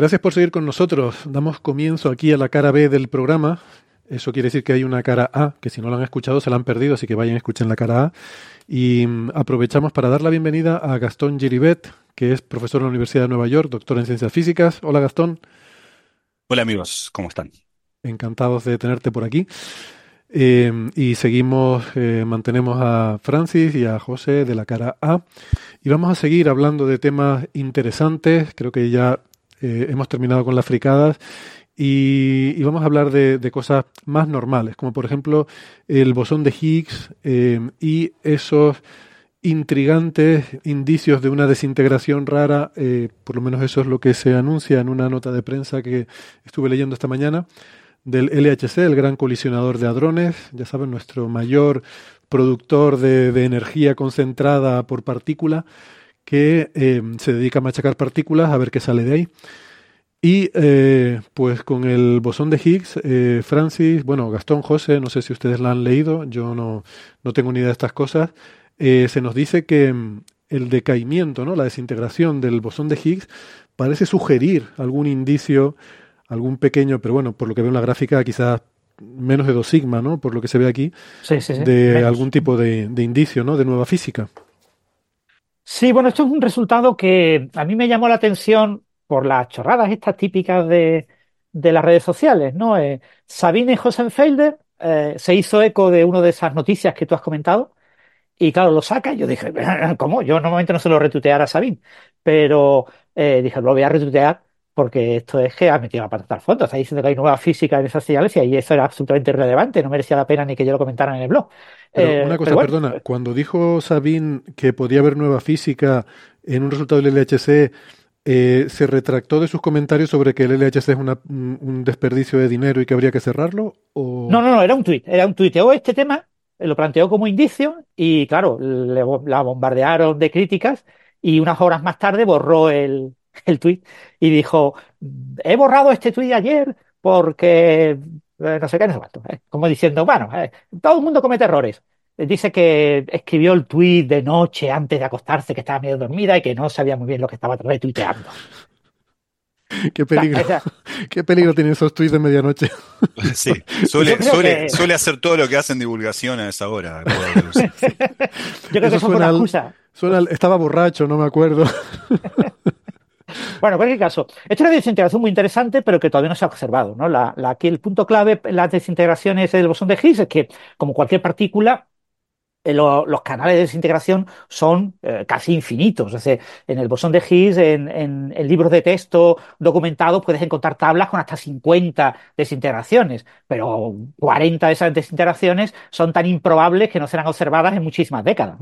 Gracias por seguir con nosotros. Damos comienzo aquí a la cara B del programa. Eso quiere decir que hay una cara A, que si no la han escuchado se la han perdido, así que vayan y escuchen la cara A. Y mm, aprovechamos para dar la bienvenida a Gastón Giribet, que es profesor en la Universidad de Nueva York, doctor en ciencias físicas. Hola Gastón. Hola amigos, ¿cómo están? Encantados de tenerte por aquí. Eh, y seguimos, eh, mantenemos a Francis y a José de la cara A. Y vamos a seguir hablando de temas interesantes. Creo que ya eh, hemos terminado con las fricadas y, vamos a hablar de, cosas más normales, como por ejemplo el bosón de Higgs eh, y esos intrigantes indicios de una desintegración rara, eh, por lo menos eso es lo que se anuncia en una nota de prensa que estuve leyendo esta mañana, del LHC, el gran colisionador de hadrones, ya saben, nuestro mayor productor de, de energía concentrada por partícula que eh, se dedica a machacar partículas a ver qué sale de ahí. Y eh, pues con el bosón de Higgs, eh, Francis, bueno, Gastón, José, no sé si ustedes la han leído, yo no, no tengo ni idea de estas cosas, se nos dice que mm, el decaimiento, ¿no? la desintegración del bosón de Higgs parece sugerir algún indicio, algún pequeño, pero bueno, por lo que veo en la gráfica, quizás menos de dos sigma, ¿no? Por lo que se ve aquí, de algún tipo de, de indicio, ¿no? De nueva física. Sí, bueno, esto es un resultado que a mí me llamó la atención por las chorradas estas típicas de, las redes sociales, ¿no? Eh, Sabine Hosenfelder eh, se hizo eco de una de esas noticias que tú has comentado y claro, lo saca y yo dije, ¿cómo? Yo normalmente no se lo retuitear a Sabine, pero eh, dije, lo voy a retuitear porque esto es que ha metido la pata al fondo. Está diciendo que hay nueva física en esas señales y ahí eso era absolutamente irrelevante, no merecía la pena ni que yo lo comentara en el blog. Pero una cosa, perdona, pues cuando dijo Sabine que podía haber nueva física en un resultado del LHC, eh, ¿se retractó de sus comentarios sobre que el LHC es un desperdicio de dinero y que habría que cerrarlo? O... No, no, no, era un tuit. Era un tuiteo este tema, eh, lo planteó como indicio y, claro, le, la bombardearon de críticas y unas horas más tarde borró el, el tuit y dijo, he borrado este tuit ayer porque eh, no sé qué, no sé cuánto. Eh, como diciendo, bueno, eh, todo el mundo comete errores. Dice que escribió el tuit de noche antes de acostarse, que estaba medio dormida y que no sabía muy bien lo que estaba retuiteando. Qué peligro. Qué peligro tienen esos tuits de medianoche. Sí, suele, hacer todo lo que hacen divulgación a esa hora. Yo creo que eso fue una excusa. estaba borracho, no me acuerdo. Bueno, en cualquier caso, esto es una desintegración muy interesante, pero que todavía no se ha observado. ¿no? La, aquí el punto clave las desintegraciones del bosón de Higgs es que, como cualquier partícula, eh, los canales de desintegración son eh, casi infinitos. Es decir, en el bosón de Higgs, en, libros de texto documentados, puedes encontrar tablas con hasta 50 desintegraciones, pero 40 de esas desintegraciones son tan improbables que no serán observadas en muchísimas décadas.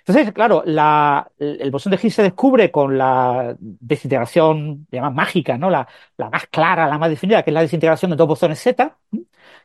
Entonces, claro, la, el bosón de Higgs se descubre con la desintegración, llaman mágica, ¿no? La, la, más clara, la más definida, que es la desintegración de dos bosones Z,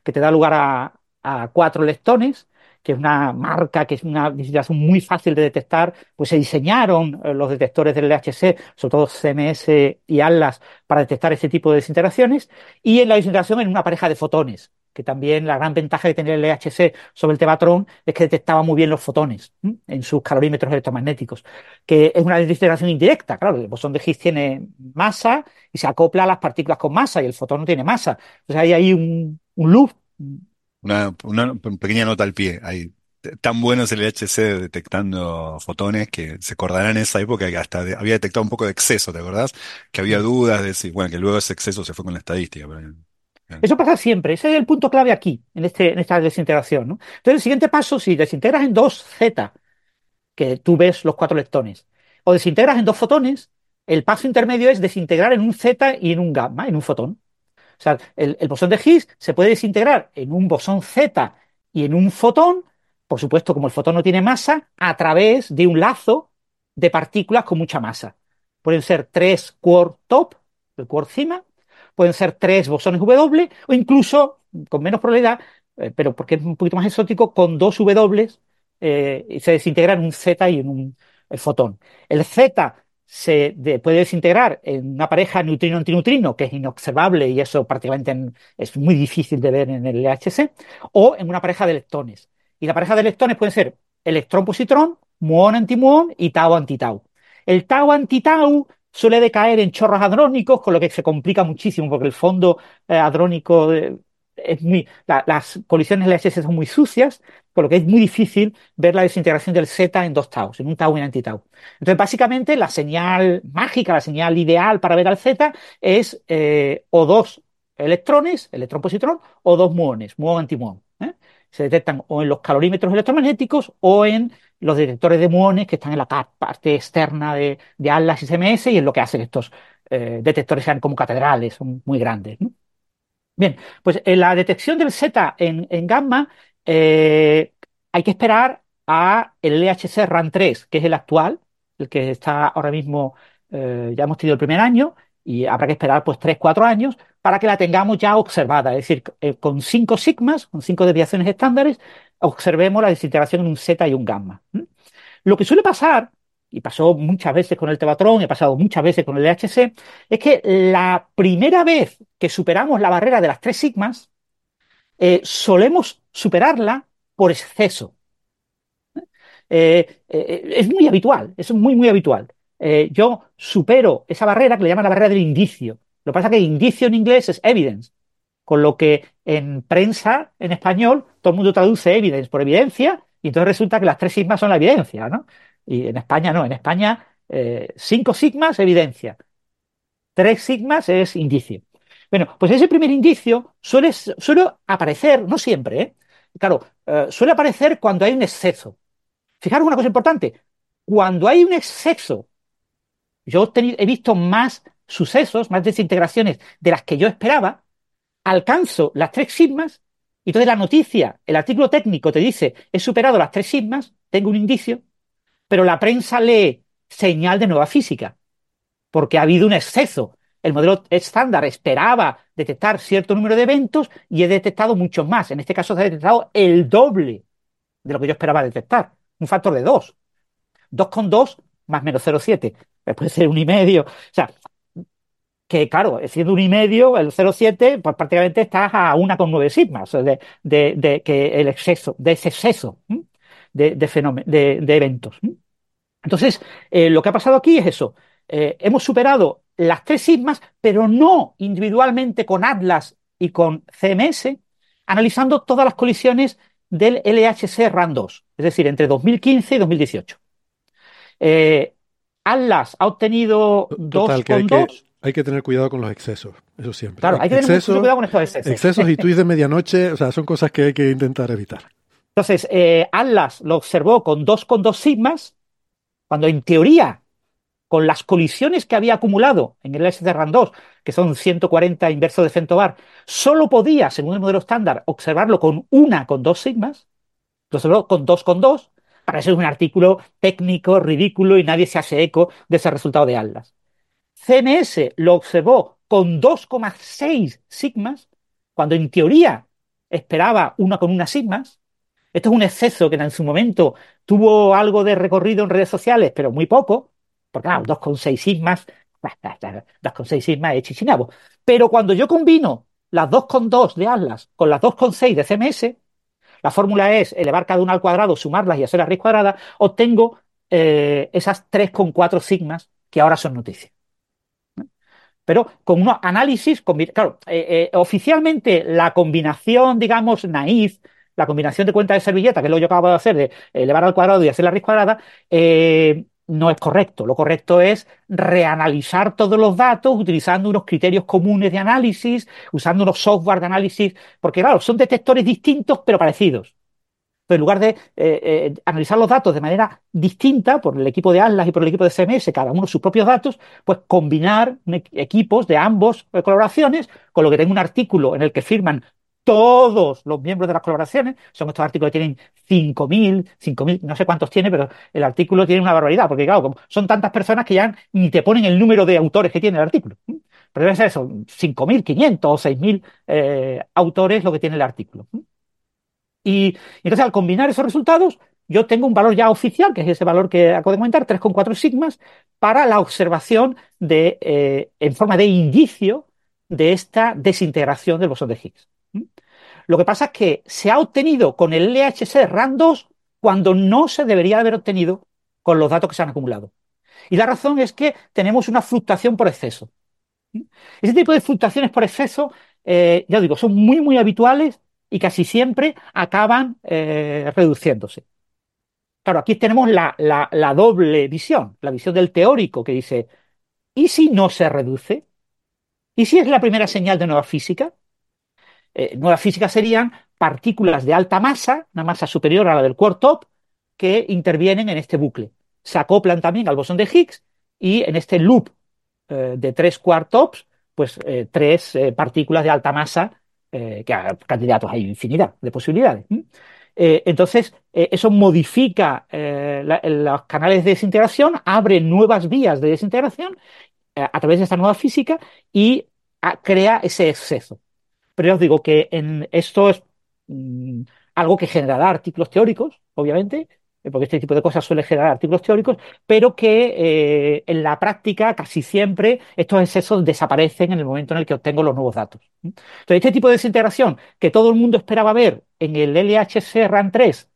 que te da lugar a, a cuatro leptones que es una marca, que es una desintegración muy fácil de detectar, pues se diseñaron eh, los detectores del LHC, sobre todo CMS y ATLAS, para detectar este tipo de desintegraciones, y en la desintegración en una pareja de fotones, que también la gran ventaja de tener el LHC sobre el Tevatron es que detectaba muy bien los fotones en sus calorímetros electromagnéticos, que es una desintegración indirecta, claro, el bosón de Higgs tiene masa y se acopla a las partículas con masa y el fotón no tiene masa. Entonces hay ahí un, un loop una, una pequeña nota al pie. Hay tan bueno es el LHC detectando fotones que se acordarán en esa época que hasta había detectado un poco de exceso, ¿te acordás? Que había dudas de si, bueno, que luego ese exceso se fue con la estadística. Eso pasa siempre, ese es el punto clave aquí, en, este, en esta desintegración. ¿no? Entonces, el siguiente paso, si desintegras en dos Z, que tú ves los cuatro leptones, o desintegras en dos fotones, El paso intermedio es desintegrar en un Z y en un gamma, en un fotón. O sea, el, el bosón de Higgs se puede desintegrar en un bosón Z y en un fotón, por supuesto, como el fotón no tiene masa, a través de un lazo de partículas con mucha masa. Pueden ser tres quark top, el quark cima, pueden ser tres bosones W o incluso, con menos probabilidad, eh, pero porque es un poquito más exótico, con dos W eh, se desintegra en un Z y en un fotón. El Z se puede desintegrar en una pareja neutrino-antineutrino, que es inobservable y eso prácticamente es muy difícil de ver en el LHC, o en una pareja de leptones. Y la pareja de leptones puede ser electrón-positrón, muón-antimuón y tau-antitau. El tau-antitau suele decaer en chorros hadrónicos, con lo que se complica muchísimo, porque el fondo eh, hadrónico es muy, las colisiones LHS son muy sucias, por lo que es muy difícil ver la desintegración del Z en dos taus, en un tau y un antitau. Entonces, básicamente, la señal mágica, la señal ideal para ver al Z es eh, o dos electrones, electrón-positrón, o dos muones, muón-antimuón. ¿eh? Se detectan o en los calorímetros electromagnéticos o en los detectores de muones que están en la parte externa de, de ATLAS y CMS y es lo que hacen estos eh, detectores sean como catedrales, son muy grandes. Bien, pues en la detección del Z en, gamma eh, hay que esperar a el LHC RAN 3, que es el actual, el que está ahora mismo, eh, ya hemos tenido el primer año y habrá que esperar pues 3, 4 años para que la tengamos ya observada, es decir, eh, con 5 sigmas, con 5 desviaciones estándares, observemos la desintegración en un Z y un gamma. Lo que suele pasar y pasó muchas veces con el Tevatron, ha pasado muchas veces con el LHC, es que la primera vez que superamos la barrera de las tres sigmas, eh, solemos superarla por exceso. Eh, eh, es muy habitual, es muy, muy habitual. yo supero esa barrera que le llaman la barrera del indicio. Lo que pasa es que indicio en inglés es evidence, con lo que en prensa, en español, todo el mundo traduce evidence por evidencia, y entonces resulta que las tres sigmas son la evidencia, ¿no? Y en España no, en España eh, cinco sigmas evidencia, tres sigmas es indicio. Bueno, pues ese primer indicio suele, suele aparecer, no siempre, ¿eh? claro, eh, suele aparecer cuando hay un exceso. Fijaros una cosa importante, cuando hay un exceso, yo he visto más sucesos, más desintegraciones de las que yo esperaba, alcanzo las tres sigmas, y entonces la noticia, el artículo técnico te dice, he superado las tres sigmas, tengo un indicio, pero la prensa lee señal de nueva física, porque ha habido un exceso. El modelo estándar esperaba detectar cierto número de eventos y he detectado muchos más. En este caso se ha detectado el doble de lo que yo esperaba detectar, un factor de 2. 2,2 más menos 0,7. Pues puede ser un y medio. O sea, que claro, siendo un y medio, el 0,7, pues prácticamente estás a 1,9 sigmas de, de, que el exceso, de ese exceso de, de, de eventos. Entonces, eh, lo que ha pasado aquí es eso. Eh, hemos superado las tres sigmas, pero no individualmente con Atlas y con CMS, analizando todas las colisiones del LHC RAN 2, es decir, entre 2015 y 2018. Eh, Atlas ha obtenido Total, 2,2. Hay, hay que tener cuidado con los excesos, eso siempre. Claro, hay que tener mucho cuidado con estos excesos. Excesos y tweets de medianoche, o sea, son cosas que hay que intentar evitar. Entonces, Atlas lo observó con 2,2 sigmas, cuando en teoría, con las colisiones que había acumulado en el S de RAN 2, que son 140 inversos de Fentobar, solo podía, según el modelo estándar, observarlo con una con dos sigmas, lo observó con dos con dos, para eso es un artículo técnico, ridículo, y nadie se hace eco de ese resultado de Atlas. CMS lo observó con 2,6 sigmas, cuando en teoría esperaba una con una sigmas, esto es un exceso que en su momento tuvo algo de recorrido en redes sociales, pero muy poco, porque claro, 2,6 sigmas, 2,6 sigmas es chichinabo. Pero cuando yo combino las 2,2 de Atlas con las 2,6 de CMS, la fórmula es elevar cada una al cuadrado, sumarlas y hacer la raíz cuadrada, obtengo eh, esas 3,4 sigmas que ahora son noticias. Pero con unos análisis, claro, eh, eh, oficialmente la combinación, digamos, naif la combinación de cuentas de servilleta, que es lo que yo acabo de hacer, de elevar al cuadrado y hacer la raíz cuadrada, eh, no es correcto. Lo correcto es reanalizar todos los datos utilizando unos criterios comunes de análisis, usando unos software de análisis, porque claro, son detectores distintos pero parecidos. en lugar de eh, eh, analizar los datos de manera distinta por el equipo de Atlas y por el equipo de CMS, cada uno sus propios datos, pues combinar equipos de ambos colaboraciones, con lo que tengo un artículo en el que firman todos los miembros de las colaboraciones. Son estos artículos que tienen 5.000, 5.000, no sé cuántos tiene, pero el artículo tiene una barbaridad, porque claro, son tantas personas que ya ni te ponen el número de autores que tiene el artículo. Pero debe ser eso, 5.500 o 6.000 eh, autores lo que tiene el artículo. Y, entonces al combinar esos resultados, yo tengo un valor ya oficial, que es ese valor que acabo de comentar, 3,4 sigmas, para la observación de, eh, en forma de indicio de esta desintegración del bosón de Higgs. Lo que pasa es que se ha obtenido con el LHC RAN 2 cuando no se debería haber obtenido con los datos que se han acumulado. Y la razón es que tenemos una fluctuación por exceso. Ese tipo de fluctuaciones por exceso, eh, ya digo, son muy, muy habituales y casi siempre acaban eh, reduciéndose. Claro, aquí tenemos la, doble visión, la visión del teórico que dice, ¿y si no se reduce? ¿Y si es la primera señal de nueva física? Eh, nueva física serían partículas de alta masa, una masa superior a la del quark top, que intervienen en este bucle. Se acoplan también al bosón de Higgs y en este loop eh, de tres quark tops, pues eh, tres partículas de alta masa, que candidatos hay infinidad de posibilidades. entonces, eso modifica los canales de desintegración, abre nuevas vías de desintegración a través de esta nueva física y ah, crea ese exceso. Pero ya os digo que esto es mm, algo que generará artículos teóricos, obviamente, eh, porque este tipo de cosas suele generar artículos teóricos, pero que eh, en la práctica casi siempre estos excesos desaparecen en el momento en el que obtengo los nuevos datos. Entonces, este tipo de desintegración que todo el mundo esperaba ver en el LHC RAN 3,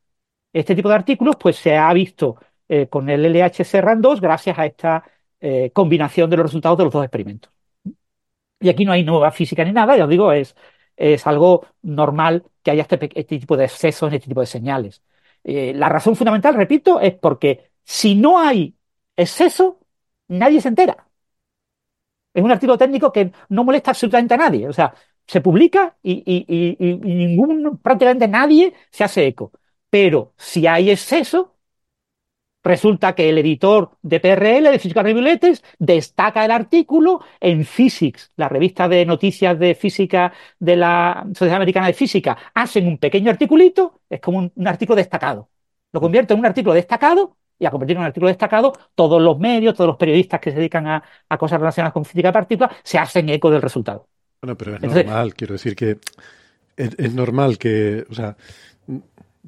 este tipo de artículos, pues se ha visto eh, con el LHC RAN 2 gracias a esta combinación de los resultados de los dos experimentos. Y aquí no hay nueva física ni nada, ya os digo, es, es algo normal que haya este, este tipo de excesos, este tipo de señales. Eh, la razón fundamental, repito, es porque si no hay exceso, nadie se entera. Es un artículo técnico que no molesta absolutamente a nadie. O sea, se publica y, y ningún, prácticamente nadie se hace eco. Pero si hay exceso, Resulta que el editor de PRL, de Physical Review Letters, destaca el artículo en Physics, la revista de noticias de física de la Sociedad Americana de Física. Hacen un pequeño articulito, es como un, artículo destacado. Lo convierte en un artículo destacado y a convertir en un artículo destacado, todos los medios, todos los periodistas que se dedican a, cosas relacionadas con física de partículas se hacen eco del resultado. Bueno, pero es normal, quiero decir que es, es normal que, o sea,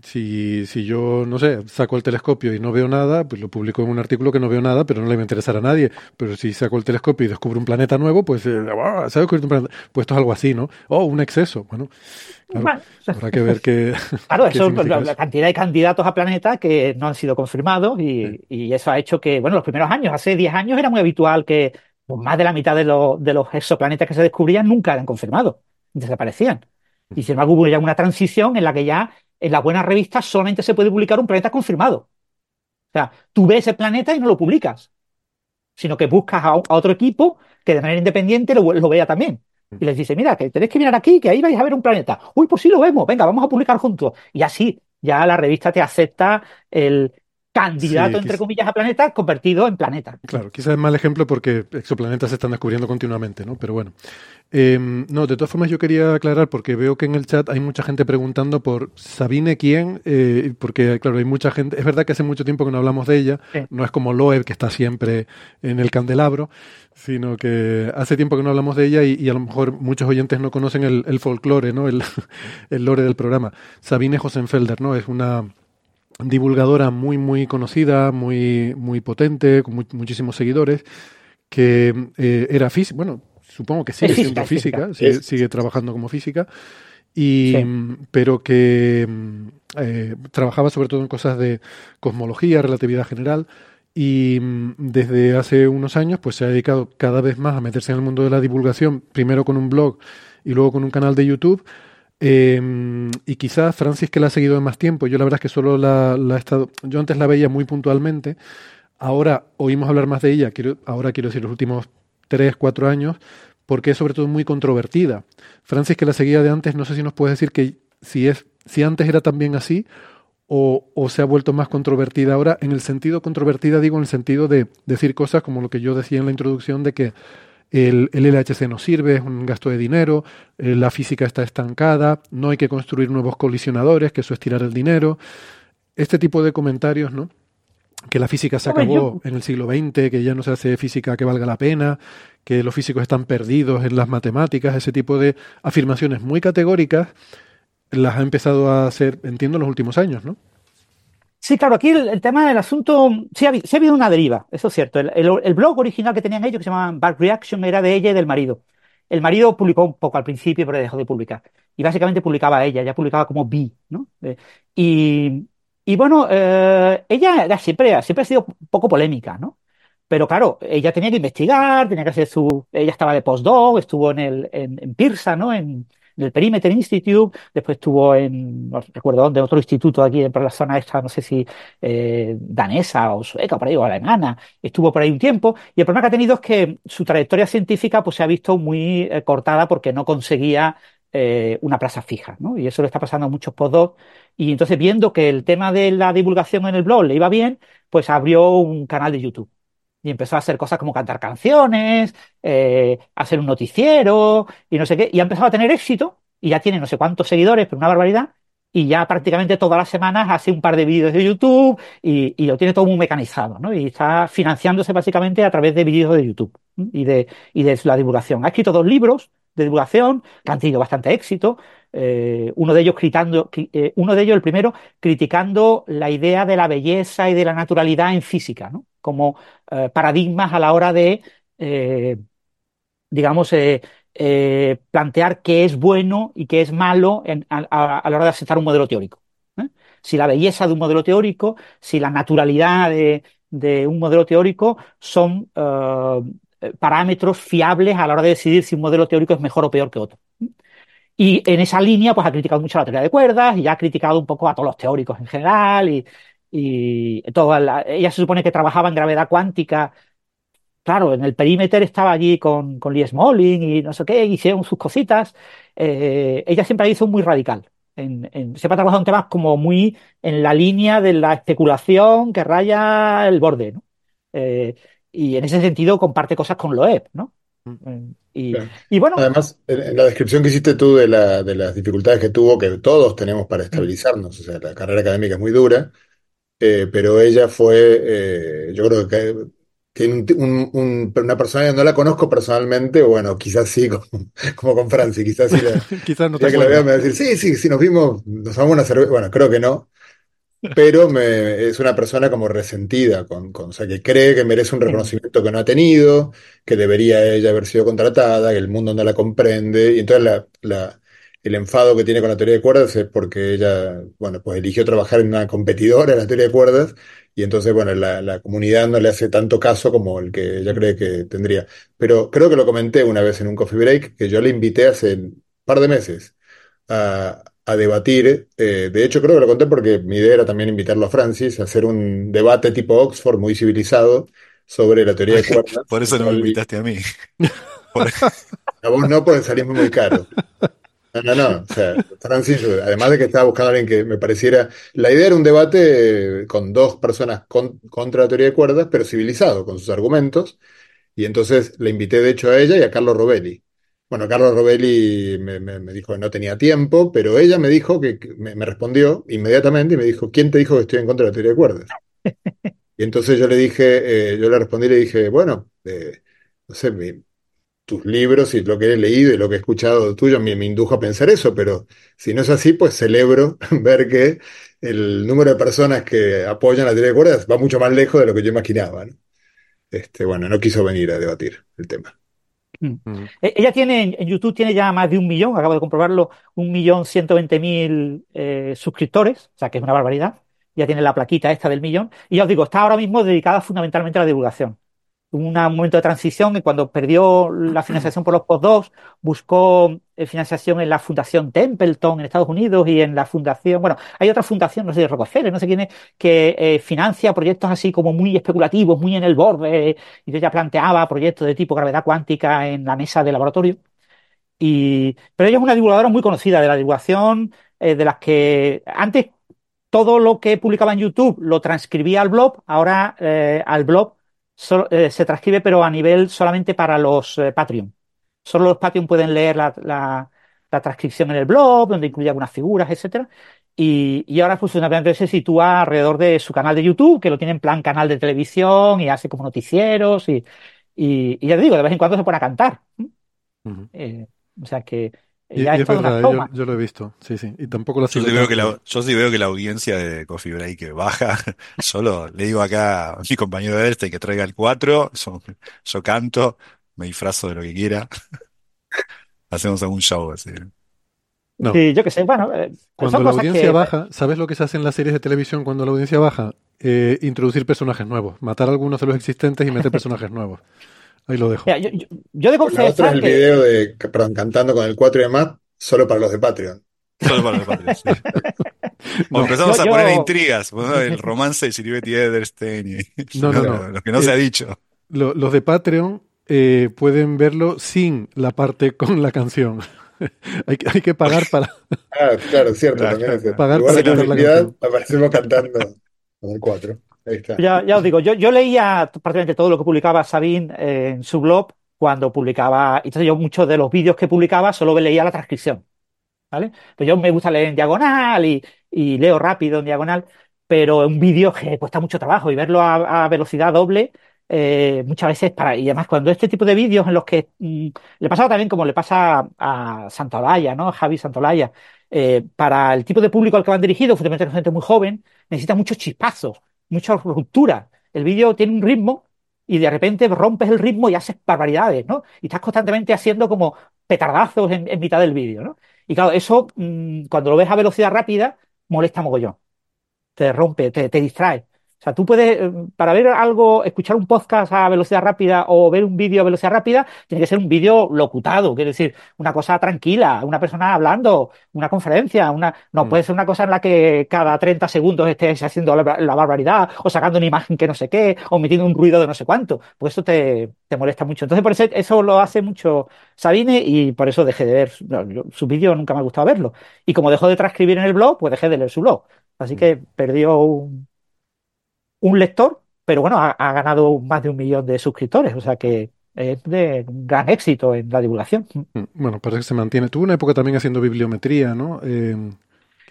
si, si yo, no sé, saco el telescopio y no veo nada, pues lo publico en un artículo que no veo nada, pero no le va a interesar a nadie. Pero si saco el telescopio y descubro un planeta nuevo, pues, eh, ¿se ha descubierto un planeta? Pues esto es algo así, ¿no? Oh, un exceso. Bueno, habrá que ver qué. Claro, eso, la, cantidad de candidatos a planetas que no han sido confirmados y, y, eso ha hecho que, bueno, los primeros años, hace 10 años era muy habitual que pues, más de la mitad de, los de los exoplanetas que se descubrían nunca eran confirmados, desaparecían. Y sin embargo hubo ya una transición en la que ya en las buenas revistas solamente se puede publicar un planeta confirmado. O sea, tú ves ese planeta y no lo publicas, sino que buscas a, otro equipo que de manera independiente lo, vea también. Y les dice, mira, que tenéis que mirar aquí, que ahí vais a ver un planeta. Uy, pues sí lo vemos, venga, vamos a publicar juntos. Y así, ya la revista te acepta el, candidato, entre comillas, a planeta convertido en planeta. Claro, quizás es mal ejemplo porque exoplanetas se están descubriendo continuamente, ¿no? Pero bueno. Em, no, de todas formas yo quería aclarar porque veo que en el chat hay mucha gente preguntando por Sabine quién, eh, porque claro, hay mucha gente, es verdad que hace mucho tiempo que no hablamos de ella, no es como Loeb que está siempre en el candelabro, sino que hace tiempo que no hablamos de ella y, a lo mejor muchos oyentes no conocen el, folclore, ¿no? El, el lore del programa. Sabine Hosenfelder, ¿no? Es una divulgadora muy, muy conocida, muy, muy potente, con muchísimos seguidores, que eh, era física, bueno, supongo que sigue siendo física, sigue, trabajando como física, y, pero que mm, eh, trabajaba sobre todo en cosas de cosmología, relatividad general, y mm, desde hace unos años pues se ha dedicado cada vez más a meterse en el mundo de la divulgación, primero con un blog y luego con un canal de YouTube, Em, y quizás Francis, que la ha seguido de más tiempo, yo la verdad es que solo la, la he estado. Yo antes la veía muy puntualmente, ahora oímos hablar más de ella, quiero, ahora quiero decir los últimos tres, cuatro años, porque es sobre todo muy controvertida. Francis, que la seguía de antes, no sé si nos puedes decir que si, es, si antes era también así o, o, se ha vuelto más controvertida ahora. En el sentido controvertida digo en el sentido de decir cosas como lo que yo decía en la introducción de que el, el LHC no sirve, es un gasto de dinero, eh, la física está estancada, no hay que construir nuevos colisionadores, que eso es tirar el dinero. Este tipo de comentarios, ¿no? Que la física se acabó en el siglo XX, que ya no se hace física que valga la pena, que los físicos están perdidos en las matemáticas, ese tipo de afirmaciones muy categóricas las ha empezado a hacer, entiendo, en los últimos años, ¿no? Sí, claro, aquí el, tema del asunto, sí ha, habido una deriva, eso es cierto. El, blog original que tenían ellos, que se llama Back Reaction, era de ella y del marido. El marido publicó un poco al principio, pero dejó de publicar. Y básicamente publicaba ella, ya publicaba como B, ¿no? Eh, y, bueno, eh, ella siempre, siempre ha sido un poco polémica, ¿no? Pero claro, ella tenía que investigar, tenía que hacer su. Ella estaba de postdoc, estuvo en, el, en, en Pirsa, ¿no? En el Perimeter Institute, después estuvo en, no recuerdo dónde, otro instituto aquí por la zona esta, no sé si eh, danesa o sueca, por ahí, o alemana, estuvo por ahí un tiempo, y el problema que ha tenido es que su trayectoria científica pues se ha visto muy eh, cortada porque no conseguía eh, una plaza fija, ¿no? Y eso le está pasando a muchos postdocs. Y entonces, viendo que el tema de la divulgación en el blog le iba bien, pues abrió un canal de YouTube y empezó a hacer cosas como cantar canciones, eh, hacer un noticiero y no sé qué, y ha empezado a tener éxito y ya tiene no sé cuántos seguidores, pero una barbaridad, y ya prácticamente todas las semanas hace un par de vídeos de YouTube y, y, lo tiene todo muy mecanizado, ¿no? Y está financiándose básicamente a través de vídeos de YouTube y de, y de la divulgación. Ha escrito dos libros de divulgación que han tenido bastante éxito. Eh, uno de ellos criticando, eh, uno de ellos, el primero, criticando la idea de la belleza y de la naturalidad en física, como eh, paradigmas a la hora de, digamos, plantear qué es bueno y qué es malo a, la hora de aceptar un modelo teórico. Si la belleza de un modelo teórico, si la naturalidad de un modelo teórico son parámetros fiables a la hora de decidir si un modelo teórico es mejor o peor que otro. Y en esa línea, pues ha criticado mucho la teoría de cuerdas y ha criticado un poco a todos los teóricos en general y, y toda la, ella se supone que trabajaba en gravedad cuántica. Claro, en el perímetro estaba allí con, con Lee Smolin y no sé qué, hicieron sus cositas. Eh, ella siempre hizo muy radical. En, en, siempre ha trabajado en temas como muy en la línea de la especulación que raya el borde, ¿no? Eh, y en ese sentido comparte cosas con Loeb, ¿no? Y, Claro. y bueno, Además, en la descripción que hiciste tú de la, de las dificultades que tuvo, que todos tenemos para estabilizarnos, o sea, la carrera académica es muy dura, eh, pero ella fue, eh, yo creo que tiene un, un- un- una persona que no la conozco personalmente, o bueno, quizás sí, como, como con Franci, quizás sí, la, Quizás no te que la me va a decir, sí, sí, sí, nos vimos, nos tomamos una cerveza, bueno, creo que no, pero me, es una persona como resentida, con, con- o sea, que cree que merece un reconocimiento que no ha tenido, que debería ella haber sido contratada, que el mundo no la comprende, y entonces la, la- el enfado que tiene con la teoría de cuerdas es porque ella, bueno, pues eligió trabajar en una competidora de la teoría de cuerdas, y entonces, bueno, la, la comunidad no le hace tanto caso como el que ella cree que tendría. Pero creo que lo comenté una vez en un coffee break, que yo le invité hace un par de meses a, a debatir. eh, de hecho, creo que lo conté porque mi idea era también invitarlo a Francis a hacer un debate tipo Oxford, muy civilizado, sobre la teoría de cuerdas. Por eso no me invitaste a mí. Por- A vos no, porque salimos muy caro. No, no, no. O sea, Francis, además de que estaba buscando a alguien que me pareciera. La idea era un debate con dos personas con- contra la teoría de cuerdas, pero civilizado, con sus argumentos. Y entonces le invité, de hecho, a ella y a Carlos Robelli. Bueno, Carlos Robelli me, me- me dijo que no tenía tiempo, pero ella me dijo que, que me, me respondió inmediatamente y me dijo, ¿quién te dijo que estoy en contra de la teoría de cuerdas? Y entonces yo le dije, eh, yo le respondí y le dije, bueno, eh, no sé, mi- tus libros y lo que he leído y lo que he escuchado tuyo me, me indujo a pensar eso, pero si no es así, pues celebro ver que el número de personas que apoyan la teoría de cuerdas va mucho más lejos de lo que yo imaginaba, ¿no? Este, bueno, no quiso venir a debatir el tema. Mm. E- Ella tiene, en- en YouTube tiene ya más de un millón, acabo de comprobarlo, un millón ciento veinte mil eh, suscriptores, o sea que es una barbaridad. Ya tiene la plaquita esta del millón. Y ya os digo, está ahora mismo dedicada fundamentalmente a la divulgación. Hubo un momento de transición que cuando perdió la financiación por los postdocs, buscó financiación en la Fundación Templeton en Estados Unidos y en la Fundación, bueno, hay otra fundación, no sé, de Rockefeller, no sé quién es, que eh, financia proyectos así como muy especulativos, muy en el borde, y ella planteaba proyectos de tipo gravedad cuántica en la mesa de laboratorio. Y, pero ella es una divulgadora muy conocida de la divulgación, eh, de las que antes todo lo que publicaba en YouTube lo transcribía al blog, ahora eh, al blog eh, se transcribe, pero a nivel solamente para los eh, Patreon. Solo los Patreon pueden leer la, la, la, transcripción en el blog, donde incluye algunas figuras, etcétera. Y, y ahora funcionalmente se sitúa alrededor de su canal de YouTube, que lo tiene en plan canal de televisión y hace como noticieros y, y, y ya te digo, de vez en cuando se pone a cantar. Uh -huh. eh, o sea que y, ya y es verdad, yo, yo, lo he visto, sí, sí. Y tampoco lo yo sí, veo que la, yo sí veo que la audiencia de Coffee Break baja. Solo le digo acá a mi compañero de este que traiga el 4, yo, yo canto, me disfrazo de lo que quiera. Hacemos algún show así. No. Sí, yo que sé, bueno. Eh, cuando la audiencia que... baja, ¿sabes lo que se hace en las series de televisión cuando la audiencia baja? Eh, introducir personajes nuevos, matar a algunos de los existentes y meter personajes nuevos. Ahí lo dejo. Mira, yo, yo, yo debo La otra es el que... video de, perdón, cantando con el 4 y demás, solo para los de Patreon. Solo para los de Patreon, sí. empezamos yo, a poner intrigas, el romance de Silvetti Ederstein y no, no, no. lo que no se ha dicho. Lo, los de Patreon eh, pueden verlo sin la parte con la canción. hay, que, hay que pagar para. ah, claro, cierto, claro, también es cierto. Pagar Igual para la publicidad, aparecemos cantando con el 4. Ya, ya, os digo, yo, yo leía prácticamente todo lo que publicaba Sabine en su blog cuando publicaba. Entonces, yo muchos de los vídeos que publicaba solo leía la transcripción. ¿Vale? Pues yo me gusta leer en diagonal y, y leo rápido en diagonal, pero un vídeo que cuesta mucho trabajo y verlo a, a velocidad doble. Eh, muchas veces para, y además cuando este tipo de vídeos en los que mmm, le pasaba también como le pasa a, Santolaya, ¿no? A Javi Santolaya, eh, para el tipo de público al que van dirigidos, fundamentalmente gente muy joven, necesita muchos chispazos, mucha ruptura. El vídeo tiene un ritmo y de repente rompes el ritmo y haces barbaridades, ¿no? Y estás constantemente haciendo como petardazos en, mitad del vídeo, ¿no? Y claro, eso mmm, cuando lo ves a velocidad rápida molesta mogollón. Te rompe, te, te distrae. O sea, tú puedes, para ver algo, escuchar un podcast a velocidad rápida o ver un vídeo a velocidad rápida, tiene que ser un vídeo locutado, quiere decir, una cosa tranquila, una persona hablando, una conferencia, una, no mm. puede ser una cosa en la que cada 30 segundos estés haciendo la, la, barbaridad o sacando una imagen que no sé qué o metiendo un ruido de no sé cuánto, pues eso te, te molesta mucho. Entonces, por eso, eso lo hace mucho Sabine y por eso dejé de ver no, su vídeo, nunca me ha gustado verlo. Y como dejó de transcribir en el blog, pues dejé de leer su blog. Así que perdió un, un lector, pero bueno, ha, ha, ganado más de un millón de suscriptores, o sea que es de gran éxito en la divulgación. Mm, bueno, parece que se mantiene. Tuvo una época también haciendo bibliometría, ¿no? Eh,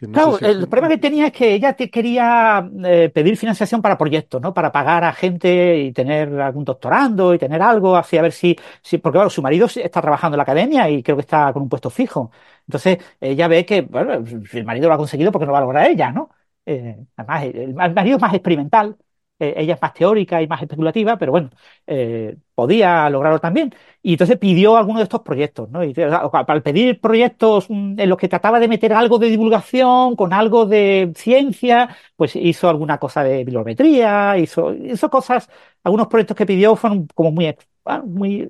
no claro, si... el problema que tenía es que ella te quería eh, pedir financiación para proyectos, ¿no? Para pagar a gente y tener algún doctorando y tener algo, así a ver si, si porque claro, su marido está trabajando en la academia y creo que está con un puesto fijo. Entonces, ella ve que, bueno, si el marido lo ha conseguido, porque no va a lograr ella, ¿no? Eh, además, el marido es más experimental, eh, ella es más teórica y más especulativa, pero bueno, eh, podía lograrlo también. Y entonces pidió alguno de estos proyectos, ¿no? Y al pedir proyectos en los que trataba de meter algo de divulgación, con algo de ciencia, pues hizo alguna cosa de bibliometría, hizo, hizo cosas, algunos proyectos que pidió fueron como muy, ah, muy,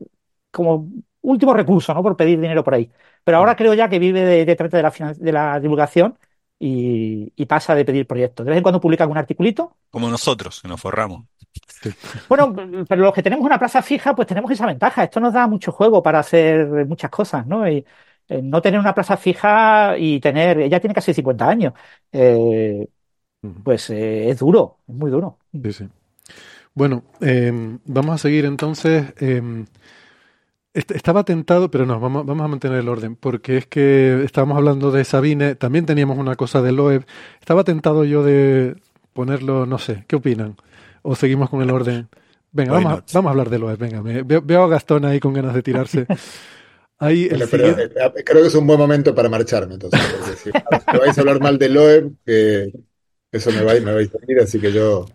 como último recurso, ¿no? Por pedir dinero por ahí. Pero ahora creo ya que vive de, de, de, la, de la divulgación y, y, pasa de pedir proyectos. De vez en cuando publica algún articulito. Como nosotros, que nos forramos. Bueno, pero los que tenemos una plaza fija, pues tenemos esa ventaja. Esto nos da mucho juego para hacer muchas cosas, ¿no? Y eh, no tener una plaza fija y tener, ella tiene casi 50 años, eh, pues eh, es duro, es muy duro. Sí, sí. Bueno, em, vamos a seguir entonces. Estaba tentado, pero no, vamos, vamos a mantener el orden, porque es que estábamos hablando de Sabine, también teníamos una cosa de Loeb. Estaba tentado yo de ponerlo, no sé, ¿qué opinan? ¿O seguimos con el orden? Venga, vamos a, vamos a, hablar de Loeb, venga, me, veo, veo, a Gastón ahí con ganas de tirarse. Ahí pero, siguiente... Eh, creo que es un buen momento para marcharme, entonces, si vais a hablar mal de Loeb, que eso me va, me va a ir, así que yo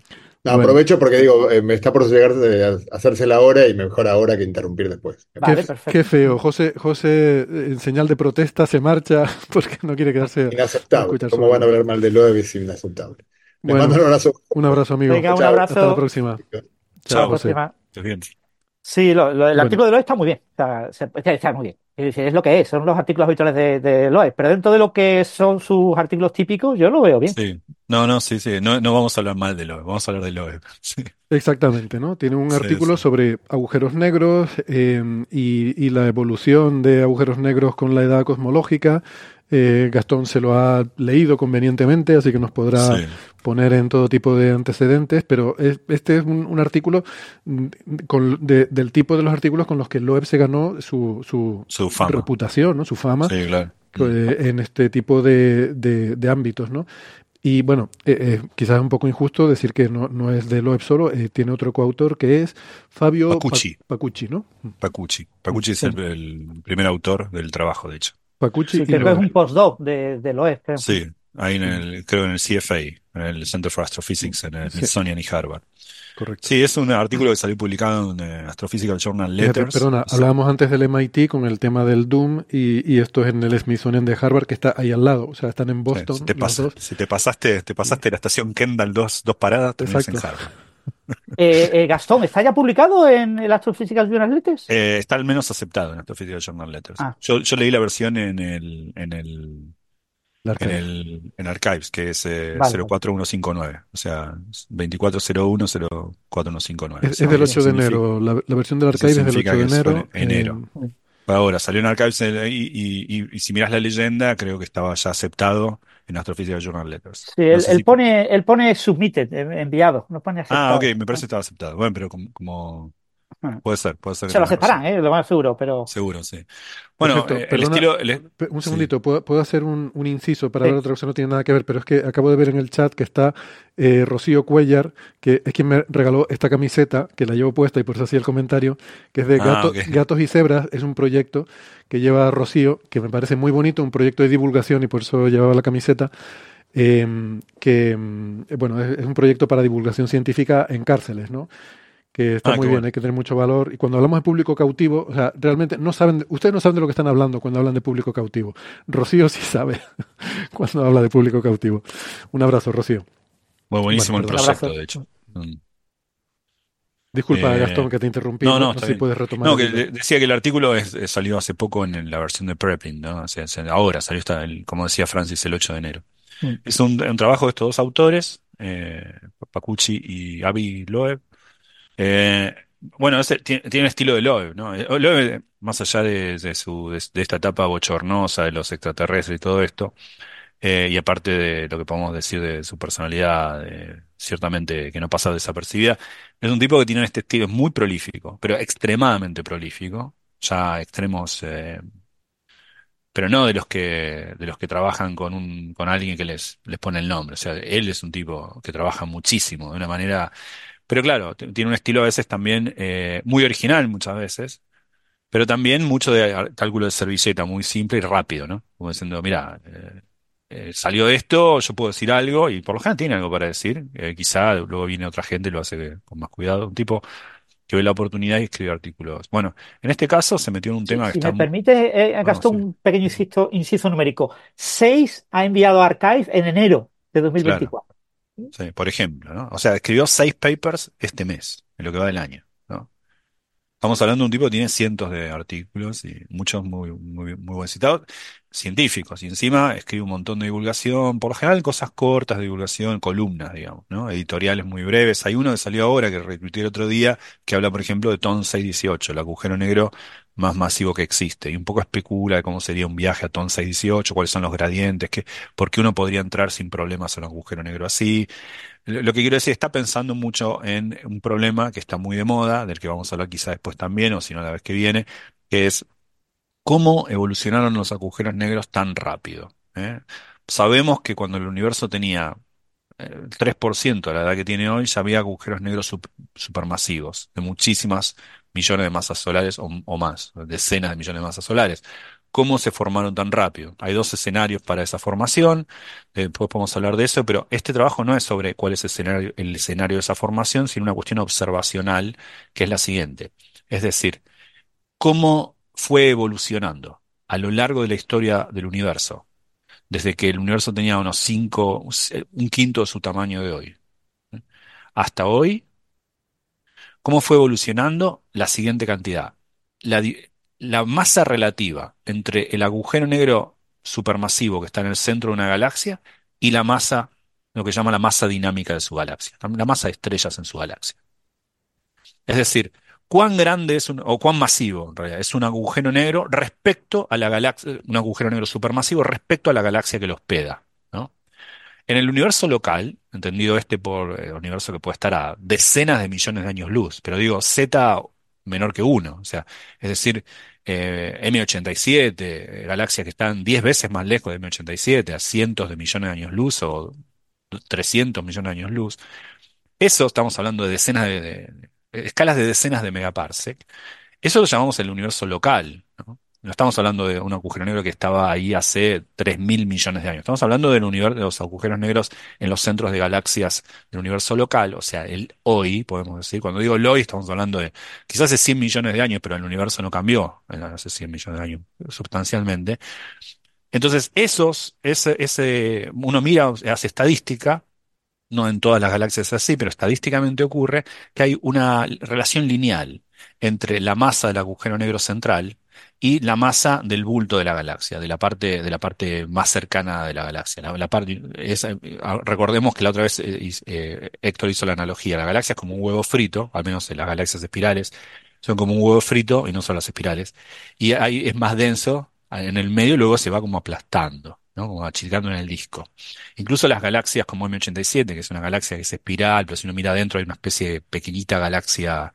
no, bueno. aprovecho porque digo, eh, me está por llegar a hacerse la hora y mejor ahora que interrumpir después. Vale, qué, qué, feo. José, José, en señal de protesta, se marcha porque no quiere quedarse. Inaceptable. ¿Cómo van a hablar mal de Loeb? Es inaceptable. Bueno, mando un abrazo. Un abrazo, amigo. Venga, un abrazo. Hasta la próxima. Chao, Chao José. Sí, lo, lo, el bueno. artículo de Loeb está muy bien. Está, está muy bien. Es lo que es, son los artículos habituales de, de Loeb, pero dentro de lo que son sus artículos típicos, yo lo veo bien. Sí, no, no, sí, sí, no, no vamos a hablar mal de Loeb, vamos a hablar de Loeb. Sí. Exactamente, ¿no? Tiene un sí, artículo sí. sobre agujeros negros eh, y, y, la evolución de agujeros negros con la edad cosmológica. Eh, Gastón se lo ha leído convenientemente, así que nos podrá Sí. Poner en todo tipo de antecedentes, pero es- este es un, un artículo mm, con- de- del tipo de los artículos con los que Loeb se ganó su, su Su fama. reputación, ¿no? su fama Sí, claro. eh, en este tipo de, de- de ámbitos, ¿no? Y bueno, eh, eh, quizás es un poco injusto decir que no, no es de Loeb solo, eh, tiene otro coautor que es Fabio Pa- Pacucci. Pacucci, ¿no? Pacucci. Pacucci es el, el primer autor del trabajo, de hecho. Pacucci Sí, y creo que es un postdoc de, de Loeb, creo. Sí, ahí en el, creo en el CFA, en el Center for Astrophysics, en el Sí. Smithsonian y Harvard. Correcto. Sí, es un artículo que salió publicado en eh, Astrophysical Journal Fíjate, Letters. perdona, Sí. hablábamos antes del MIT con el tema del Doom y, y esto es en el Smithsonian de Harvard que está ahí al lado, o sea, están en Sí, Boston si, te los dos. si te pasaste, te pasaste la estación Kendall dos, dos paradas, terminas en Exacto. Harvard. Eh, eh, Gastón, ¿está ya publicado en el Astrophysical Journal Letters? Eh, está al menos aceptado en Astrophysical Journal Letters. Ah. Yo, yo leí la versión en el, en el, en el, en Archives, que es eh, Vale. 04159, o sea, 2401-04159. Es, es del eso 8 de significa- enero, la, la versión del arcade es del 8 significa de enero. en enero. eh, Ahora, salió en Archives eh, y, y, y- y si miras la leyenda, creo que estaba ya aceptado en Astrophysical Journal Letters. Sí, No él, sé él si- pone, él pone submitted, eh, enviado, no pone Ah, ok, me parece que estaba aceptado. Bueno, pero como, como- Puede ser, puede ser Se lo aceptarán, eh, lo más seguro, pero Seguro, sí. Bueno, Perfecto, eh, el estilo, el- Un sí. segundito, ¿puedo, puedo hacer un, un inciso para Sí. ver otra cosa? No tiene nada que ver, pero es que acabo de ver en el chat que está eh, Rocío Cuellar, que es quien me regaló esta camiseta, que la llevo puesta y por eso hacía el comentario, que es de Ah, Gato- ok. Gatos y Cebras. Es un proyecto que lleva Rocío, que me parece muy bonito, un proyecto de divulgación y por eso llevaba la camiseta. eh, que, mm, bueno, es, es un proyecto para divulgación científica en cárceles, ¿no? Que está Ah, muy bien, bueno. hay que tener mucho valor. Y cuando hablamos de público cautivo, o sea, realmente no saben, de- ustedes no saben de lo que están hablando cuando hablan de público cautivo. Rocío sí sabe cuando habla de público cautivo. Un abrazo, Rocío. Bueno, buenísimo Bueno, el proyecto, de hecho. Mm. Disculpa, Eh, Gastón, que te interrumpí. no, no, No, está sé si puedes retomar. No, que decía que el artículo es- eh, salió hace poco en, la versión de Preprint, ¿no? O sea, se- ahora salió, esta, el- como decía Francis, el 8 de enero. Mm. Es un, un trabajo de estos dos autores, eh, Pacucci y Avi Loeb. Eh, bueno, ese tiene, tiene estilo de Loeb, ¿no? Eh, Loeb, más allá de, su, de, esta etapa bochornosa de los extraterrestres y todo esto, eh, y aparte de lo que podemos decir de su personalidad, ciertamente que no pasa desapercibida, es un tipo que tiene este estilo, es muy prolífico, pero extremadamente prolífico, ya extremos, pero no de los que, de los que trabajan con un, con alguien que les, les pone el nombre. O sea, él es un tipo que trabaja muchísimo, de una manera, pero claro, tiene un estilo a veces también eh, muy original muchas veces, pero también mucho de cálculo de servilleta, muy simple y rápido, ¿no? Como diciendo, mira, eh, eh, salió esto, yo puedo decir algo, y por lo general tiene algo para decir, eh, quizá luego viene otra gente y lo hace con más cuidado, un tipo que ve la oportunidad y escribe artículos. Bueno, en este caso se metió en un si, tema que si está me mu- permite, eh, Gastón, sí. un pequeño inciso, inciso numérico. Seis ha enviado a Archive en enero de 2024. Sí, por ejemplo, ¿no? O sea, escribió seis papers este mes, en lo que va del año, ¿no? Estamos hablando de un tipo que tiene cientos de artículos y muchos muy, muy, muy buen citados, científicos, y encima escribe un montón de divulgación, por lo general cosas cortas de divulgación, columnas, digamos, ¿no? Editoriales muy breves. Hay uno que salió ahora, que retuiteé el otro día, que habla, por ejemplo, de TON 618, el agujero negro más masivo que existe, y un poco especula de cómo sería un viaje a TON 618, cuáles son los gradientes, que, por qué uno podría entrar sin problemas a un agujero negro así. Lo que quiero decir, está pensando mucho en un problema que está muy de moda, del que vamos a hablar quizá después también, o si no la vez que viene, que es cómo evolucionaron los agujeros negros tan rápido. ¿eh? Sabemos que cuando el universo tenía el 3% de la edad que tiene hoy, ya había agujeros negros sup- supermasivos, de muchísimas millones de masas solares o, más, decenas de millones de masas solares. ¿Cómo se formaron tan rápido? Hay dos escenarios para esa formación, eh, después podemos hablar de eso, pero este trabajo no es sobre cuál es el escenario, el escenario de esa formación, sino una cuestión observacional, que es la siguiente. Es decir, cómo fue evolucionando a lo largo de la historia del universo, desde que el universo tenía unos cinco, un quinto de su tamaño de hoy, ¿eh? hasta hoy, cómo fue evolucionando la siguiente cantidad. La, masa relativa entre el agujero negro supermasivo que está en el centro de una galaxia y la masa, lo que llama la masa dinámica de su galaxia, la masa de estrellas en su galaxia. Es decir, cuán grande es un, o cuán masivo en realidad es un agujero negro respecto a la galaxia, un agujero negro supermasivo respecto a la galaxia que lo hospeda. En el universo local, entendido este por el universo que puede estar a decenas de millones de años luz, pero digo Z menor que uno, o sea, es decir, eh, M87, eh, galaxias que están 10 veces más lejos de M87, a cientos de millones de años luz o 300 millones de años luz. Eso estamos hablando de decenas de, de- escalas de decenas de megaparsec. Eso lo llamamos el universo local, ¿no? Estamos hablando de un agujero negro que estaba ahí hace 3.000 millones de años. Estamos hablando del universo, de los agujeros negros en los centros de galaxias del universo local, o sea, el hoy, podemos decir. Cuando digo el hoy, estamos hablando de quizás hace 100 millones de años, pero el universo no cambió en hace 100 millones de años sustancialmente. Entonces, esos, ese, ese, uno mira, hace estadística, no en todas las galaxias es así, pero estadísticamente ocurre que hay una relación lineal entre la masa del agujero negro central y la masa del bulto de la galaxia, de la parte, de la parte más cercana de la galaxia. La, parte, eh, recordemos que la otra vez eh, eh, Héctor hizo la analogía, la galaxia es como un huevo frito, al menos en las galaxias espirales, son como un huevo frito y no son las espirales, y ahí es más denso en el medio y luego se va como aplastando, ¿no? Como achicando en el disco. Incluso las galaxias como M87, que es una galaxia que es espiral, pero si uno mira adentro hay una especie de pequeñita galaxia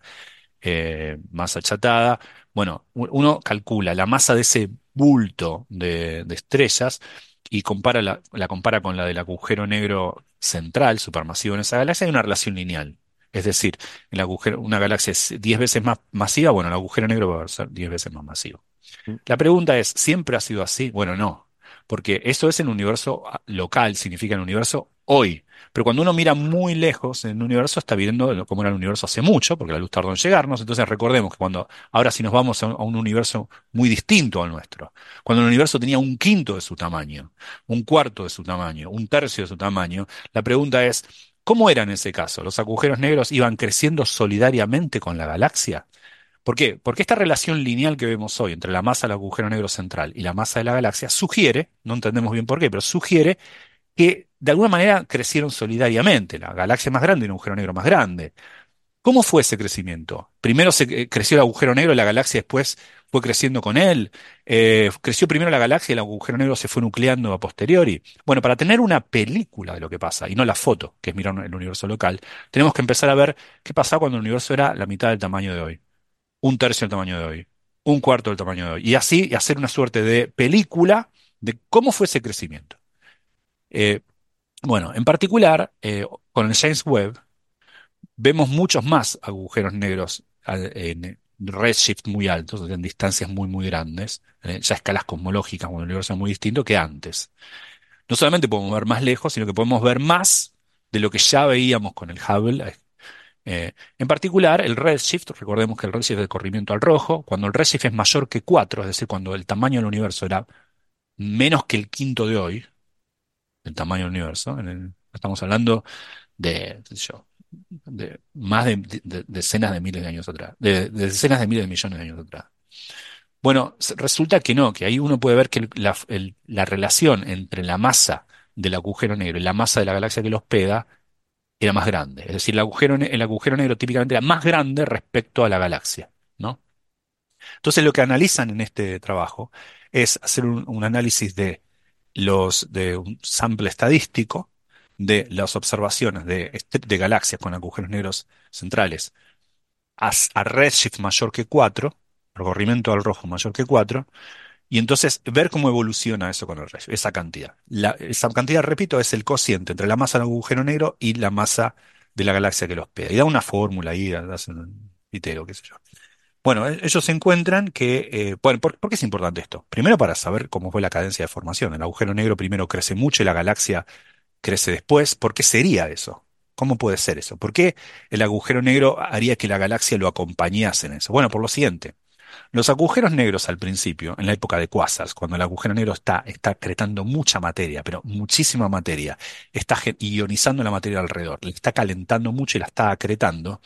eh, más achatada. Bueno, uno calcula la masa de ese bulto de, de estrellas y compara la, la compara con la del agujero negro central, supermasivo en esa galaxia, hay una relación lineal. Es decir, el agujero, una galaxia es 10 veces más masiva, bueno, el agujero negro va a ser 10 veces más masivo. La pregunta es, ¿siempre ha sido así? Bueno, no, porque eso es en el universo ah, local, significa en el universo hoy. Pero cuando uno mira muy lejos en el universo, está viendo cómo era el universo hace mucho, porque la luz tardó en llegarnos. Entonces recordemos que cuando, ahora si nos vamos a un universo muy distinto al nuestro, cuando el universo tenía un quinto de su tamaño, un cuarto de su tamaño, un tercio de su tamaño, la pregunta es, ¿cómo era en ese caso? ¿Los agujeros negros iban creciendo solidariamente con la galaxia? ¿Por qué? Porque esta relación lineal que vemos hoy entre la masa del agujero negro central y la masa de la galaxia sugiere, no entendemos bien por qué, pero sugiere que de alguna manera crecieron solidariamente. La galaxia más grande y un agujero negro más grande. ¿Cómo fue ese crecimiento? Primero se eh, creció el agujero negro y la galaxia después fue creciendo con él. Eh, creció primero la galaxia y el agujero negro se fue nucleando a posteriori. Bueno, para tener una película de lo que pasa y no la foto, que es mirar el universo local, tenemos que empezar a ver qué pasaba cuando el universo era la mitad del tamaño de hoy un tercio del tamaño de hoy, un cuarto del tamaño de hoy, y así hacer una suerte de película de cómo fue ese crecimiento. Eh, bueno, en particular, eh, con el James Webb vemos muchos más agujeros negros en redshift muy altos, en distancias muy, muy grandes, eh, ya escalas cosmológicas, cuando el universo muy distinto que antes. No solamente podemos ver más lejos, sino que podemos ver más de lo que ya veíamos con el Hubble eh, en particular, el redshift, recordemos que el redshift es el corrimiento al rojo, cuando el redshift es mayor que 4, es decir, cuando el tamaño del universo era menos que el quinto de hoy, el tamaño del universo, estamos hablando de, más de, de- de decenas de miles de años atrás, de, de decenas de miles de millones de años atrás. Bueno, resulta que no, que ahí uno puede ver que la, la relación entre la masa del agujero negro y la masa de la galaxia que lo hospeda era más grande. Es decir, el agujero, el agujero negro típicamente era más grande respecto a la galaxia, ¿no? Entonces, lo que analizan en este trabajo es hacer un, análisis de los, de un sample estadístico de las observaciones de, est- de galaxias con agujeros negros centrales a, a redshift mayor que 4, recorrimiento al rojo mayor que 4, y entonces ver cómo evoluciona eso con el redshift, esa cantidad. Esa cantidad, repito, es el cociente entre la masa del agujero negro y la masa de la galaxia que lo hospeda. Y da una fórmula ahí, hacen un pitero, qué sé yo. Bueno, e- ellos encuentran que, eh, bueno, ¿por, por qué es importante esto? Primero para saber cómo fue la cadencia de formación. El agujero negro primero crece mucho y la galaxia crece después. ¿Por qué sería eso? ¿Cómo puede ser eso? ¿Por qué el agujero negro haría que la galaxia lo acompañase en eso? Bueno, por lo siguiente. Los agujeros negros al principio, en la época de quasars, cuando el agujero negro está, está acretando mucha materia, pero muchísima materia, está ionizando la materia alrededor, le está calentando mucho y la está acretando,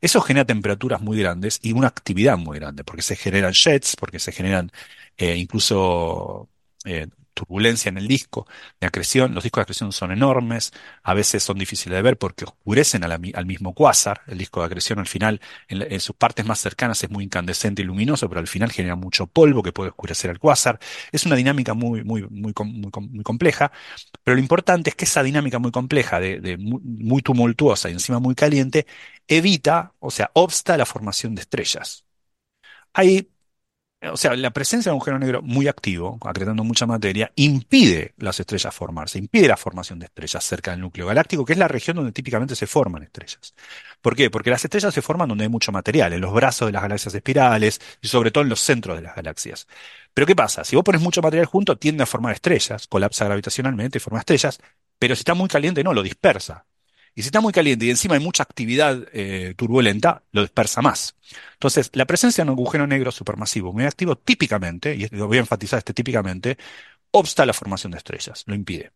eso genera temperaturas muy grandes y una actividad muy grande, porque se generan jets, porque se generan eh, incluso eh, turbulencia en el disco de acreción. Los discos de acreción son enormes, a veces son difíciles de ver porque oscurecen al mismo cuásar. El disco de acreción al final, en, sus partes más cercanas, es muy incandescente y luminoso, pero al final genera mucho polvo que puede oscurecer al cuásar. Es una dinámica muy, muy, muy, compleja, pero lo importante es que esa dinámica muy compleja, muy tumultuosa y encima muy caliente, evita, o sea, obsta la formación de estrellas. Hay o sea, la presencia de un agujero negro muy activo, acretando mucha materia, impide las estrellas formarse, impide la formación de estrellas cerca del núcleo galáctico, que es la región donde típicamente se forman estrellas. ¿Por qué? Porque las estrellas se forman donde hay mucho material, en los brazos de las galaxias espirales y sobre todo en los centros de las galaxias. Pero ¿qué pasa? Si vos pones mucho material junto, tiende a formar estrellas, colapsa gravitacionalmente y forma estrellas, pero si está muy caliente, no, lo dispersa. Y si está muy caliente y encima hay mucha actividad eh, turbulenta, lo dispersa más. Entonces, la presencia de un agujero negro supermasivo muy activo típicamente, y lo voy a enfatizar este típicamente, obsta la formación de estrellas, lo impide.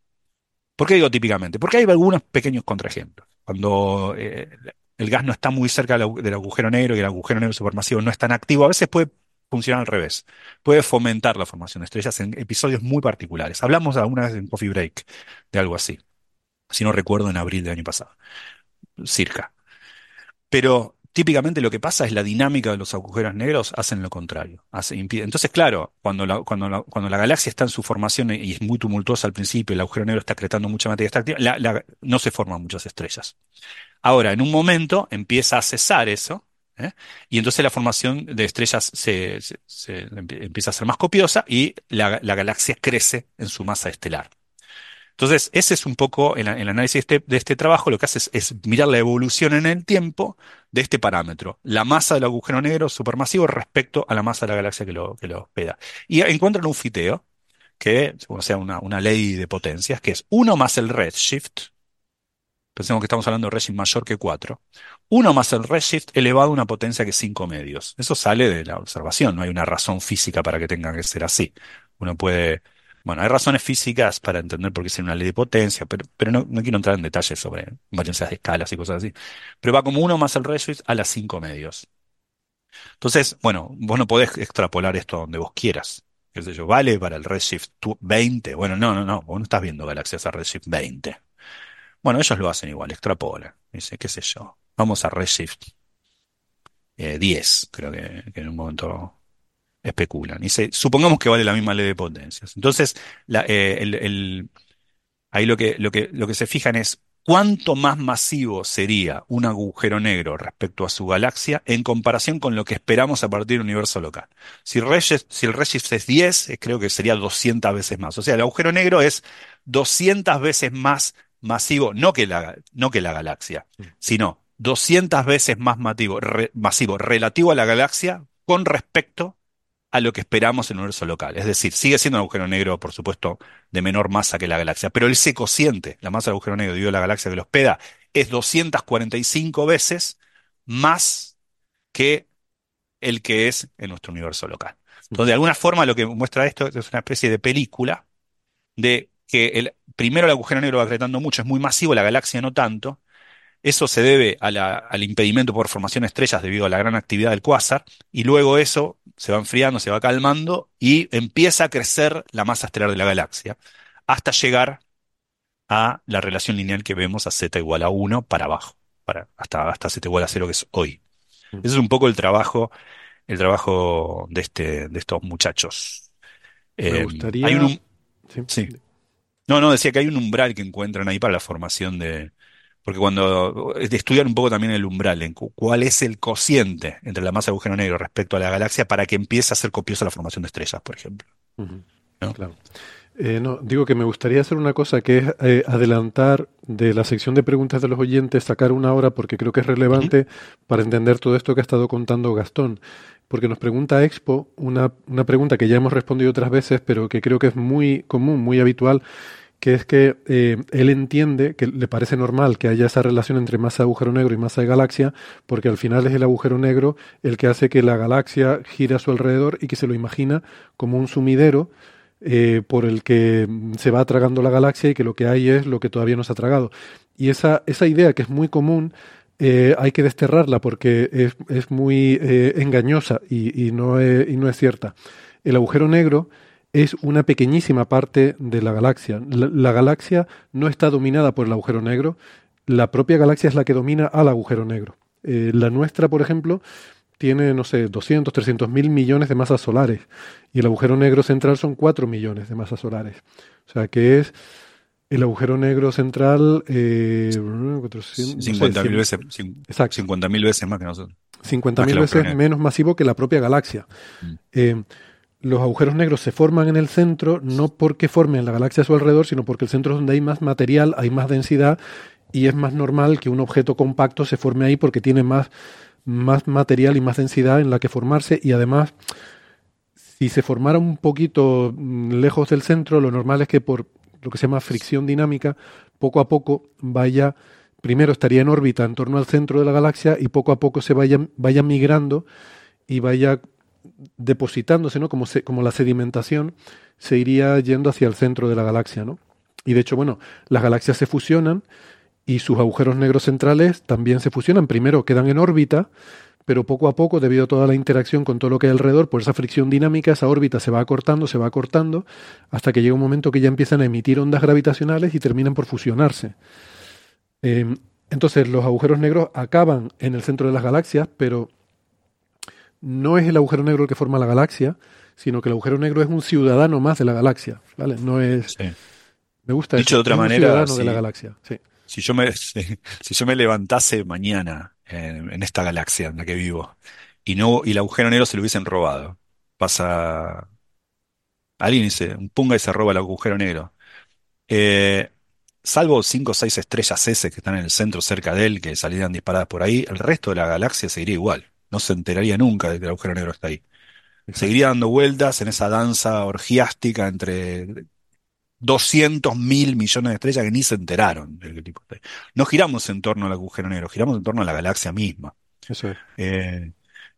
¿Por qué digo típicamente? Porque hay algunos pequeños contraejemplos. Cuando eh, el gas no está muy cerca del agujero negro y el agujero negro supermasivo no es tan activo, a veces puede funcionar al revés. Puede fomentar la formación de estrellas en episodios muy particulares. Hablamos alguna vez en Coffee Break de algo así si no recuerdo, en abril del año pasado, circa. Pero típicamente lo que pasa es la dinámica de los agujeros negros hacen lo contrario. Entonces, claro, cuando la, cuando, cuando la galaxia está en su formación y es muy tumultuosa al principio, el agujero negro está acretando mucha materia extractiva, no se forman muchas estrellas. Ahora, en un momento empieza a cesar eso, ¿eh? y entonces la formación de estrellas se, empieza a ser más copiosa y la galaxia crece en su masa estelar. Entonces, ese es un poco el, análisis de este, este, trabajo, lo que hace es, mirar la evolución en el tiempo de este parámetro, la masa del agujero negro supermasivo respecto a la masa de la galaxia que lo, que lo hospeda. Y encuentran un fiteo, que o sea una, una ley de potencias, que es 1 más el redshift, pensemos que estamos hablando de redshift mayor que 4, 1 más el redshift elevado a una potencia que es 5 medios. Eso sale de la observación, no hay una razón física para que tenga que ser así. Uno puede bueno, hay razones físicas para entender por qué es una ley de potencia, pero, pero no, quiero entrar en detalles sobre varianzas de escalas y cosas así. Pero va como uno más el redshift a las cinco medios. Entonces, bueno, vos no podés extrapolar esto a donde vos quieras. ¿Qué sé yo? ¿Vale para el redshift 20? Bueno, no, no, no. Vos no estás viendo galaxias a redshift 20. Bueno, ellos lo hacen igual, extrapolan. Dice, qué sé yo. Vamos a redshift 10, eh, creo que, que en un momento especulan. Y supongamos que vale la misma ley de potencias. Entonces, eh, ahí lo que, lo, que, lo que se fijan es cuánto más masivo sería un agujero negro respecto a su galaxia en comparación con lo que esperamos a partir del universo local. Si, si el redshift es 10, eh, creo que sería 200 veces más. O sea, el agujero negro es 200 veces más masivo, no que la, no que la galaxia, sino 200 veces más masivo, masivo relativo a la galaxia con respecto a lo que esperamos en el universo local. Es decir, sigue siendo un agujero negro, por supuesto, de menor masa que la galaxia, pero el se cociente, la masa del agujero negro dividido la galaxia que lo hospeda, es 245 veces más que el que es en nuestro universo local. Entonces, de alguna forma, lo que muestra esto es una especie de película de que el, primero el agujero negro va acretando mucho, es muy masivo, la galaxia no tanto, eso se debe al impedimento por formación de estrellas debido a la gran actividad del cuásar, y luego eso se va enfriando, se va calmando y empieza a crecer la masa estelar de la galaxia, hasta llegar a la relación lineal que vemos a z igual a 1 para abajo, para, hasta, hasta z igual a 0 que es hoy. Mm. Ese es un poco el trabajo, el trabajo de, este, de estos muchachos. Me eh, gustaría... sí. No, no, decía que hay un umbral que encuentran ahí para la formación de, porque cuando estudiar un poco también el umbral, en cuál es el cociente entre la masa de agujero negro respecto a la galaxia para que empiece a ser copiosa la formación de estrellas, por ejemplo. Claro. Eh, no, digo que me gustaría hacer una cosa que es eh, adelantar de la sección de preguntas de los oyentes, sacar una hora porque creo que es relevante para entender todo esto que ha estado contando Gastón. Porque nos pregunta Expo una, una pregunta que ya hemos respondido otras veces, pero que creo que es muy común, muy habitual, que es que eh, él entiende que le parece normal que haya esa relación entre masa de agujero negro y masa de galaxia, porque al final es el agujero negro el que hace que la galaxia gire a su alrededor y que se lo imagina como un sumidero eh, por el que se va tragando la galaxia y que lo que hay es lo que todavía no se ha tragado. Y esa, esa idea que es muy común, eh, hay que desterrarla porque es, es muy engañosa y, y, no y no es cierta. El agujero negro es una pequeñísima parte de la galaxia. La, la, galaxia no está dominada por el agujero negro, la propia galaxia es la que domina al agujero negro. Eh, la nuestra, por ejemplo, tiene, no sé, 200, 300 mil millones de masas solares y el agujero negro central son 4 millones de masas solares. O sea que es el agujero negro central... Eh, 50 mil veces, exacto. 50 veces más que nosotros. 50 mil veces menos masivo que la propia galaxia. Mm. Eh, los agujeros negros se forman en el centro no porque formen la galaxia a su alrededor, sino porque el centro es donde hay más material, hay más densidad y es más normal que un objeto compacto se forme ahí porque tiene más, más material y más densidad en la que formarse y además si se formara un poquito mm, lejos del centro, lo normal es que por lo que se llama fricción dinámica, poco a poco vaya, primero estaría en órbita en torno al centro de la galaxia y poco a poco se vaya, vaya migrando y vaya depositándose, ¿no? Como, se, como la sedimentación se iría yendo hacia el centro de la galaxia, ¿no? Y de hecho, bueno, las galaxias se fusionan y sus agujeros negros centrales también se fusionan. Primero quedan en órbita, pero poco a poco, debido a toda la interacción con todo lo que hay alrededor, por esa fricción dinámica, esa órbita se va acortando, se va acortando, hasta que llega un momento que ya empiezan a emitir ondas gravitacionales y terminan por fusionarse. Em, entonces, los agujeros negros acaban en el centro de las galaxias, pero no es el agujero negro el que forma la galaxia, sino que el agujero negro es un ciudadano más de la galaxia. ¿vale? No es. Me gusta Dicho de otra manera. de la galaxia. Sí. Si yo me, si yo me levantase mañana en, esta galaxia en la que vivo y no y el agujero negro se lo hubiesen robado, pasa alguien dice, un punga y se roba el agujero negro. Eh, salvo cinco o seis estrellas S que están en el centro cerca de él, que salieran disparadas por ahí, el resto de la galaxia seguiría igual. No se enteraría nunca de que el agujero negro está ahí. Seguiría dando vueltas en esa danza orgiástica entre 200 mil millones de estrellas que ni se enteraron del tipo. No giramos en torno al agujero negro, giramos en torno a la galaxia misma. Eso es. Eh,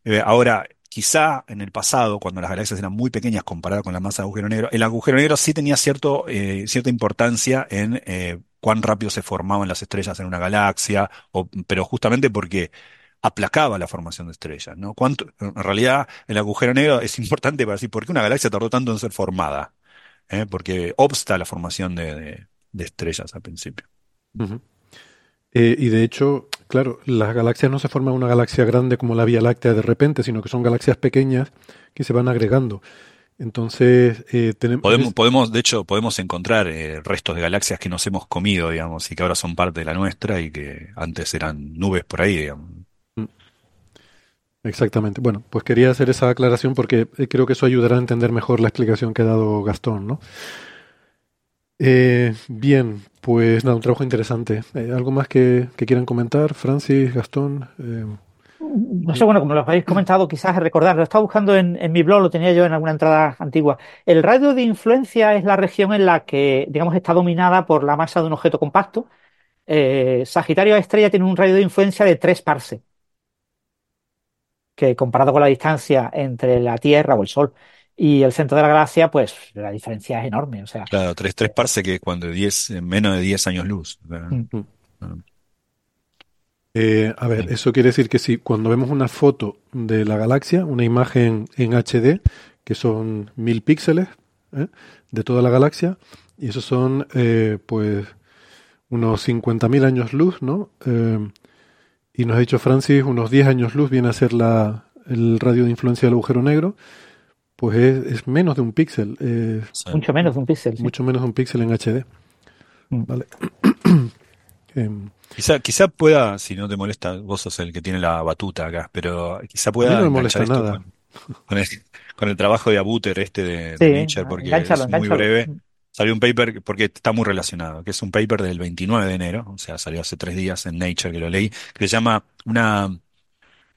eh, ahora, quizá en el pasado, cuando las galaxias eran muy pequeñas comparadas con la masa del agujero negro, el agujero negro sí tenía cierto, eh, cierta importancia en cuán rápido se formaban las estrellas en una galaxia, pero justamente porque aplacaba la formación de estrellas. ¿no? ¿Cuánto, en realidad, el agujero negro es importante para decir por qué una galaxia tardó tanto en ser formada. ¿eh? porque obsta la formación de, estrellas al principio. Eh, y de hecho, claro, las galaxias no se forman una galaxia grande como la Vía Láctea de repente, sino que son galaxias pequeñas que se van agregando. Entonces, eh, tenemos... Podemos, podemos, de hecho, podemos encontrar restos de galaxias que nos hemos comido, digamos, y que ahora son parte de la nuestra y que antes eran nubes por ahí, digamos. Exactamente. Bueno, pues quería hacer esa aclaración porque eh, creo que eso ayudará a entender mejor la explicación que ha dado Gastón, ¿no? Eh, bien, pues nada, un trabajo interesante. Eh, ¿Algo más que, quieran comentar, Francis, Gastón? no sé, bueno, como lo habéis comentado, quizás recordar, lo estaba buscando en, mi blog, lo tenía yo en alguna entrada antigua. El radio de influencia es la región en la que, digamos, está dominada por la masa de un objeto compacto. Sagitario Estrella tiene un radio de influencia de 3 parse que comparado con la distancia entre la Tierra o el Sol y el centro de la galaxia, pues la diferencia es enorme. O sea, claro, tres, tres parse que cuando 10, menos de 10 años luz. Mm. Ah. Eh, a ver, eso quiere decir que si cuando vemos una foto de la galaxia, una imagen en HD, que son mil píxeles ¿eh? de toda la galaxia, y esos son eh, pues unos 50.000 años luz, ¿no? Y nos ha dicho Francis, unos 10 años luz viene a ser la, el radio de influencia del agujero negro, pues es, menos de un píxel. mucho menos de un píxel. Mucho menos de un píxel en HD. Mm. Vale. Em, quizá, quizá pueda, si no te molesta, vos sos el que tiene la batuta acá, pero quizá pueda. no me molesta nada. Con, el, trabajo de Abuter este de, Nature, porque es muy breve. Salió un paper, porque está muy relacionado, que es un paper del 29 de enero, o sea, salió hace tres días en Nature que lo leí, que se llama una,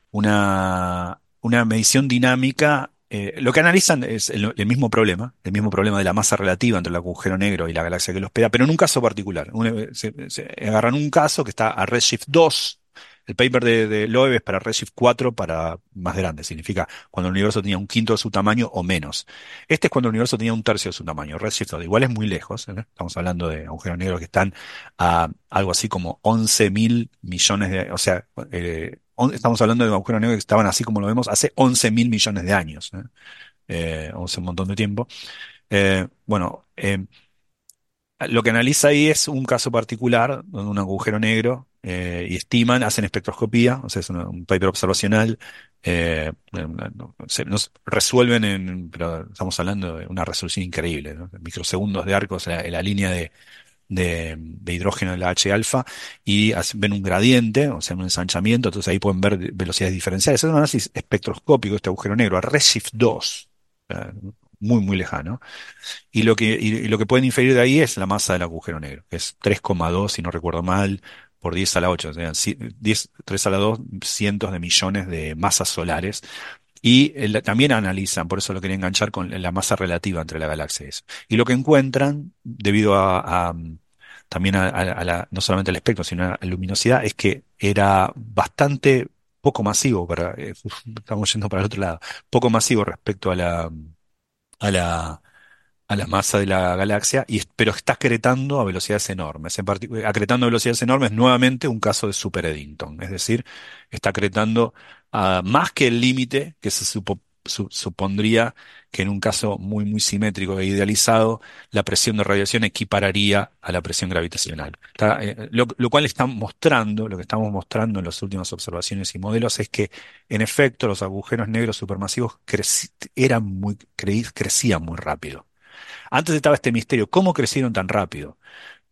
una, una medición dinámica. Eh, lo que analizan es el, mismo problema, el mismo problema de la masa relativa entre el agujero negro y la galaxia que lo hospeda, pero en un caso particular. se, se agarran un caso que está a redshift 2 el paper de, Loeb es para Redshift 4 para más grande, significa cuando el universo tenía un quinto de su tamaño o menos. Este es cuando el universo tenía un tercio de su tamaño. Redshift 2 igual es muy lejos, ¿eh? estamos hablando de agujeros negros que están a algo así como 11 mil millones de, o sea, eh, estamos hablando de agujeros negros que estaban así como lo vemos hace 11 mil millones de años, ¿eh? eh, hace un montón de tiempo. Bueno, lo que analiza ahí es un caso particular, donde un agujero negro, eh, y estiman, hacen espectroscopía, o sea, es un paper observacional, eh, se- nos resuelven en, pero estamos hablando de una resolución increíble, ¿no? Microsegundos de arco, o sea, la, la línea de, de, hidrógeno de la H alfa, y ven un gradiente, o sea, un ensanchamiento, entonces ahí pueden ver velocidades diferenciales. Es un análisis espectroscópico este agujero negro, a Redshift 2, o sea, muy, muy lejano. Y lo que, y lo que pueden inferir de ahí es la masa del agujero negro, que es 3,2, si no recuerdo mal, por 10 a la 8, o sea, ci- 10, 3 a la 2, cientos de millones de masas solares. Y el- también analizan, por eso lo quería enganchar con la masa relativa entre la galaxia y eso. Y lo que encuentran, debido a, también a la, no solamente al espectro, sino a la luminosidad, es que era bastante poco masivo, para, eh, estamos yendo para el otro lado, poco masivo respecto a la, a la, a la masa de la galaxia, y, pero está acretando a velocidades enormes. En acretando a velocidades enormes, nuevamente un caso de Super Eddington. Es decir, está acretando a más que el límite que se supo- su- supondría que en un caso muy, muy simétrico e idealizado, la presión de radiación equipararía a la presión gravitacional. Eh, lo, cual está mostrando, lo que estamos mostrando en las últimas observaciones y modelos es que, en efecto, los agujeros negros supermasivos eran muy, crecían muy rápido. Antes estaba este misterio, ¿cómo crecieron tan rápido?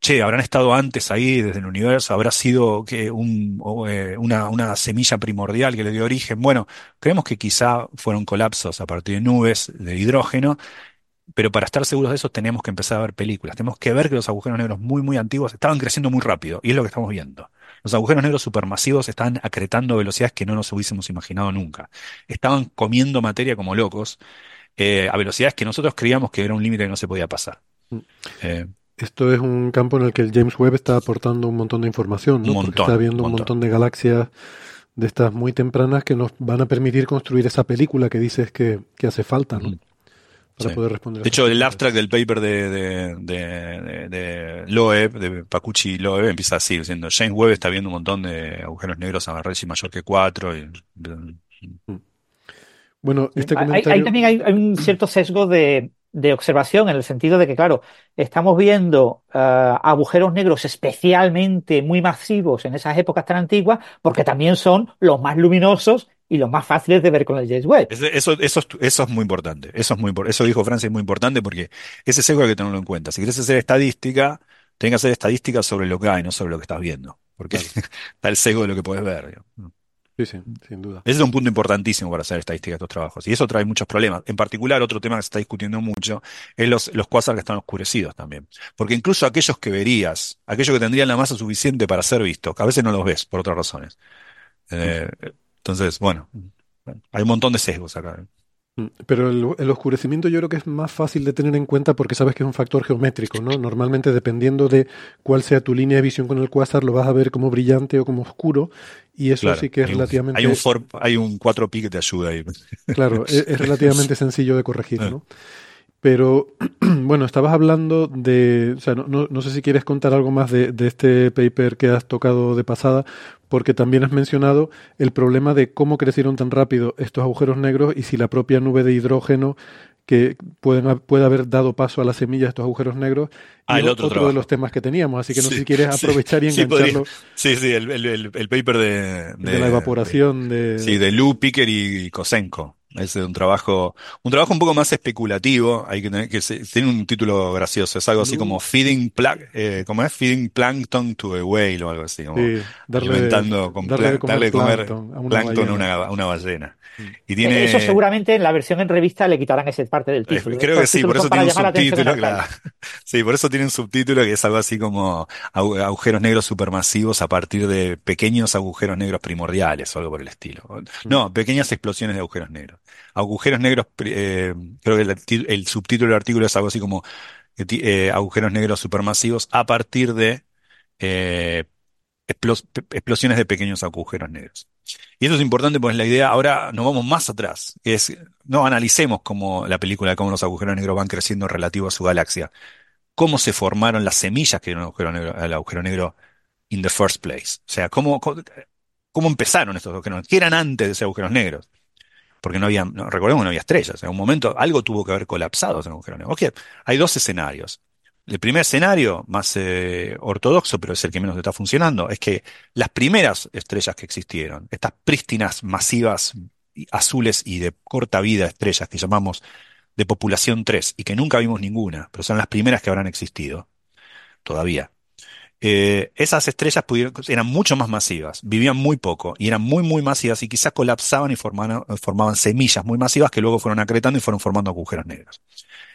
Che, ¿habrán estado antes ahí desde el universo? ¿Habrá sido que un, eh, una, una semilla primordial que le dio origen? Bueno, creemos que quizá fueron colapsos a partir de nubes de hidrógeno, pero para estar seguros de eso tenemos que empezar a ver películas. Tenemos que ver que los agujeros negros muy, muy antiguos estaban creciendo muy rápido, y es lo que estamos viendo. Los agujeros negros supermasivos están acretando velocidades que no nos hubiésemos imaginado nunca. Estaban comiendo materia como locos eh, a velocidades que nosotros creíamos que era un límite que no se podía pasar. Mm. Eh, Esto es un campo en el que el James Webb está aportando un montón de información, ¿no? Porque montón, está viendo un un montón. de galaxias de estas muy tempranas que nos van a permitir construir esa película que dices que, que hace falta, ¿no? Ujú. Para Sí. poder responder. de hecho, el abstract del paper de, de, de, de- Loeb, de Pacucci y Loeb, empieza así, diciendo, James Webb está viendo un montón de agujeros negros a Redshift mayor que 4. Y, Bueno, este Ahí- Ahí, comentario. también hay, hay un cierto sesgo de, de observación en el sentido de que, claro, estamos viendo eh, agujeros negros especialmente muy masivos en esas épocas tan antiguas porque también son los más luminosos y los más fáciles de ver con el James Webb. Eso, eso, eso, es, eso es muy importante. Eso es muy Eso dijo Francis, es muy importante porque ese sesgo hay que tenerlo en cuenta. Si quieres hacer estadística, tenés que hacer estadística sobre lo que hay, no sobre lo que estás viendo. Porque está el sesgo de lo que puedes ver. digamos. Sí, sí, sin duda. Ese es un punto importantísimo para hacer estadística de estos trabajos. Y eso trae muchos problemas. En particular, otro tema que se está discutiendo mucho es los, los cuásares que están oscurecidos también. Porque incluso aquellos que verías, aquellos que tendrían la masa suficiente para ser vistos, a veces no los ves por otras razones. Eh, entonces, bueno, hay un montón de sesgos acá. Mm, Pero el, el oscurecimiento yo creo que es más fácil de tener en cuenta porque sabes que es un factor geométrico, ¿no? Normalmente dependiendo de cuál sea tu línea de visión con el cuásar, lo vas a ver como brillante o como oscuro, y eso Claro, sí que es hay un, relativamente, hay un, for- hay un 4pi que te ayuda ahí. claro, es, es relativamente sencillo de corregir, ¿no? Pero bueno, estabas hablando de, o sea, no, no, no sé si quieres contar algo más de, de este paper que has tocado de pasada, porque también has mencionado el problema de cómo crecieron tan rápido estos agujeros negros y si la propia nube de hidrógeno que pueden, puede haber dado paso a la semilla de estos agujeros negros Ah, y el otro otro de los temas que teníamos. Así que no sé si quieres sí, aprovechar y engancharlo. Sí, sí, el, el- el- el paper de, de, la evaporación de... Sí, de Lou Picker y Kosenko. Es un trabajo, un trabajo un poco más especulativo. Hay que tener que se- tiene un título gracioso. Es algo así como feeding pla eh, ¿cómo es? Feeding plankton to a whale o algo así, como Sí, darle, alimentando con darle de pla- darle de comer plancton a una ballena. una, ballena. Mm. Y tiene, Eso seguramente en la versión en revista le quitarán esa parte del eh, título. creo que sí, por eso tiene un subtítulo, claro. Sí, por eso tiene un subtítulo que es algo así como agu- agujeros negros supermasivos a partir de pequeños agujeros negros primordiales o algo por el estilo. No, pequeñas explosiones de agujeros negros. Agujeros negros, eh, creo que el, el subtítulo del artículo es algo así como eh, eh, agujeros negros supermasivos a partir de explosiones de pequeños agujeros negros. Y eso es importante porque la idea, ahora nos vamos más atrás, es, no analicemos como la película cómo los agujeros negros van creciendo relativo a su galaxia, cómo se formaron las semillas que dieron al agujero negro, al agujero negro in the first place. O sea, cómo, cómo, cómo empezaron estos agujeros negros, qué eran antes de ser agujeros negros. Porque no había, recordemos que no había estrellas. En un momento algo tuvo que haber colapsado ese agujero negro. Hay dos escenarios. El primer escenario, más eh, ortodoxo, pero es el que menos está funcionando, es que las primeras estrellas que existieron, estas prístinas, masivas, azules y de corta vida estrellas que llamamos de población 3 y que nunca vimos ninguna, pero son las primeras que habrán existido todavía. Eh, esas estrellas eran mucho más masivas, vivían muy poco y eran muy, muy masivas y quizás colapsaban y formaban, formaban semillas muy masivas que luego fueron acretando y fueron formando agujeros negros.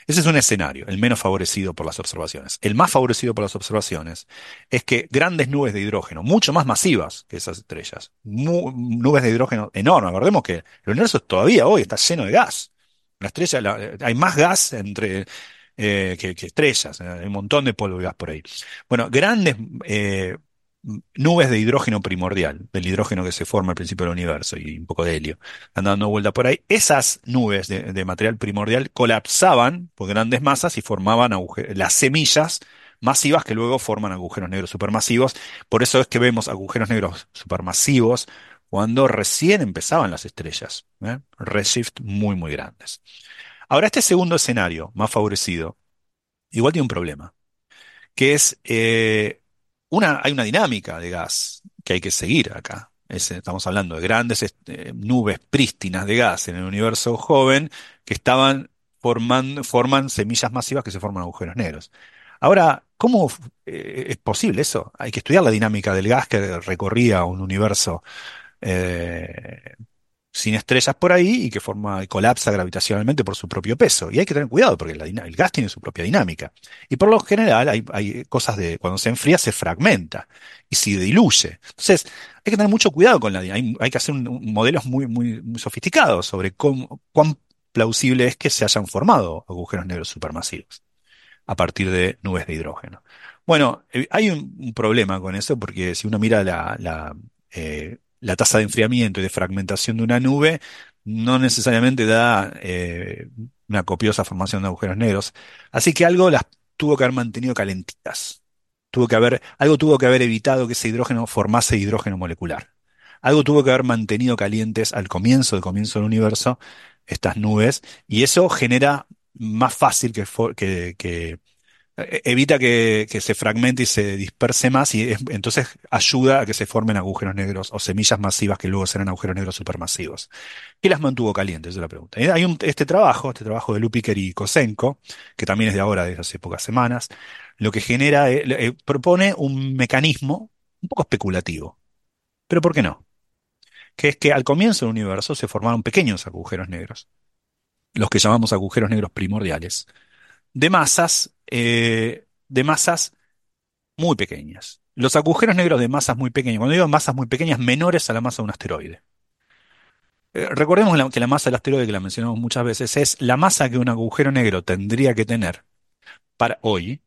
Ese es un escenario, el menos favorecido por las observaciones. El más favorecido por las observaciones es que grandes nubes de hidrógeno, mucho más masivas que esas estrellas, nubes de hidrógeno enormes, recordemos que el universo todavía hoy está lleno de gas. La estrella, hay más gas entre eh, que, estrellas, eh, un montón de polvo por ahí. Bueno, grandes eh, nubes de hidrógeno primordial, del hidrógeno que se forma al principio del universo y un poco de helio, andando dando vuelta por ahí. Esas nubes de, material primordial colapsaban por grandes masas y formaban las semillas masivas que luego forman agujeros negros supermasivos. Por eso es que vemos agujeros negros supermasivos cuando recién empezaban las estrellas. ¿eh? Redshift muy, muy grandes. Ahora, este segundo escenario, más favorecido, igual tiene un problema, que es eh, una, hay una dinámica de gas que hay que seguir acá. estamos hablando de grandes este, nubes prístinas de gas en el universo joven que estaban formando, forman semillas masivas que se forman agujeros negros. Ahora, ¿cómo eh, es posible eso? Hay que estudiar la dinámica del gas que recorría un universo eh, sin estrellas por ahí y que forma, colapsa gravitacionalmente por su propio peso. Y hay que tener cuidado porque el gas tiene su propia dinámica. Y por lo general hay, cosas de, cuando se enfría se fragmenta y se diluye. Entonces, hay que tener mucho cuidado con la dinámica. Hay, que hacer modelos muy, muy, muy sofisticados sobre cómo, cuán plausible es que se hayan formado agujeros negros supermasivos a partir de nubes de hidrógeno. Bueno, eh, hay un, problema con eso porque si uno mira la, la eh, la tasa de enfriamiento y de fragmentación de una nube no necesariamente da eh, una copiosa formación de agujeros negros. Así que algo las tuvo que haber mantenido calentitas. Tuvo que haber, algo tuvo que haber evitado que ese hidrógeno formase hidrógeno molecular. Algo tuvo que haber mantenido calientes al comienzo del comienzo del universo estas nubes y eso genera más fácil que, que e-, evita que, se fragmente y se disperse más y entonces ayuda a que se formen agujeros negros o semillas masivas que luego serán agujeros negros supermasivos. ¿Qué las mantuvo calientes? Es la pregunta. Eh, hay este trabajo, este trabajo de Lupiker y Kosenko, que también es de ahora, de hace pocas semanas, lo que genera, eh, eh, propone un mecanismo un poco especulativo. Pero ¿por qué no? Que es que al comienzo del universo se formaron pequeños agujeros negros, los que llamamos agujeros negros primordiales de masas, eh, de masas muy pequeñas. Los agujeros negros de masas muy pequeñas, cuando digo masas muy pequeñas, menores a la masa de un asteroide. Eh, recordemos que la masa del asteroide, que la mencionamos muchas veces, es la masa que un agujero negro tendría que tener para hoy,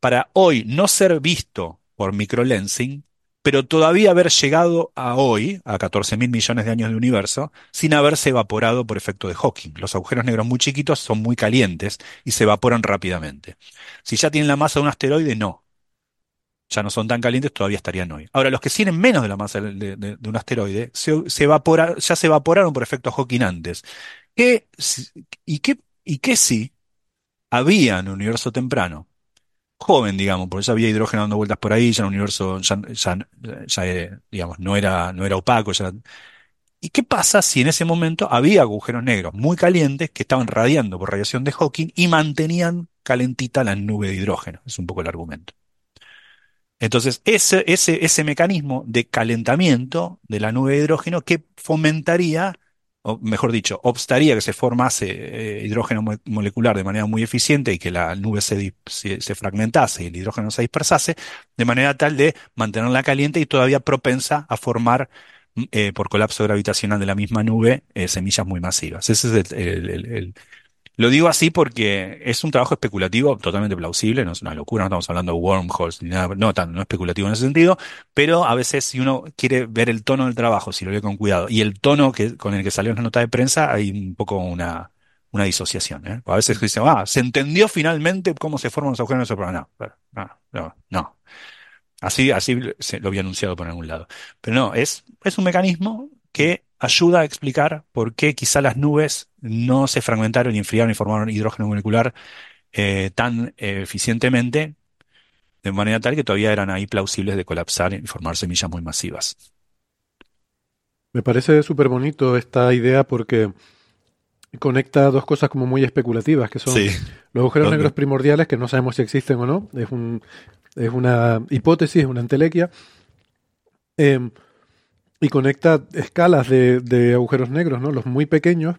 para hoy no ser visto por microlensing pero todavía haber llegado a hoy, a 14 mil millones de años de universo, sin haberse evaporado por efecto de Hawking. Los agujeros negros muy chiquitos son muy calientes y se evaporan rápidamente. Si ya tienen la masa de un asteroide, no. Ya no son tan calientes, todavía estarían hoy. Ahora, los que tienen menos de la masa de, un asteroide, se, ya se evaporaron por efecto Hawking antes. y, qué, ¿Y qué si había en el universo temprano joven, digamos, porque ya había hidrógeno dando vueltas por ahí, ya el universo ya, eh, digamos, no era, no era opaco. ¿Y qué pasa si en ese momento había agujeros negros muy calientes que estaban radiando por radiación de Hawking y mantenían calentita la nube de hidrógeno? Es un poco el argumento. Entonces, ese, ese, ese mecanismo de calentamiento de la nube de hidrógeno que fomentaría o mejor dicho, obstaría que se formase eh, hidrógeno molecular de manera muy eficiente y que la nube se, se, fragmentase y el hidrógeno se dispersase, de manera tal de mantenerla caliente y todavía propensa a formar, eh, por colapso gravitacional de la misma nube, eh, semillas muy masivas. Ese es el, lo digo así porque es un trabajo especulativo totalmente plausible, no es una locura, no estamos hablando de wormholes ni nada, no tan no especulativo en ese sentido, pero a veces si uno quiere ver el tono del trabajo, si lo ve con cuidado, y el tono que, con el que salió en la nota de prensa, hay un poco una, una disociación. ¿eh? A veces dicen, ah, se entendió finalmente cómo se forman los agujeros negros, no, no, no, no. Así, así lo había anunciado por algún lado. Pero no, es, es un mecanismo que ayuda a explicar por qué quizá las nubes no se fragmentaron y enfriaron y formaron hidrógeno molecular eh, tan eh, eficientemente, de manera tal que todavía eran ahí plausibles de colapsar y formar semillas muy masivas. Me parece súper bonito esta idea porque conecta dos cosas como muy especulativas, que son Sí. los agujeros ¿Dónde? negros primordiales, que no sabemos si existen o no, es, un, es una hipótesis, una entelequia, eh, y conecta escalas de, de agujeros negros, ¿no? Los muy pequeños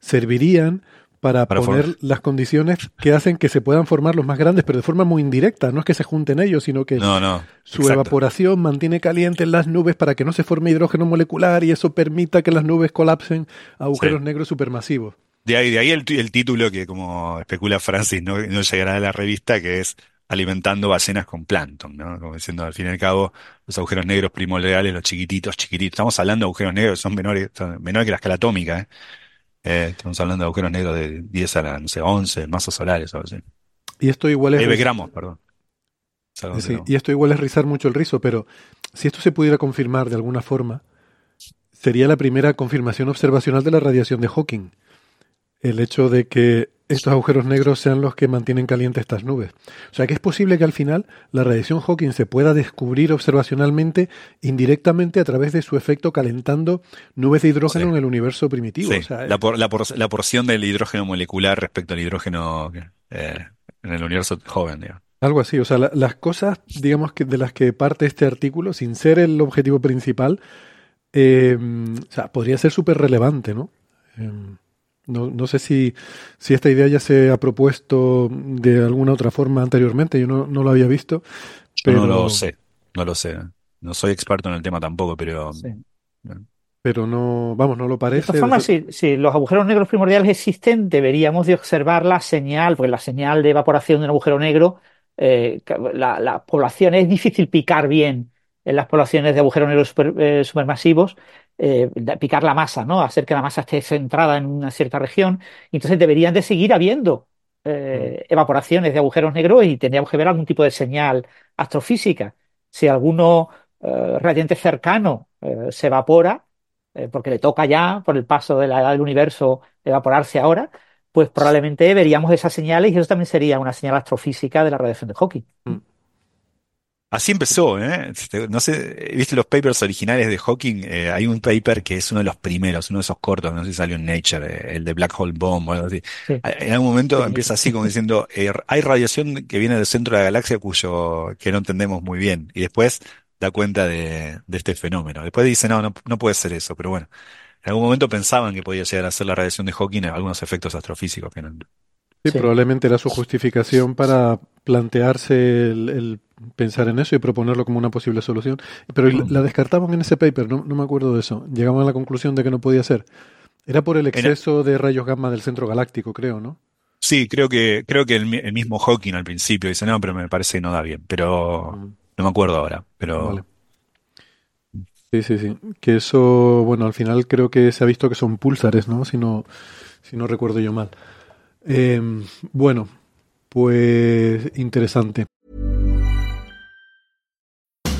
servirían para, Para poner formar. las condiciones que hacen que se puedan formar los más grandes, pero de forma muy indirecta, no es que se junten ellos, sino que No, no. su exacto. evaporación mantiene calientes las nubes para que no se forme hidrógeno molecular y eso permita que las nubes colapsen a agujeros Sí. negros supermasivos. De ahí, de ahí el, el título que, como especula Francis, no, no llegará a la revista, que es Alimentando ballenas con plancton, ¿no? Como diciendo, al fin y al cabo, los agujeros negros primordiales, los chiquititos, chiquititos. Estamos hablando de agujeros negros son menores, son menores que la escala atómica, ¿eh? Eh, estamos hablando de agujeros negros de 10 a la, no sé, 11 masas solares o algo así. Y esto igual es Eh, gramos, perdón. Es sí, y esto igual es rizar mucho el rizo, pero si esto se pudiera confirmar de alguna forma, sería la primera confirmación observacional de la radiación de Hawking. El hecho de que estos agujeros negros sean los que mantienen calientes estas nubes. O sea que es posible que al final la radiación Hawking se pueda descubrir observacionalmente indirectamente a través de su efecto calentando nubes de hidrógeno Sí. en el universo primitivo. Sí, O sea, la, por- la, por- la porción del hidrógeno molecular respecto al hidrógeno eh, en el universo joven, digamos. Algo así, o sea, la- las cosas, digamos, que de las que parte este artículo, sin ser el objetivo principal, eh, o sea, podría ser súper relevante, ¿no? Eh, no, no sé si, si esta idea ya se ha propuesto de alguna otra forma anteriormente, yo no, no lo había visto, Yo pero, no lo sé, no lo sé. No soy experto en el tema tampoco, pero Sí. pero no, vamos, no lo De parece. todas formas, si, si los agujeros negros primordiales existen, deberíamos de observar la señal, porque la señal de evaporación de un agujero negro, eh, la, la población es difícil picar bien en las poblaciones de agujeros negros super- eh, supermasivos, eh, picar la masa, ¿no? Hacer que la masa esté centrada en una cierta región. Y entonces deberían de seguir habiendo eh, evaporaciones de agujeros negros y tendríamos que ver algún tipo de señal astrofísica. Si alguno eh, radiante cercano se evapora, porque le toca ya, por el paso de la edad del universo, evaporarse ahora, pues probablemente veríamos esas señales y eso también sería una señal astrofísica de la radiación de Hawking. Así empezó, ¿eh? Este, No sé, ¿viste los papers originales de Hawking? Eh, hay un paper que es uno de los primeros, uno de esos cortos, no sé si salió en Nature, eh, el de Black Hole Bomb o algo así. Sí. En algún momento Sí. empieza así como diciendo, eh, hay radiación que viene del centro de la galaxia cuyo que no entendemos muy bien. Y después da cuenta de, de este fenómeno. Después dice, no, no, no puede ser eso, pero bueno. En algún momento pensaban que podía llegar a ser la radiación de Hawking algunos efectos astrofísicos que no. Sí, Sí. probablemente era su justificación para plantearse el, el pensar en eso y proponerlo como una posible solución. Pero la, la descartamos en ese paper, no, no me acuerdo de eso. Llegamos a la conclusión de que no podía ser. Era por el exceso de rayos gamma del centro galáctico, creo, ¿no? Sí, creo que, creo que el, mi- el mismo Hawking al principio dice, no, pero me parece que no da bien. Pero Mm, no me acuerdo ahora. Pero Vale. Sí, sí, sí. Que eso, bueno, al final creo que se ha visto que son púlsares, ¿no? Si no, si no recuerdo yo mal. Eh, bueno, pues interesante.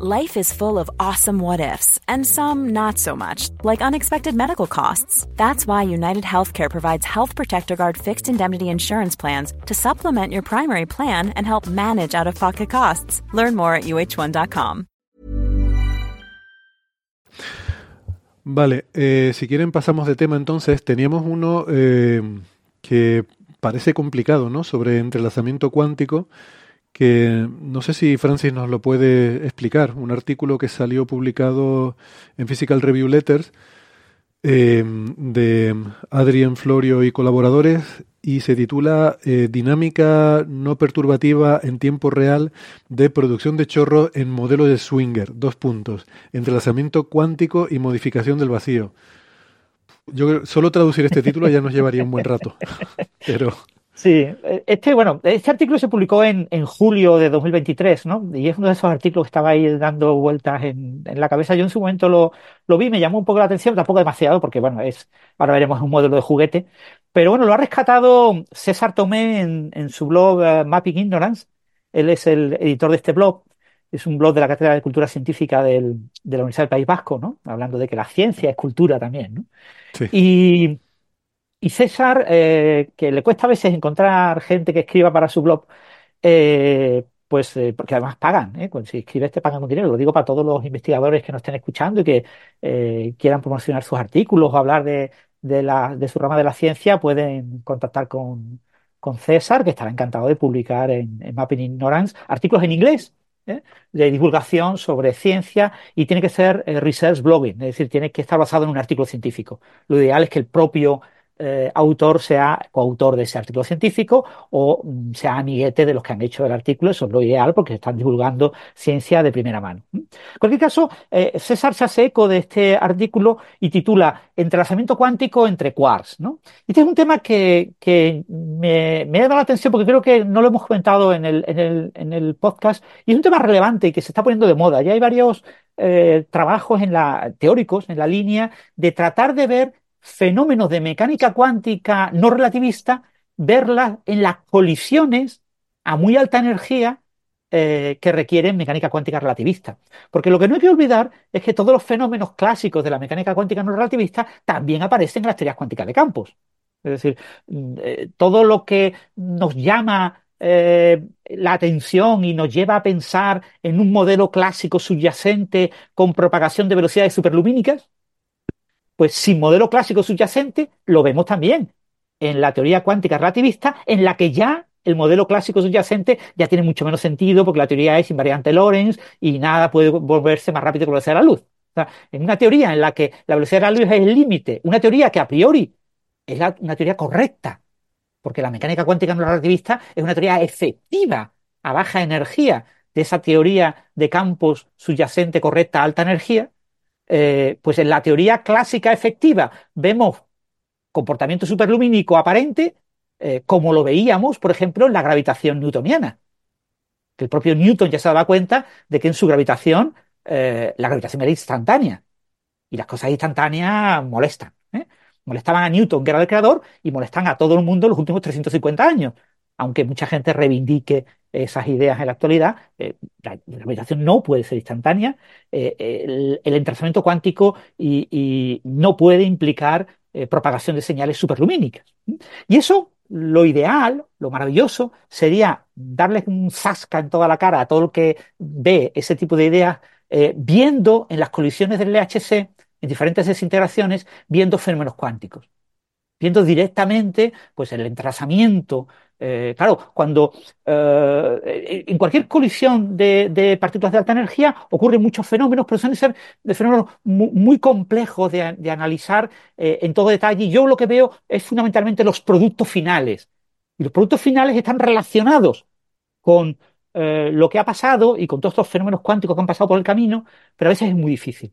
Life is full of awesome what ifs, and some not so much, like unexpected medical costs. That's why United Healthcare provides Health Protector Guard fixed indemnity insurance plans to supplement your primary plan and help manage out of pocket costs. Learn more at uh1.com. Vale, eh, si quieren pasamos de tema entonces. Teníamos uno eh, que parece complicado, ¿no? Sobre entrelazamiento cuántico, que no sé si Francis nos lo puede explicar. Un artículo que salió publicado en Physical Review Letters eh, de Adrien Florio y colaboradores y se titula eh, Dinámica no perturbativa en tiempo real de producción de chorro en modelo de Swinger. Dos puntos. Entrelazamiento cuántico y modificación del vacío. Yo creo, solo traducir este título ya nos llevaría un buen rato. Pero Sí, este, bueno, este artículo se publicó en, en julio de 2023, ¿no? Y es uno de esos artículos que estaba ahí dando vueltas en, en la cabeza. Yo en su momento lo, lo vi, me llamó un poco la atención, tampoco demasiado, porque bueno, es, ahora veremos un modelo de juguete. Pero bueno, lo ha rescatado César Tomé en, en su blog eh, Mapping Ignorance. Él es el editor de este blog. Es un blog de la Cátedra de Cultura Científica del- de la Universidad del País Vasco, ¿no? Hablando de que la ciencia es cultura también, ¿no? sí. Y, y César, eh, que le cuesta a veces encontrar gente que escriba para su blog, eh, pues eh, porque además pagan, ¿eh? Pues si escribes te pagan con dinero. Lo digo para todos los investigadores que nos estén escuchando y que eh, quieran promocionar sus artículos o hablar de, su rama de la ciencia, pueden contactar con, con César, que estará encantado de publicar en, Mapping Ignorance artículos en inglés. de divulgación sobre ciencia y tiene que ser research blogging, es decir, tiene que estar basado en un artículo científico. Lo ideal es que el propio eh, autor sea coautor de ese artículo científico o mm, sea amiguete de los que han hecho el artículo, eso es lo ideal porque están divulgando ciencia de primera mano. En cualquier caso, eh, César se hace eco de este artículo y titula Entrelazamiento cuántico entre quarks. ¿no? Este es un tema que, que me, ha dado la atención porque creo que no lo hemos comentado en el, en el, en el podcast y es un tema relevante y que se está poniendo de moda. Ya hay varios eh, trabajos en la, teóricos en la línea de tratar de ver fenómenos de mecánica cuántica no relativista, verlas en las colisiones a muy alta energía eh, que requieren mecánica cuántica relativista. Porque lo que no hay que olvidar es que todos los fenómenos clásicos de la mecánica cuántica no relativista también aparecen en las teorías cuánticas de campos. Es decir, mm, eh, todo lo que nos llama eh, la atención y nos lleva a pensar en un modelo clásico subyacente con propagación de velocidades superlumínicas, pues sin modelo clásico subyacente lo vemos también en la teoría cuántica relativista, en la que ya el modelo clásico subyacente ya tiene mucho menos sentido porque la teoría es invariante Lorentz y nada puede volverse más rápido que la velocidad de la luz. O sea, en una teoría en la que la velocidad de la luz es el límite, una teoría que a priori es una teoría correcta, porque la mecánica cuántica no relativista es una teoría efectiva a baja energía de esa teoría de campos subyacente correcta a alta energía, eh, pues en la teoría clásica efectiva vemos comportamiento superlumínico aparente, eh, como lo veíamos, por ejemplo, en la gravitación newtoniana. Que el propio Newton ya se daba cuenta de que en su gravitación eh, la gravitación era instantánea. Y las cosas instantáneas molestan. Molestaban a Newton, que era el creador, y molestan a todo el mundo en los últimos 350 años. Aunque mucha gente reivindique esas ideas en la actualidad, eh, la, gravitación no puede ser instantánea, eh, el, el entrelazamiento cuántico y, no puede implicar eh, propagación de señales superlumínicas. Y eso, lo ideal, lo maravilloso, sería darles un zasca en toda la cara a todo el que ve ese tipo de ideas, viendo en las colisiones del LHC, en diferentes desintegraciones, viendo fenómenos cuánticos viendo directamente pues el entrelazamiento. Eh, claro, cuando eh, en cualquier colisión de, partículas de alta energía ocurren muchos fenómenos, pero suelen ser de fenómenos muy, complejos de, analizar eh, en todo detalle. Y yo lo que veo es fundamentalmente los productos finales. Y los productos finales están relacionados con lo que ha pasado y con todos estos fenómenos cuánticos que han pasado por el camino, pero a veces es muy difícil.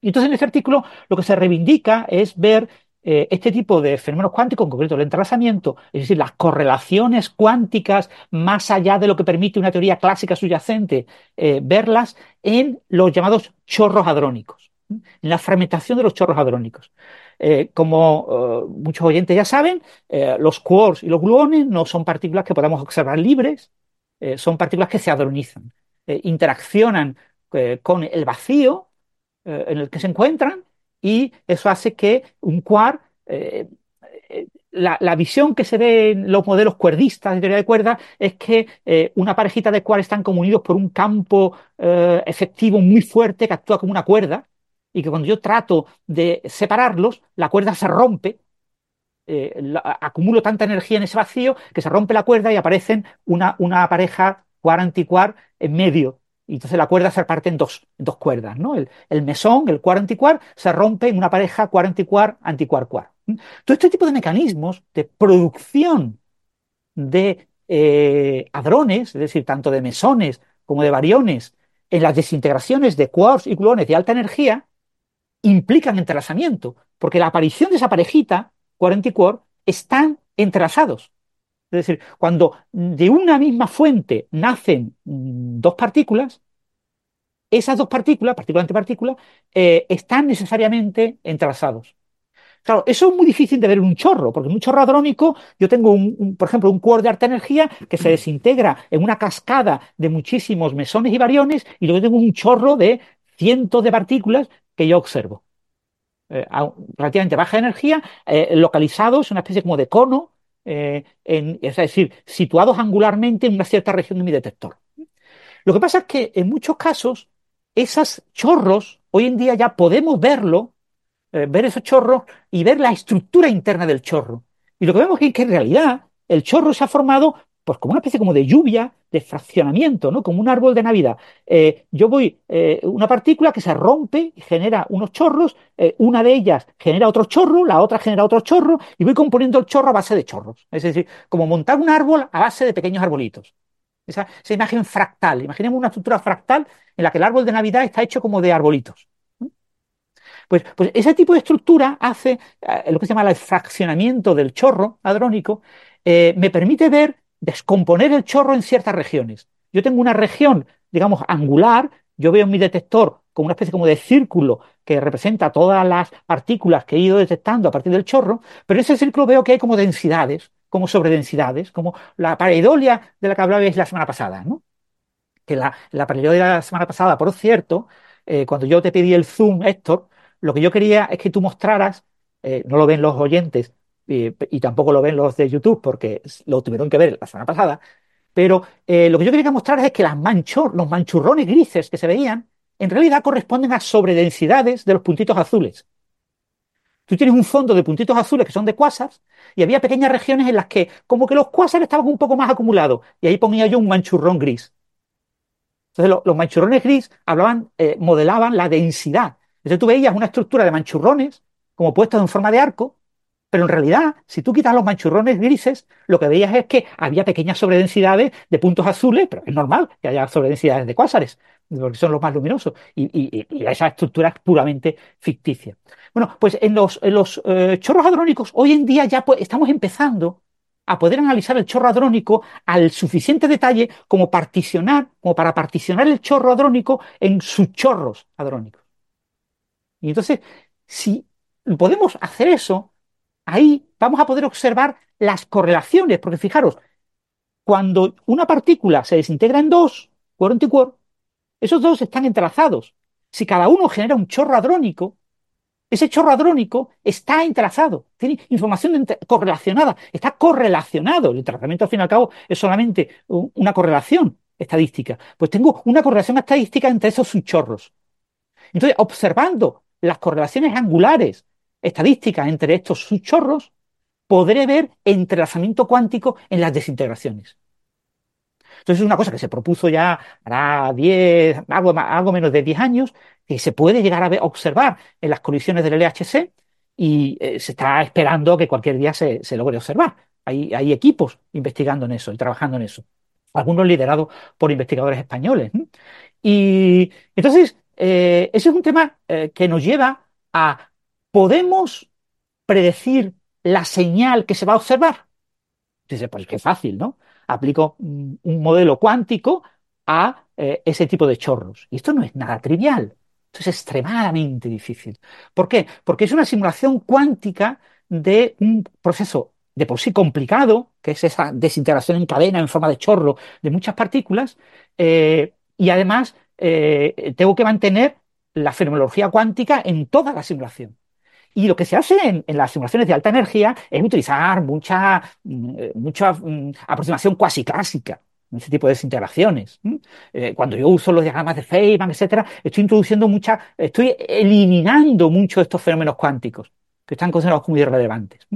Y entonces en este artículo lo que se reivindica es ver eh, este tipo de fenómenos cuánticos, en concreto el entrelazamiento, es decir, las correlaciones cuánticas más allá de lo que permite una teoría clásica subyacente, eh, verlas en los llamados chorros hadrónicos, en la fragmentación de los chorros hadrónicos. Eh, como muchos oyentes ya saben, los quarks y los gluones no son partículas que podamos observar libres, son partículas que se hadronizan, interaccionan con el vacío en el que se encuentran y eso hace que un quark, eh, la, la, visión que se ve en los modelos cuerdistas de teoría de cuerdas es que eh, una parejita de quarks están como unidos por un campo eh, efectivo muy fuerte que actúa como una cuerda y que cuando yo trato de separarlos, la cuerda se rompe. Acumulo tanta energía en ese vacío que se rompe la cuerda y aparecen una, una pareja quark-antiquark en medio y entonces la cuerda se parte en dos, dos cuerdas, ¿no? El, mesón, el quark antiquark, se rompe en una pareja quark antiquark, antiquark quark. Todo este tipo de mecanismos de producción de eh, hadrones, es decir, tanto de mesones como de bariones, en las desintegraciones de quarks y gluones de alta energía, implican entrelazamiento, porque la aparición de esa parejita, y quark, están entrelazados. Es decir, cuando de una misma fuente nacen mm, dos partículas, esas dos partículas, partícula antipartícula, eh, están necesariamente entrelazados. Claro, eso es muy difícil de ver en un chorro, porque en un chorro hadrónico yo tengo, un, por ejemplo, un quark de alta energía que se desintegra en una cascada de muchísimos mesones y bariones y luego tengo un chorro de cientos de partículas que yo observo. Eh, a relativamente baja energía, eh, localizados en una especie como de cono, eh, es decir, situados angularmente en una cierta región de mi detector. Lo que pasa es que en muchos casos, esos chorros, hoy en día ya podemos verlo eh, ver esos chorros y ver la estructura interna del chorro. Y lo que vemos es que en realidad el chorro se ha formado pues como una especie como de lluvia, de fraccionamiento, ¿no? Como un árbol de Navidad. Eh, yo voy, eh, una partícula que se rompe y genera unos chorros, una de ellas genera otro chorro, la otra genera otro chorro, y voy componiendo el chorro a base de chorros. Es decir, como montar un árbol a base de pequeños arbolitos. Esa, imagen fractal. Imaginemos una estructura fractal en la que el árbol de Navidad está hecho como de arbolitos. Pues, pues, ese tipo de estructura hace eh, lo que se llama el fraccionamiento del chorro hadrónico, eh, me permite ver, descomponer el chorro en ciertas regiones. Yo tengo una región, digamos, angular, yo veo en mi detector como una especie como de círculo que representa todas las partículas que he ido detectando a partir del chorro, pero en ese círculo veo que hay como densidades, como sobredensidades, como la pareidolia de la que hablabais la semana pasada, ¿no? Que la, la pareidolia de la semana pasada, por cierto, eh, cuando yo te pedí el zoom, Héctor, lo que yo quería es que tú mostraras, eh, no lo ven los oyentes y tampoco lo ven los de YouTube porque lo tuvieron que ver la semana pasada, pero eh, lo que yo quería mostrar es que los manchurrones grises que se veían, en realidad corresponden a sobredensidades de los puntitos azules. Tú tienes un fondo de puntitos azules que son de cuásars y había pequeñas regiones en las que como que los cuásars estaban un poco más acumulados y ahí ponía yo un manchurrón gris. Entonces los manchurrones gris hablaban, eh, modelaban la densidad entonces tú veías una estructura de manchurrones como puestos en forma de arco, pero en realidad, si tú quitas los manchurrones grises, lo que veías es que había pequeñas sobredensidades de puntos azules, pero es normal que haya sobredensidades de cuásares, porque son los más luminosos, y, esa estructura es puramente ficticia. Bueno, pues en los, eh, chorros hadrónicos, hoy en día ya pues, estamos empezando a poder analizar el chorro hadrónico al suficiente detalle como particionar, como para particionar el chorro hadrónico en subchorros hadrónicos. Y entonces, si podemos hacer eso, ahí vamos a poder observar las correlaciones, porque fijaros, cuando una partícula se desintegra en dos, y quark, esos dos están entrelazados. Si cada uno genera un chorro hadrónico, ese chorro hadrónico está entrelazado, tiene información correlacionada, está correlacionado. El tratamiento, al fin y al cabo, es solamente una correlación estadística. Pues tengo una correlación estadística entre esos subchorros. Entonces, observando las correlaciones angulares estadísticas entre estos subchorros, podré ver entrelazamiento cuántico en las desintegraciones. Entonces es una cosa que se propuso ya hará 10, algo, algo menos de 10 años, que se puede llegar a ver, observar en las colisiones del LHC y eh, se está esperando que cualquier día se, logre observar. Hay, hay, equipos investigando en eso y trabajando en eso. Algunos liderados por investigadores españoles. Y entonces eh, ese es un tema eh, que nos lleva a, ¿podemos predecir la señal que se va a observar? Dice, pues qué fácil, ¿no? Aplico un modelo cuántico a eh, ese tipo de chorros. Y esto no es nada trivial. Esto es extremadamente difícil. ¿Por qué? Porque es una simulación cuántica de un proceso de por sí complicado, que es esa desintegración en cadena en forma de chorro de muchas partículas, y además eh, tengo que mantener la fenomenología cuántica en toda la simulación. Y lo que se hace en, las simulaciones de alta energía es utilizar mucha, mm, eh, mucha mm, aproximación cuasi clásica en ese tipo de desintegraciones. Eh, cuando yo uso los diagramas de Feynman, etcétera, estoy introduciendo mucha, estoy eliminando muchos de estos fenómenos cuánticos que están considerados como irrelevantes.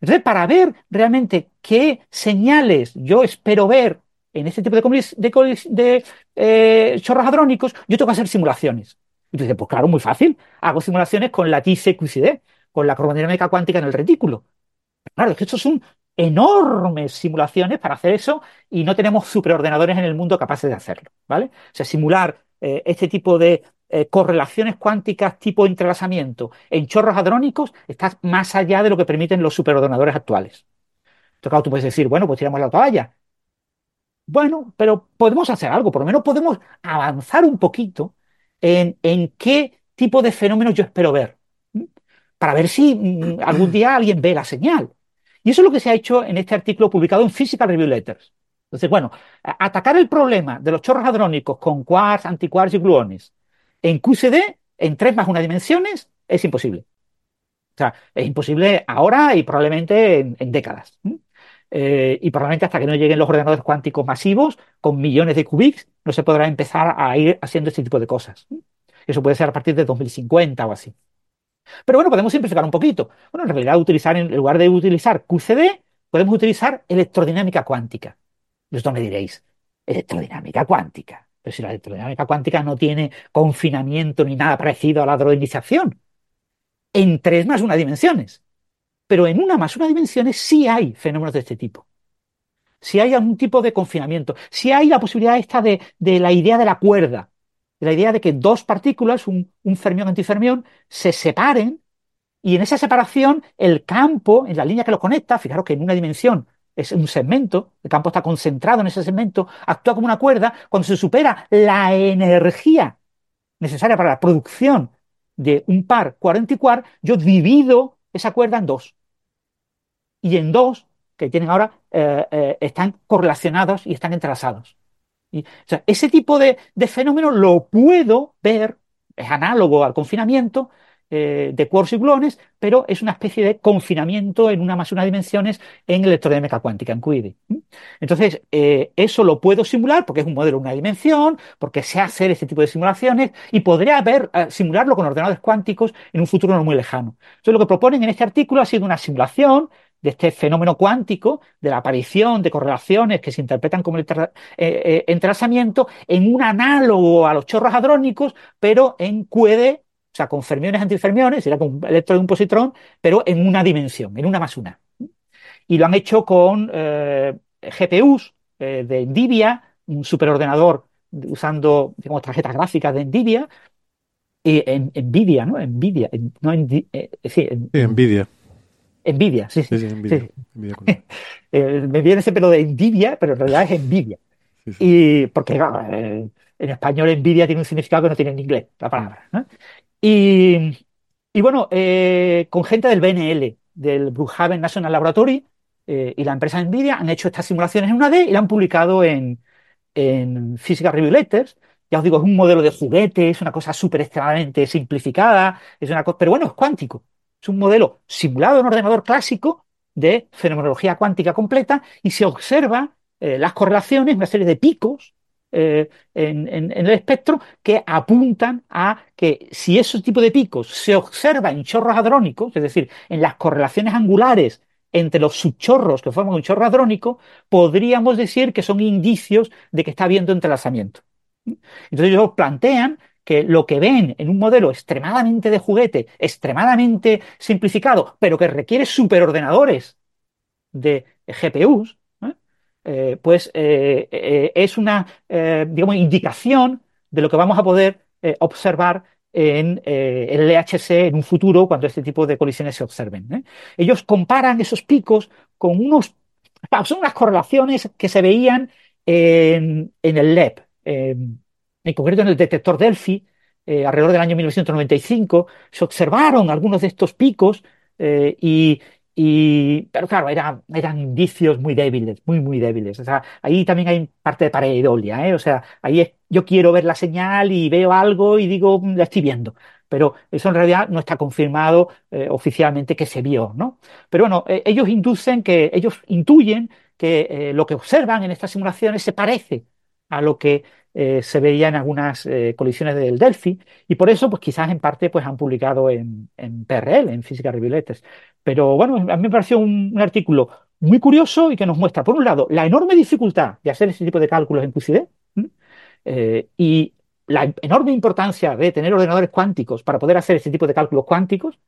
Entonces, para ver realmente qué señales yo espero ver en este tipo de, de, eh, chorros hadrónicos, yo tengo que hacer simulaciones. Y tú dices, pues claro, muy fácil. Hago simulaciones con la TIC-QCD, con la cromodinámica cuántica en el retículo. claro, es que estos son enormes simulaciones para hacer eso y no tenemos superordenadores en el mundo capaces de hacerlo, ¿vale? O sea, simular eh, este tipo de eh, correlaciones cuánticas tipo entrelazamiento en chorros hadrónicos, estás más allá de lo que permiten los superordenadores actuales. Entonces, claro, tú puedes decir, bueno, pues tiramos la toalla. Bueno, pero podemos hacer algo, por lo menos podemos avanzar un poquito en, en qué tipo de fenómenos yo espero ver, para ver si mm, algún día alguien ve la señal. Y eso es lo que se ha hecho en este artículo publicado en Physical Review Letters. Entonces, bueno, atacar el problema de los chorros hadrónicos con quarks, antiquarks y gluones en QCD, en tres más una dimensiones, es imposible. O sea, es imposible ahora y probablemente en, décadas. Eh, y probablemente hasta que no lleguen los ordenadores cuánticos masivos con millones de qubits, no se podrá empezar a ir haciendo este tipo de cosas. Eso puede ser a partir de 2050 o así. Pero bueno, podemos simplificar un poquito. Bueno, en realidad, utilizar, en lugar de utilizar QCD, podemos utilizar electrodinámica cuántica. Esto me diréis, electrodinámica cuántica. Pero si la electrodinámica cuántica no tiene confinamiento ni nada parecido a la droidización. En tres más una dimensiones. Pero en una más una dimensiones sí hay fenómenos de este tipo. Si hay algún tipo de confinamiento, si hay la posibilidad esta de, la idea de la cuerda, la idea de que dos partículas, un, un fermión antifermión, se separen y en esa separación el campo, en la línea que los conecta, fijaros que en una dimensión es un segmento, el campo está concentrado en ese segmento, actúa como una cuerda, cuando se supera la energía necesaria para la producción de un par cuarenticuar, yo divido esa cuerda en dos. Y en dos, que tienen ahora, eh, eh, están correlacionados y están entrelazados. Y, ese tipo de, de fenómeno lo puedo ver, es análogo al confinamiento, eh, de quarks y gluones, pero es una especie de confinamiento en una más una dimensiones en electrodinámica cuántica, en QED. Entonces, eh, eso lo puedo simular porque es un modelo de una dimensión, porque sé hacer este tipo de simulaciones y podría haber, simularlo con ordenadores cuánticos en un futuro no muy lejano. Entonces, lo que proponen en este artículo ha sido una simulación de este fenómeno cuántico, de la aparición de correlaciones que se interpretan como entrelazamiento en un análogo a los chorros hadrónicos, pero en QED o sea, con fermiones antifermiones, será con electrón y un positrón, pero en una dimensión, en una más una. Y lo han hecho con eh, GPUs eh, de NVIDIA, un superordenador usando, digamos, tarjetas gráficas de NVIDIA, y en, NVIDIA, ¿no? NVIDIA, no en, eh, sí, NVIDIA. NVIDIA, sí, sí. sí, me viene ese pelo de NVIDIA, pero en realidad es NVIDIA. Y porque en español NVIDIA tiene un significado que no tiene en inglés la palabra. ¿no? Y, bueno, eh, con gente del BNL, del Brookhaven National Laboratory eh, y la empresa Nvidia han hecho estas simulaciones en una D y la han publicado en, en Physical Review Letters. Ya os digo, es un modelo de juguete, es una cosa súper extremadamente simplificada, es una cosa, pero bueno, es cuántico. Es un modelo simulado en ordenador clásico de fenomenología cuántica completa y se observa eh, las correlaciones, una serie de picos eh, en, el espectro que apuntan a que si ese tipo de picos se observa en chorros hadrónicos, es decir, en las correlaciones angulares entre los subchorros que forman un chorro hadrónico, podríamos decir que son indicios de que está habiendo entrelazamiento. Entonces ellos plantean que lo que ven en un modelo extremadamente de juguete, extremadamente simplificado, pero que requiere superordenadores de GPUs, eh, pues eh, eh, es una, digamos, indicación de lo que vamos a poder observar en el LHC en un futuro cuando este tipo de colisiones se observen. Ellos comparan esos picos con unos, son unas correlaciones que se veían en, el LEP, concreto en el detector Delphi, alrededor del año 1995, se observaron algunos de estos picos y, y, pero claro, eran, eran indicios muy débiles, muy, muy débiles. O sea, ahí también hay parte de pareidolia, ¿eh? O sea, ahí es, yo quiero ver la señal y veo algo y digo, mm, la estoy viendo. Pero eso en realidad no está confirmado eh, oficialmente que se vio, ¿no? Pero bueno, eh, ellos inducen que, ellos intuyen que eh, lo que observan en estas simulaciones se parece a lo que eh, se veía en algunas eh, colisiones del Delphi y por eso pues quizás en parte pues han publicado en, en PRL, en Physical Review. Pero bueno, a mí me pareció un, artículo muy curioso y que nos muestra, por un lado, la enorme dificultad de hacer ese tipo de cálculos en QCD eh, y la enorme importancia de tener ordenadores cuánticos para poder hacer ese tipo de cálculos cuánticos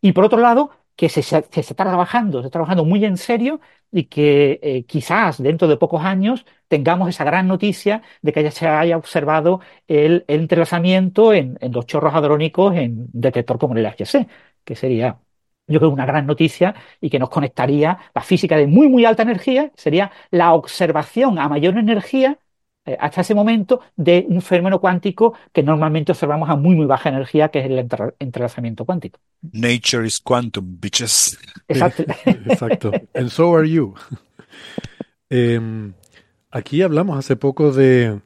y por otro lado, que se, está trabajando, se está trabajando muy en serio y que quizás dentro de pocos años tengamos esa gran noticia de que ya se haya observado el, el entrelazamiento en, en, los chorros hadrónicos en detector como el HC, que sería, yo creo, una gran noticia y que nos conectaría la física de muy, muy alta energía, sería la observación a mayor energía eh, hasta ese momento de un fenómeno cuántico que normalmente observamos a muy, muy baja energía, que es el entrelazamiento cuántico. Nature is quantum, bitches. Exacto. Exacto. And so are you. Eh, aquí hablamos hace poco de,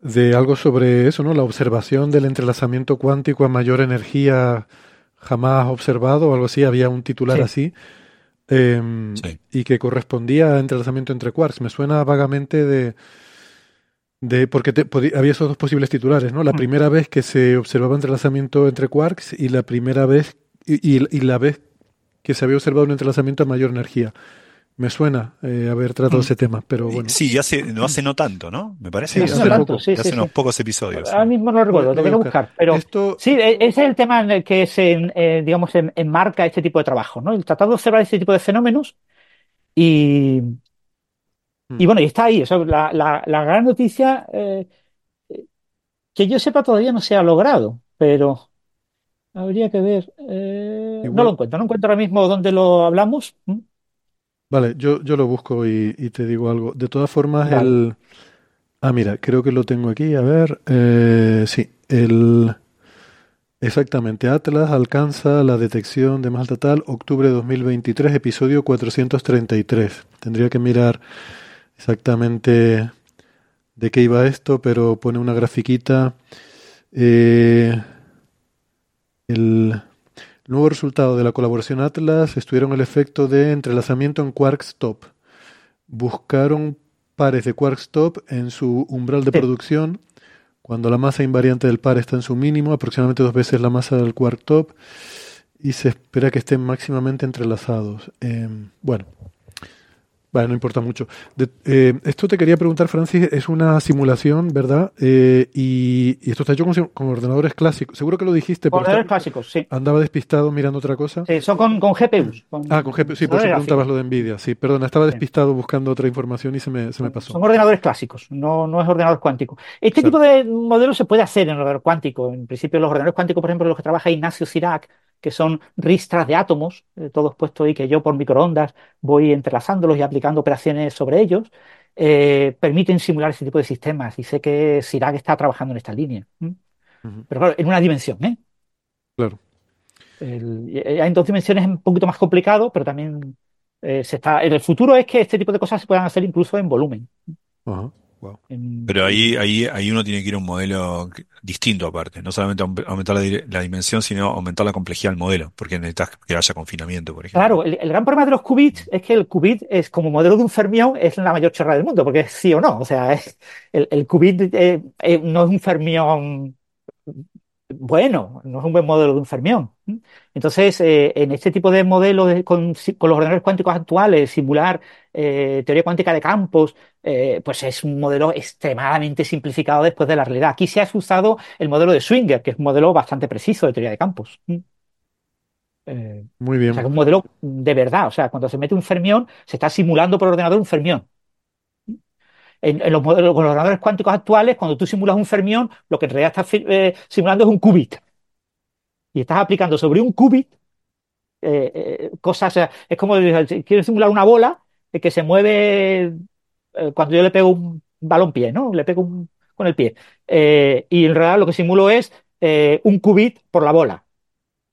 de algo sobre eso, ¿no? La observación del entrelazamiento cuántico a mayor energía jamás observado, o algo así, había un titular Sí. así, eh, Sí. y que correspondía a entrelazamiento entre quarks. Me suena vagamente de, de porque te- había esos dos posibles titulares, ¿no? La Mm. primera vez que se observaba entrelazamiento entre quarks y la primera vez y, y- y la vez que se había observado un entrelazamiento a mayor energía. Me suena eh, haber tratado Mm. ese tema, pero bueno. Sí, ya hace, no hace no tanto, ¿no? Me parece. Sí, No, hace no poco. tanto, sí, hace sí, unos sí. pocos episodios. Ahora mismo no lo recuerdo, Lo- lo voy a buscar. pero Esto, sí, e- ese es el tema en el que se, eh, digamos, en- enmarca este tipo de trabajo, ¿no? El tratar de observar este tipo de fenómenos y, y Mm. bueno, y está ahí. O sea, la, la- la gran noticia, eh, que yo sepa todavía no se ha logrado, pero habría que ver. eh, no lo encuentro, no encuentro ahora mismo dónde lo hablamos. Vale, yo, yo lo busco y, y te digo algo. De todas formas, Vale. el... Ah, mira, creo que lo tengo aquí. A ver, eh, sí, el... Exactamente, Atlas alcanza la detección de más tal, octubre de 2023, episodio 433. Tendría que mirar exactamente de qué iba esto, pero pone una grafiquita. Eh, el nuevo resultado de la colaboración Atlas estuvieron el efecto de entrelazamiento en quarks top. Buscaron pares de quarks top en su umbral de Sí. producción cuando la masa invariante del par está en su mínimo, aproximadamente dos veces la masa del quark top, y se espera que estén máximamente entrelazados. Eh, bueno, Vale, no importa mucho. De- eh, esto te quería preguntar, Francis, es una simulación, ¿verdad? Eh, y, y esto está hecho con, con ordenadores clásicos. Seguro que lo dijiste, Ordenadores está- clásicos, sí. andaba despistado mirando otra cosa. Sí, son con, con GPUs. con- Ah, con GPU, sí, por eso preguntabas lo de Nvidia. Sí, perdona, estaba despistado buscando otra información y se me, se me pasó. Son ordenadores clásicos, no, no es ordenador cuántico. Este tipo de modelo se puede hacer en ordenador cuántico. En principio, los ordenadores cuánticos, por ejemplo, los que trabaja Ignacio Cirac, que son ristras de átomos, eh, todos puestos ahí que yo por microondas voy entrelazándolos y aplicando operaciones sobre ellos, eh, permiten simular ese tipo de sistemas. Y sé que Cirac está trabajando en esta línea. Pero claro, en una dimensión, ¿eh? Claro. El- en dos dimensiones es un poquito más complicado, pero también eh, se está. En el futuro es que este tipo de cosas se puedan hacer incluso en volumen. Ajá. Wow. En- Pero ahí, ahí, ahí uno tiene que ir a un modelo distinto aparte. No solamente aum- aumentar la, dimensión, sino aumentar la complejidad del modelo, porque necesitas que haya confinamiento, por ejemplo. Claro, el, el gran problema de los qubits es que el qubit es como modelo de un fermión, es la mayor chorrada del mundo, porque es sí o no. O sea, es- el, el qubit eh, eh, no es un fermión bueno, no es un buen modelo de un fermión. Entonces, eh, en este tipo de modelos de- con, los ordenadores cuánticos actuales, simular eh, teoría cuántica de campos, eh, pues es un modelo extremadamente simplificado después de la realidad. Aquí se ha usado el modelo de Swinger, que es un modelo bastante preciso de teoría de campos. ¿m? Eh, Muy o bien. sea, que un modelo de verdad. O sea, cuando se mete un fermión, se está simulando por ordenador un fermión. En, los modelos, con los ordenadores cuánticos actuales, cuando tú simulas un fermión, lo que en realidad estás eh, simulando es un qubit. Y estás aplicando sobre un qubit eh, eh, cosas. o sea, es como si quiero simular una bola que se mueve cuando yo le pego un balón pie, ¿no? Le pego un- con el pie. Y en realidad lo que simulo es un qubit por la bola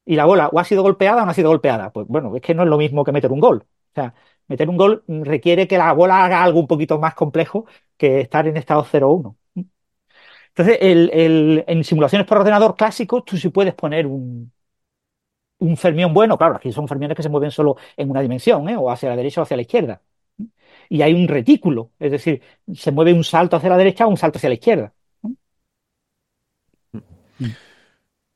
y la bola o ha sido golpeada o no ha sido golpeada. Pues bueno, es que no es lo mismo que meter un gol. O sea, meter un gol mm, requiere que la bola haga algo un poquito más complejo que estar en estado 0-1. Entonces, el- el- en simulaciones por ordenador clásicos, tú sí puedes poner un, un fermión bueno. Claro, aquí son fermiones que se mueven solo en una dimensión, ¿eh? o hacia la derecha o hacia la izquierda. Y hay un retículo, es decir, se mueve un salto hacia la derecha o un salto hacia la izquierda.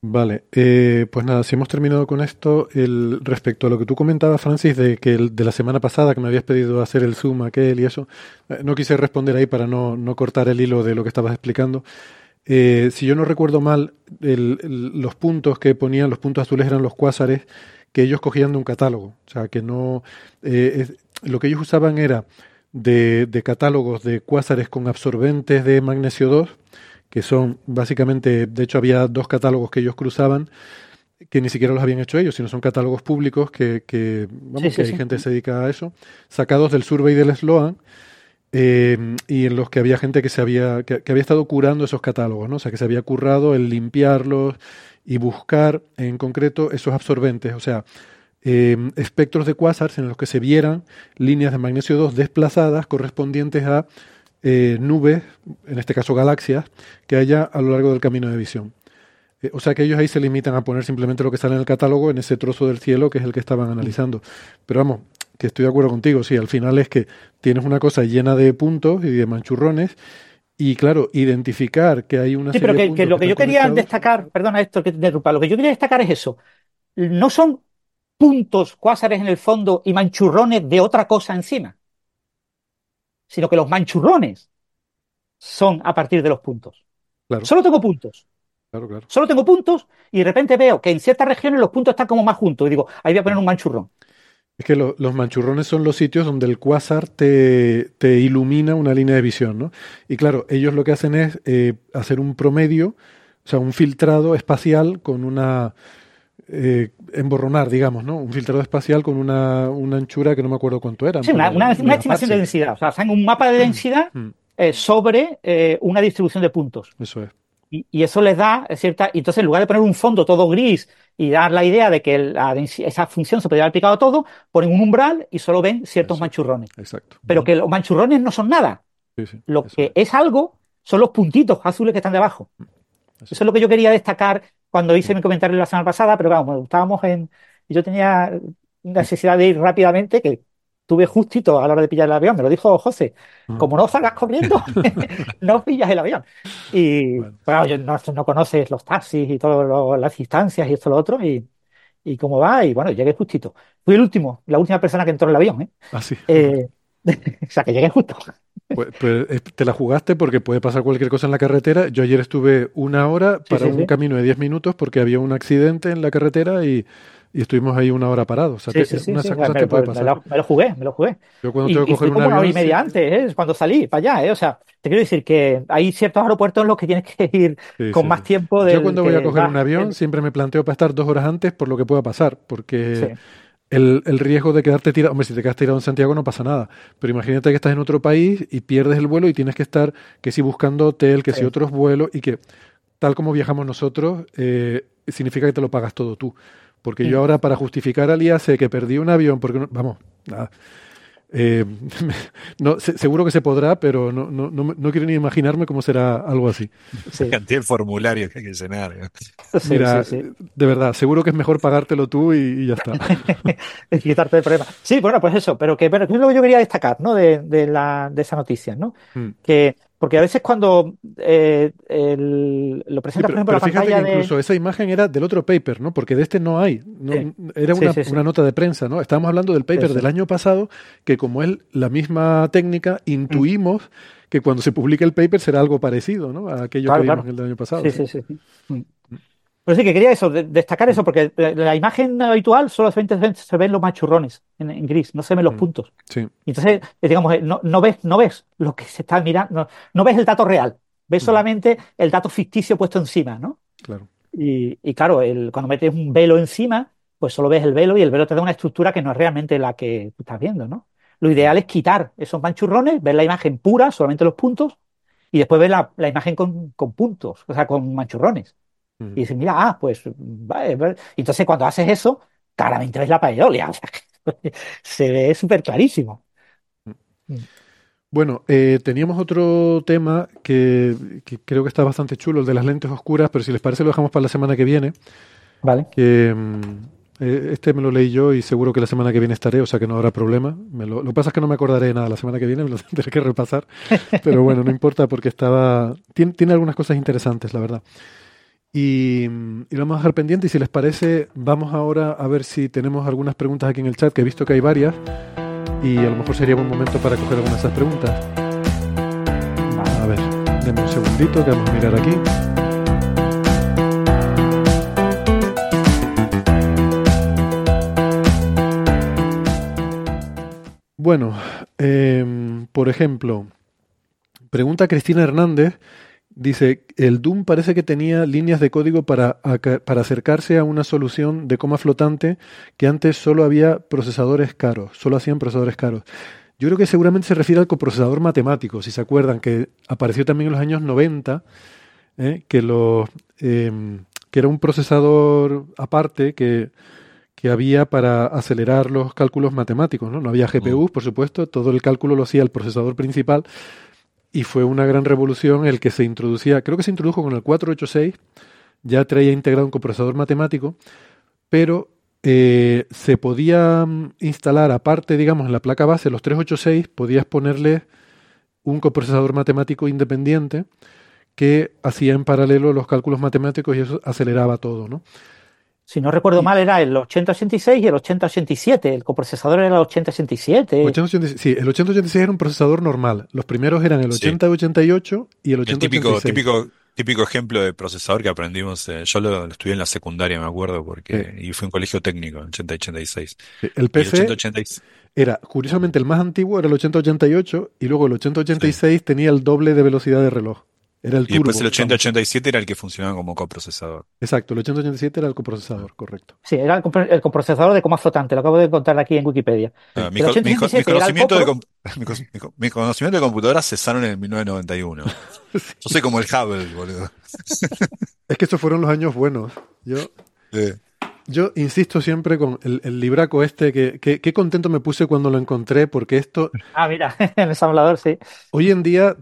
Vale, eh, pues nada, si hemos terminado con esto, el, respecto a lo que tú comentabas, Francis, de que el, de la semana pasada que me habías pedido hacer el zoom aquel y eso, eh, no quise responder ahí para no, no cortar el hilo de lo que estabas explicando. Eh, si yo no recuerdo mal, el- los puntos que ponían, los puntos azules eran los cuásares que ellos cogían de un catálogo. O sea, que no. eh, lo que ellos usaban era de, de catálogos de cuásares con absorbentes de magnesio 2, que son básicamente, de hecho había dos catálogos que ellos cruzaban, que ni siquiera los habían hecho ellos, sino son catálogos públicos que, que, vamos, Sí, sí, que hay sí. gente que se dedica a eso, sacados del survey del Sloan, eh, y en los que había gente que se había, que, que había estado curando esos catálogos, ¿no? O sea, que se había currado el limpiarlos y buscar en concreto esos absorbentes, o sea, eh, espectros de quasars en los que se vieran líneas de magnesio 2 desplazadas correspondientes a eh, nubes, en este caso galaxias, que haya a lo largo del camino de visión. Eh, o sea que ellos ahí se limitan a poner simplemente lo que sale en el catálogo en ese trozo del cielo que es el que estaban analizando. Pero vamos, que estoy de acuerdo contigo, sí, al final es que tienes una cosa llena de puntos y de manchurrones y claro, identificar que hay una Sí, serie pero de que, puntos que lo que yo quería conectados- destacar, perdona esto que te interrumpa, lo que yo quería destacar es eso. No son puntos, cuásares en el fondo y manchurrones de otra cosa encima, sino que los manchurrones son a partir de los puntos. Claro. Solo tengo puntos, Claro, claro. solo tengo puntos y de repente veo que en ciertas regiones los puntos están como más juntos y digo, ahí voy a poner un manchurrón. Es que lo- los manchurrones son los sitios donde el cuásar te, te ilumina una línea de visión, ¿no? Y claro, ellos lo que hacen es eh, hacer un promedio, o sea, un filtrado espacial con una... eh, emborronar, digamos, ¿no? Un filtrado espacial con una, una anchura que no me acuerdo cuánto era. Sí, una, estimación de densidad. O sea, hacen un mapa de densidad Mm, eh, sobre eh, una distribución de puntos. Eso es. Y, y eso les da cierta. y Entonces, en lugar de poner un fondo todo gris y dar la idea de que la esa función se podría haber aplicado a todo, ponen un umbral y solo ven ciertos Eso. manchurrones. Exacto. Pero que los manchurrones no son nada. Sí, sí, Lo que es algo son los puntitos azules que están debajo. Eso es lo que yo quería destacar cuando hice mi comentario la semana pasada, pero vamos, estábamos en. y Yo tenía necesidad de ir rápidamente, que tuve justito a la hora de pillar el avión, me lo dijo José. Como no salgas corriendo, no pillas el avión. Y Bueno. bueno, yo no, no conoces los taxis y todas las distancias y esto y lo otro, y, y cómo va, y bueno, llegué justito. Fui el último, la última persona que entró en el avión, ¿eh? Ah, sí. Eh, o sea, que llegué justo. Pues, pues, te la jugaste porque puede pasar cualquier cosa en la carretera. Yo ayer estuve una hora para sí, un sí. camino de 10 minutos porque había un accidente en la carretera y, y estuvimos ahí una hora parados. O sea, sí, sí, una de esas cosas me, te puede me pasar. lo, me lo jugué, me lo jugué. Yo cuando Y, tengo que coger fui un como una hora y media antes, ¿eh? Cuando salí para allá, ¿eh? O sea, te quiero decir que hay ciertos aeropuertos en los que tienes que ir con más tiempo Yo del cuando voy a que coger un avión siempre me planteo para estar dos horas antes por lo que pueda pasar, porque Sí. El, el riesgo de quedarte tirado, hombre, si te quedas tirado en Santiago no pasa nada, pero imagínate que estás en otro país y pierdes el vuelo y tienes que estar, que si buscando hotel, que si otros vuelos y que tal como viajamos nosotros, eh, significa que te lo pagas todo tú. Porque yo ahora para justificar al IAC que perdí un avión, porque no- vamos, nada. Eh, no, se- seguro que se podrá, pero no, no, no, no quiero ni imaginarme cómo será algo así. Sí, La cantidad de formularios que hay que llenar. sí, Mira, sí, sí. de verdad, seguro que es mejor pagártelo tú y, y ya está. Es quitarte el problema. Sí, bueno, pues eso, pero que, que es lo que yo quería destacar, ¿no? De, de la, de esa noticia, ¿no? Mm. Que, porque a veces cuando eh, el- lo Sí, presenta, pero, por ejemplo, pero la fíjate pantalla que de. incluso esa imagen era del otro paper, ¿no? Porque de este no hay. No- Sí. Era Sí, una, sí, sí. una nota de prensa, ¿no? Estábamos hablando del paper Sí, sí. del año pasado, que como es la misma técnica, intuimos que cuando se publique el paper será algo parecido, ¿no? A aquello Claro, que vimos claro. en el del año pasado. Sí, sí, sí. sí. Mm. Pero sí que quería eso, de- destacar eso, porque la, imagen habitual solamente se ven, los machurrones en, en gris, no se ven los Mm. puntos. Sí. Entonces, eh, digamos, eh, no, no ves, no ves lo que se está mirando, no, no ves el dato real, ves Mm. solamente el dato ficticio puesto encima, ¿no? claro. Y, y claro, el, cuando metes un velo encima, pues solo ves el velo y el velo te da una estructura que no es realmente la que tú estás viendo, ¿no? Lo ideal es quitar esos manchurrones, ver la imagen pura, solamente los puntos, y después ver la, la imagen con, con puntos, o sea, con manchurrones. Mm. Y dices, mira, ah, pues, vale, vale. Y Entonces, cuando haces eso, claramente ves la pareidolia, o sea, que se ve súper clarísimo. Bueno, eh, teníamos otro tema que, que creo que está bastante chulo, el de las lentes oscuras, pero si les parece lo dejamos para la semana que viene. Vale. Que mm, eh, este me lo leí yo y seguro que la semana que viene estaré, o sea que no habrá problema. Me lo, lo que pasa es que no me acordaré de nada la semana que viene, me lo tendré que repasar. Pero bueno, no importa porque estaba. Tiene, tiene algunas cosas interesantes, la verdad. Y, lo vamos a dejar pendiente. Y si les parece, vamos ahora a ver si tenemos algunas preguntas aquí en el chat, que he visto que hay varias. Y a lo mejor sería buen momento para coger algunas de esas preguntas. A ver, denme un segundito que vamos a mirar aquí. Bueno, em, por ejemplo, pregunta Cristina Hernández, dice, el Doom parece que tenía líneas de código para, para acercarse a una solución de coma flotante que antes solo había procesadores caros, solo hacían procesadores caros. Yo creo que seguramente se refiere al coprocesador matemático, si se acuerdan, que apareció también en los años 90, ¿eh? que, lo, em, que era un procesador aparte que, que había para acelerar los cálculos matemáticos, ¿no? No había GPU, por supuesto, todo el cálculo lo hacía el procesador principal y fue una gran revolución el que se introducía, creo que se introdujo con el 486, ya traía integrado un coprocesador matemático, pero eh, se podía mm, instalar aparte, digamos, en la placa base, los 386, podías ponerle un coprocesador matemático independiente que hacía en paralelo los cálculos matemáticos y eso aceleraba todo, ¿no? Si no recuerdo Y- mal, era el 8086 y el 8087. El coprocesador era el 8087. 8086, sí, el 8086 era un procesador normal. Los primeros eran el Sí. 8088 y el El típico, 8086. típico, típico ejemplo de procesador que aprendimos, eh, yo lo, lo estudié en la secundaria, me acuerdo, porque, y fue un colegio técnico, en 80 86. El Y el PC 8086, era, curiosamente, el más antiguo era el 8088 y luego el 8086 tenía el doble de velocidad de reloj. Era el y después turbo. el 8087 era el que funcionaba como coprocesador. Exacto, el 8087 era el coprocesador, correcto. Sí, era el, el coprocesador de coma flotante. Lo acabo de encontrar aquí en Wikipedia. Ah, mi, El co- mi co- mi 8087 era el conocimiento de, com- mi conocimiento de computadoras cesaron en el 1991. Yo soy como el Hubble, boludo. Es que estos fueron los años buenos. Yo, Sí. yo insisto siempre con el, el libraco este, que, que- qué contento me puse cuando lo encontré, porque esto, Ah, mira, el ensamblador, sí. hoy en día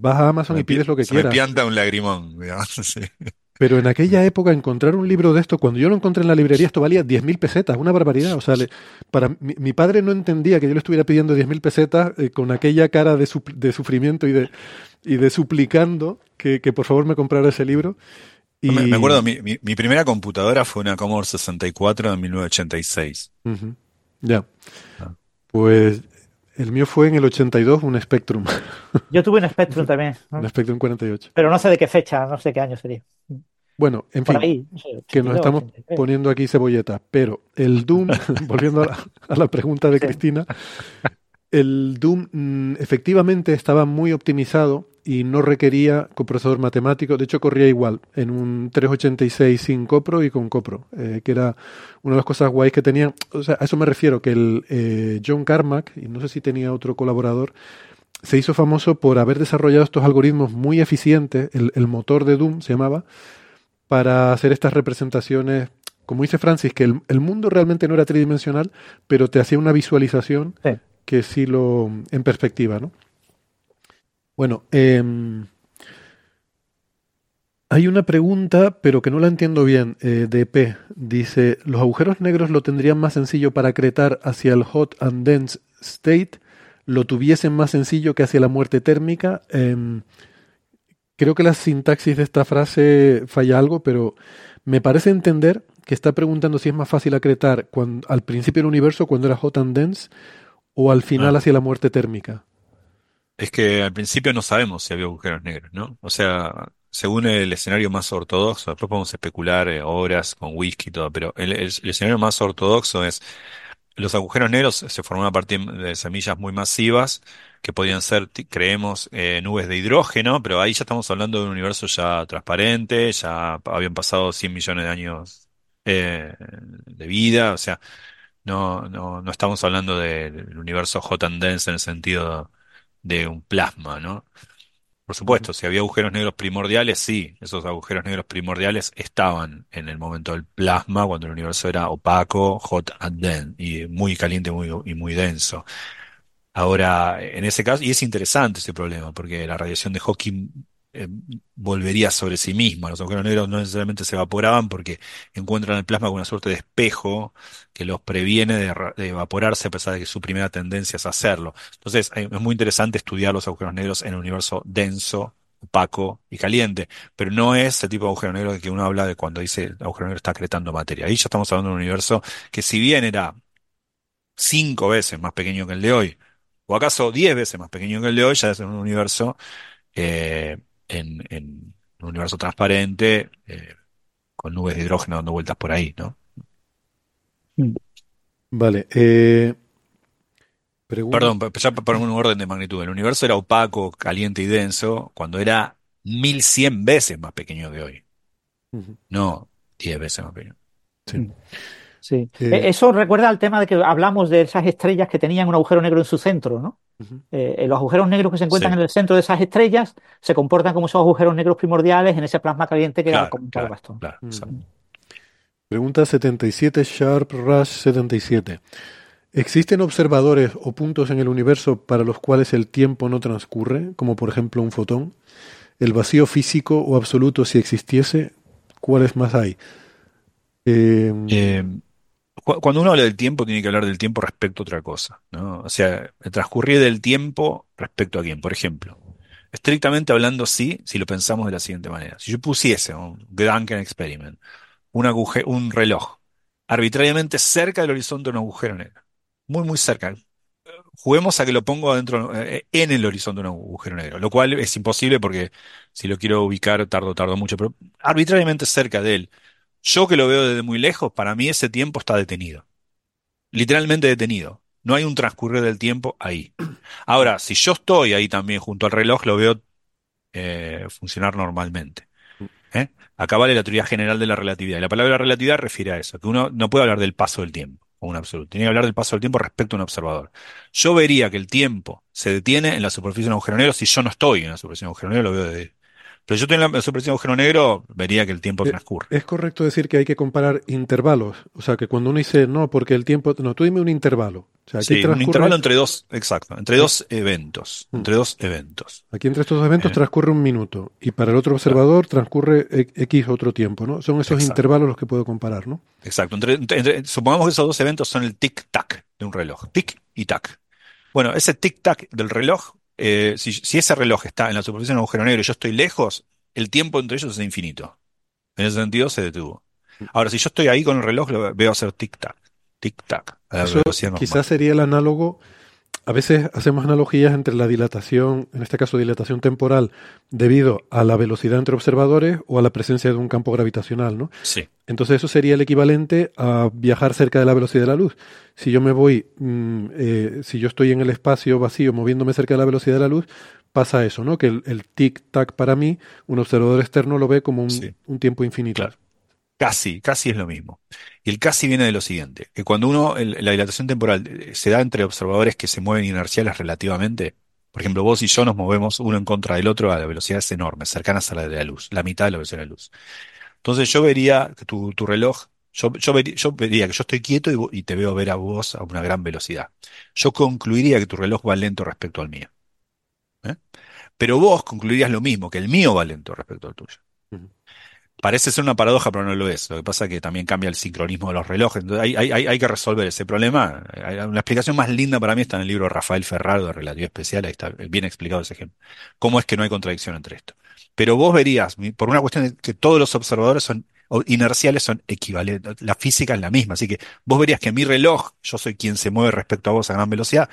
vas a Amazon Me y pides pi- lo que se me quieras. pianta un lagrimón, sí. Pero en aquella época encontrar un libro de esto, cuando yo lo encontré en la librería, esto valía 10.000 pesetas, una barbaridad. O sea, le- para mi, mi padre no entendía que yo le estuviera pidiendo 10.000 pesetas eh, con aquella cara de, sufrimiento y de, y de suplicando que, que por favor me comprara ese libro. Y, Me, me acuerdo, mi, mi- mi primera computadora fue una Commodore 64 de 1986. Ujú, Ya. Ah. Pues el mío fue en el 82, un Spectrum, Yo tuve un Spectrum también, ¿no? un Spectrum 48. pero no sé de qué fecha, no sé qué año sería. Bueno, en Por fin. ahí, no sé, que nos 82, estamos 83. poniendo aquí cebolletas, pero el Doom, volviendo a la, a la pregunta de Sí. Cristina, el Doom mm, efectivamente estaba muy optimizado y no requería coprocesador matemático, de hecho corría igual en un 386 sin copro y con copro, eh, que era una de las cosas guays que tenían, o sea, a eso me refiero, que el eh, John Carmack, y no sé si tenía otro colaborador, se hizo famoso por haber desarrollado estos algoritmos muy eficientes, el, el motor de Doom se llamaba, para hacer estas representaciones, como dice Francis, que el, el mundo realmente no era tridimensional, pero te hacía una visualización Sí. que sí lo en perspectiva, ¿no? Bueno, em, hay una pregunta, pero que no la entiendo bien, eh, de P. Dice, ¿los agujeros negros lo tendrían más sencillo para acretar hacia el hot and dense state? ¿Lo tuviesen más sencillo que hacia la muerte térmica? Em, creo que la sintaxis de esta frase falla algo, pero me parece entender que está preguntando si es más fácil acretar cuando, al principio del universo cuando era hot and dense o al final Ah. hacia la muerte térmica. Es que al principio no sabemos si había agujeros negros, ¿no? O sea, según el escenario más ortodoxo, después podemos especular eh, horas con whisky y todo, pero el, escenario más ortodoxo es los agujeros negros se forman a partir de semillas muy masivas que podían ser, creemos, eh, nubes de hidrógeno, pero ahí ya estamos hablando de un universo ya transparente, ya habían pasado 100 millones de años eh, de vida, o sea, no, no, no estamos hablando del universo hot and dense en el sentido de un plasma, ¿no? Por supuesto, si había agujeros negros primordiales, sí, esos agujeros negros primordiales estaban en el momento del plasma, cuando el universo era opaco, hot and dense, y muy caliente muy, y muy denso. Ahora, en ese caso, y es interesante ese problema, porque la radiación de Hawking eh, volvería sobre sí misma. Los agujeros negros no necesariamente se evaporaban porque encuentran el plasma con una suerte de espejo que los previene de, de evaporarse a pesar de que su primera tendencia es hacerlo. Entonces, eh, es muy interesante estudiar los agujeros negros en el universo denso, opaco y caliente, pero no es el tipo de agujero negro de que uno habla de cuando dice el agujero negro está acretando materia. Ahí ya estamos hablando de un universo que si bien era cinco veces más pequeño que el de hoy, o acaso diez veces más pequeño que el de hoy, ya es un universo eh, en, en un universo transparente, eh, con nubes de hidrógeno dando vueltas por ahí, ¿no? Vale. eh, Perdón, ya para un orden de magnitud. El universo era opaco, caliente y denso cuando era 1100 veces más pequeño de hoy. No 10 veces más pequeño. Sí. Sí. Eh, Eso recuerda al tema de que hablamos de esas estrellas que tenían un agujero negro en su centro, ¿no? eh, los agujeros negros que se encuentran sí. en el centro de esas estrellas se comportan como esos agujeros negros primordiales en ese plasma caliente que claro, claro, Gastón. claro, Mm. Pregunta 77, Sharp Rush 77. ¿Existen observadores o puntos en el universo para los cuales el tiempo no transcurre, como por ejemplo un fotón? ¿El vacío físico o absoluto si existiese? ¿Cuáles más hay? Eh, Eh, cuando uno habla del tiempo, tiene que hablar del tiempo respecto a otra cosa, ¿no? O sea, transcurrir del tiempo respecto a quién. Por ejemplo, estrictamente hablando, sí, si lo pensamos de la siguiente manera. Si yo pusiese un Duncan Experiment, un aguje- un reloj, arbitrariamente cerca del horizonte de un agujero negro, muy, muy cerca. Juguemos a que lo pongo adentro, eh, en el horizonte de un agujero negro, lo cual es imposible porque si lo quiero ubicar tardo, tardo mucho, pero arbitrariamente cerca de él. Yo que lo veo desde muy lejos, para mí ese tiempo está detenido. Literalmente detenido. No hay un transcurrir del tiempo ahí. Ahora, si yo estoy ahí también junto al reloj, lo veo eh, funcionar normalmente. ¿eh? Acá vale la teoría general de la relatividad. Y la palabra relatividad refiere a eso, que uno no puede hablar del paso del tiempo, como un absoluto. Tiene que hablar del paso del tiempo respecto a un observador. Yo vería que el tiempo se detiene en la superficie de un agujero negro si yo no estoy en la superficie de un agujero negro, lo veo de Pero yo en la superficie de un agujero negro, vería que el tiempo Eh, transcurre. Es correcto decir que hay que comparar intervalos. O sea, que cuando uno dice, no, porque el tiempo... No, tú dime un intervalo. O sea, aquí Sí, un intervalo entre dos, exacto, entre dos eventos, Mm. entre dos eventos. Aquí entre estos dos eventos Eh. transcurre un minuto y para el otro observador transcurre e- X otro tiempo, ¿no? Son esos Exacto. intervalos los que puedo comparar, ¿no? Exacto. Entre- entre- entre- supongamos que esos dos eventos son el tic-tac de un reloj. Tic y tac. Bueno, ese tic-tac del reloj, eh, si, si ese reloj está en la superficie de un agujero negro y yo estoy lejos, el tiempo entre ellos es infinito. En ese sentido se detuvo. Ahora, si yo estoy ahí con el reloj, lo veo hacer tic-tac, tic-tac, quizás sería el análogo. A veces hacemos analogías entre la dilatación, en este caso dilatación temporal, debido a la velocidad entre observadores o a la presencia de un campo gravitacional, ¿no? Sí, Entonces eso sería el equivalente a viajar cerca de la velocidad de la luz. Si yo me voy, mm, eh, si yo estoy en el espacio vacío moviéndome cerca de la velocidad de la luz, pasa eso, ¿no? Que el, el tic-tac para mí, un observador externo lo ve como un, Sí. un tiempo infinito. Claro. Casi, casi es lo mismo. Y el casi viene de lo siguiente, que cuando uno, la dilatación temporal eh, se da entre observadores que se mueven inerciales relativamente, por ejemplo, vos y yo nos movemos uno en contra del otro a velocidades enormes, cercanas a la de la luz, la mitad de la velocidad de la luz. Entonces yo vería que tu, reloj, yo, vería, que yo estoy quieto y, te veo ver a vos a una gran velocidad. Yo concluiría que tu reloj va lento respecto al mío. ¿eh? Pero vos concluirías lo mismo, que el mío va lento respecto al tuyo. Parece ser una paradoja, pero no lo es. Lo que pasa es que también cambia el sincronismo de los relojes. Entonces hay, que resolver ese problema. Una explicación más linda para mí está en el libro de Rafael Ferraro de Relatividad Especial. Ahí está bien explicado ese ejemplo. ¿Cómo es que no hay contradicción entre esto? Pero vos verías, por una cuestión de que todos los observadores son inerciales son equivalentes. La física es la misma. Así que vos verías que mi reloj, yo soy quien se mueve respecto a vos a gran velocidad,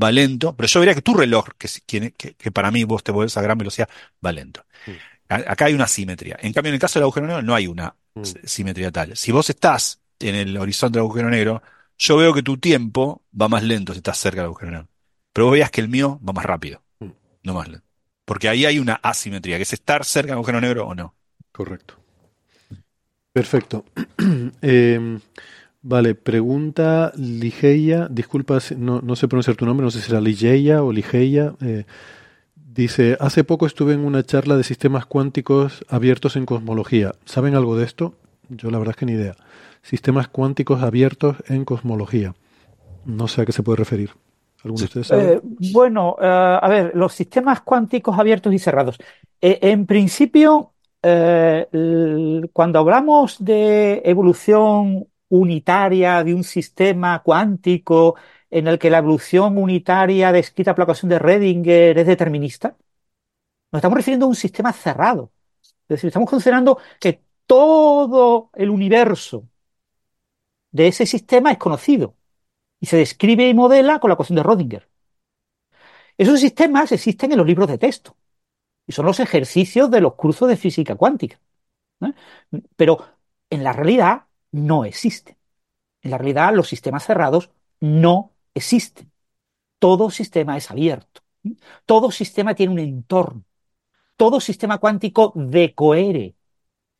va lento. Pero yo vería que tu reloj, que, para mí vos te mueves a gran velocidad, va lento. A- Acá hay una simetría. En cambio, en el caso del agujero negro no hay una Mm. simetría tal. Si vos estás en el horizonte del agujero negro, yo veo que tu tiempo va más lento si estás cerca del agujero negro. Pero vos veas que el mío va más rápido, Mm. no más lento. Porque ahí hay una asimetría, que es estar cerca del agujero negro o no. Correcto. Perfecto. Eh, vale, pregunta Ligeia, disculpa, si- no, no sé pronunciar tu nombre, no sé si era Ligeia o Ligeia. eh, dice, hace poco estuve en una charla de sistemas cuánticos abiertos en cosmología. ¿Saben algo de esto? Yo la verdad es que ni idea. Sistemas cuánticos abiertos en cosmología. No sé a qué se puede referir. ¿Alguno de ustedes sabe? Eh, bueno, eh, a ver, los sistemas cuánticos abiertos y cerrados. Eh, en principio, cuando hablamos de evolución unitaria de un sistema cuántico en el que la evolución unitaria descrita por la ecuación de Redinger es determinista, nos estamos refiriendo a un sistema cerrado. Es decir, estamos considerando que todo el universo de ese sistema es conocido y se describe y modela con la ecuación de Rodinger. Esos sistemas existen en los libros de texto y son los ejercicios de los cursos de física cuántica. Pero en la realidad no existen. En la realidad los sistemas cerrados no existen. todo sistema es abierto. Todo sistema tiene un entorno. Todo sistema cuántico decoere.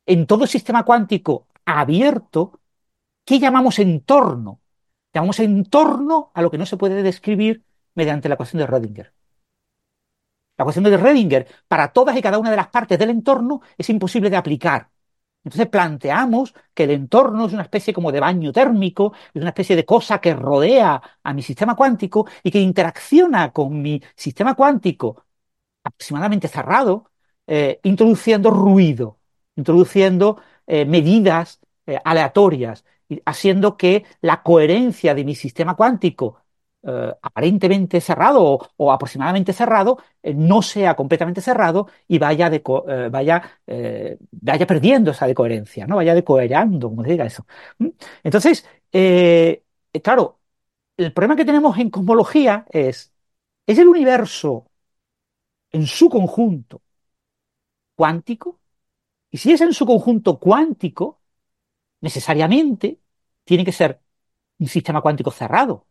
En todo sistema cuántico abierto, ¿qué llamamos entorno? Llamamos entorno a lo que no se puede describir mediante la ecuación de Rödinger. La ecuación de Rödinger, para todas y cada una de las partes del entorno, es imposible de aplicar. Entonces planteamos que el entorno es una especie como de baño térmico, es una especie de cosa que rodea a mi sistema cuántico y que interacciona con mi sistema cuántico aproximadamente cerrado, eh, introduciendo ruido, introduciendo eh, medidas eh, aleatorias, haciendo que la coherencia de mi sistema cuántico eh, aparentemente cerrado o, aproximadamente cerrado eh, no sea completamente cerrado y vaya, eh, vaya, vaya perdiendo esa decoherencia, ¿no? vaya decoherando, como se diga eso. Entonces, claro, el problema que tenemos en cosmología es, ¿es el universo en su conjunto cuántico? Y si es en su conjunto cuántico, necesariamente tiene que ser un sistema cuántico cerrado.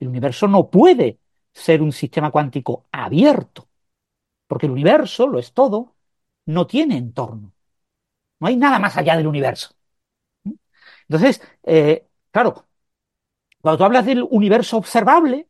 El universo no puede ser un sistema cuántico abierto, porque el universo, lo es todo, no tiene entorno. No hay nada más allá del universo. Entonces, eh, claro, cuando tú hablas del universo observable,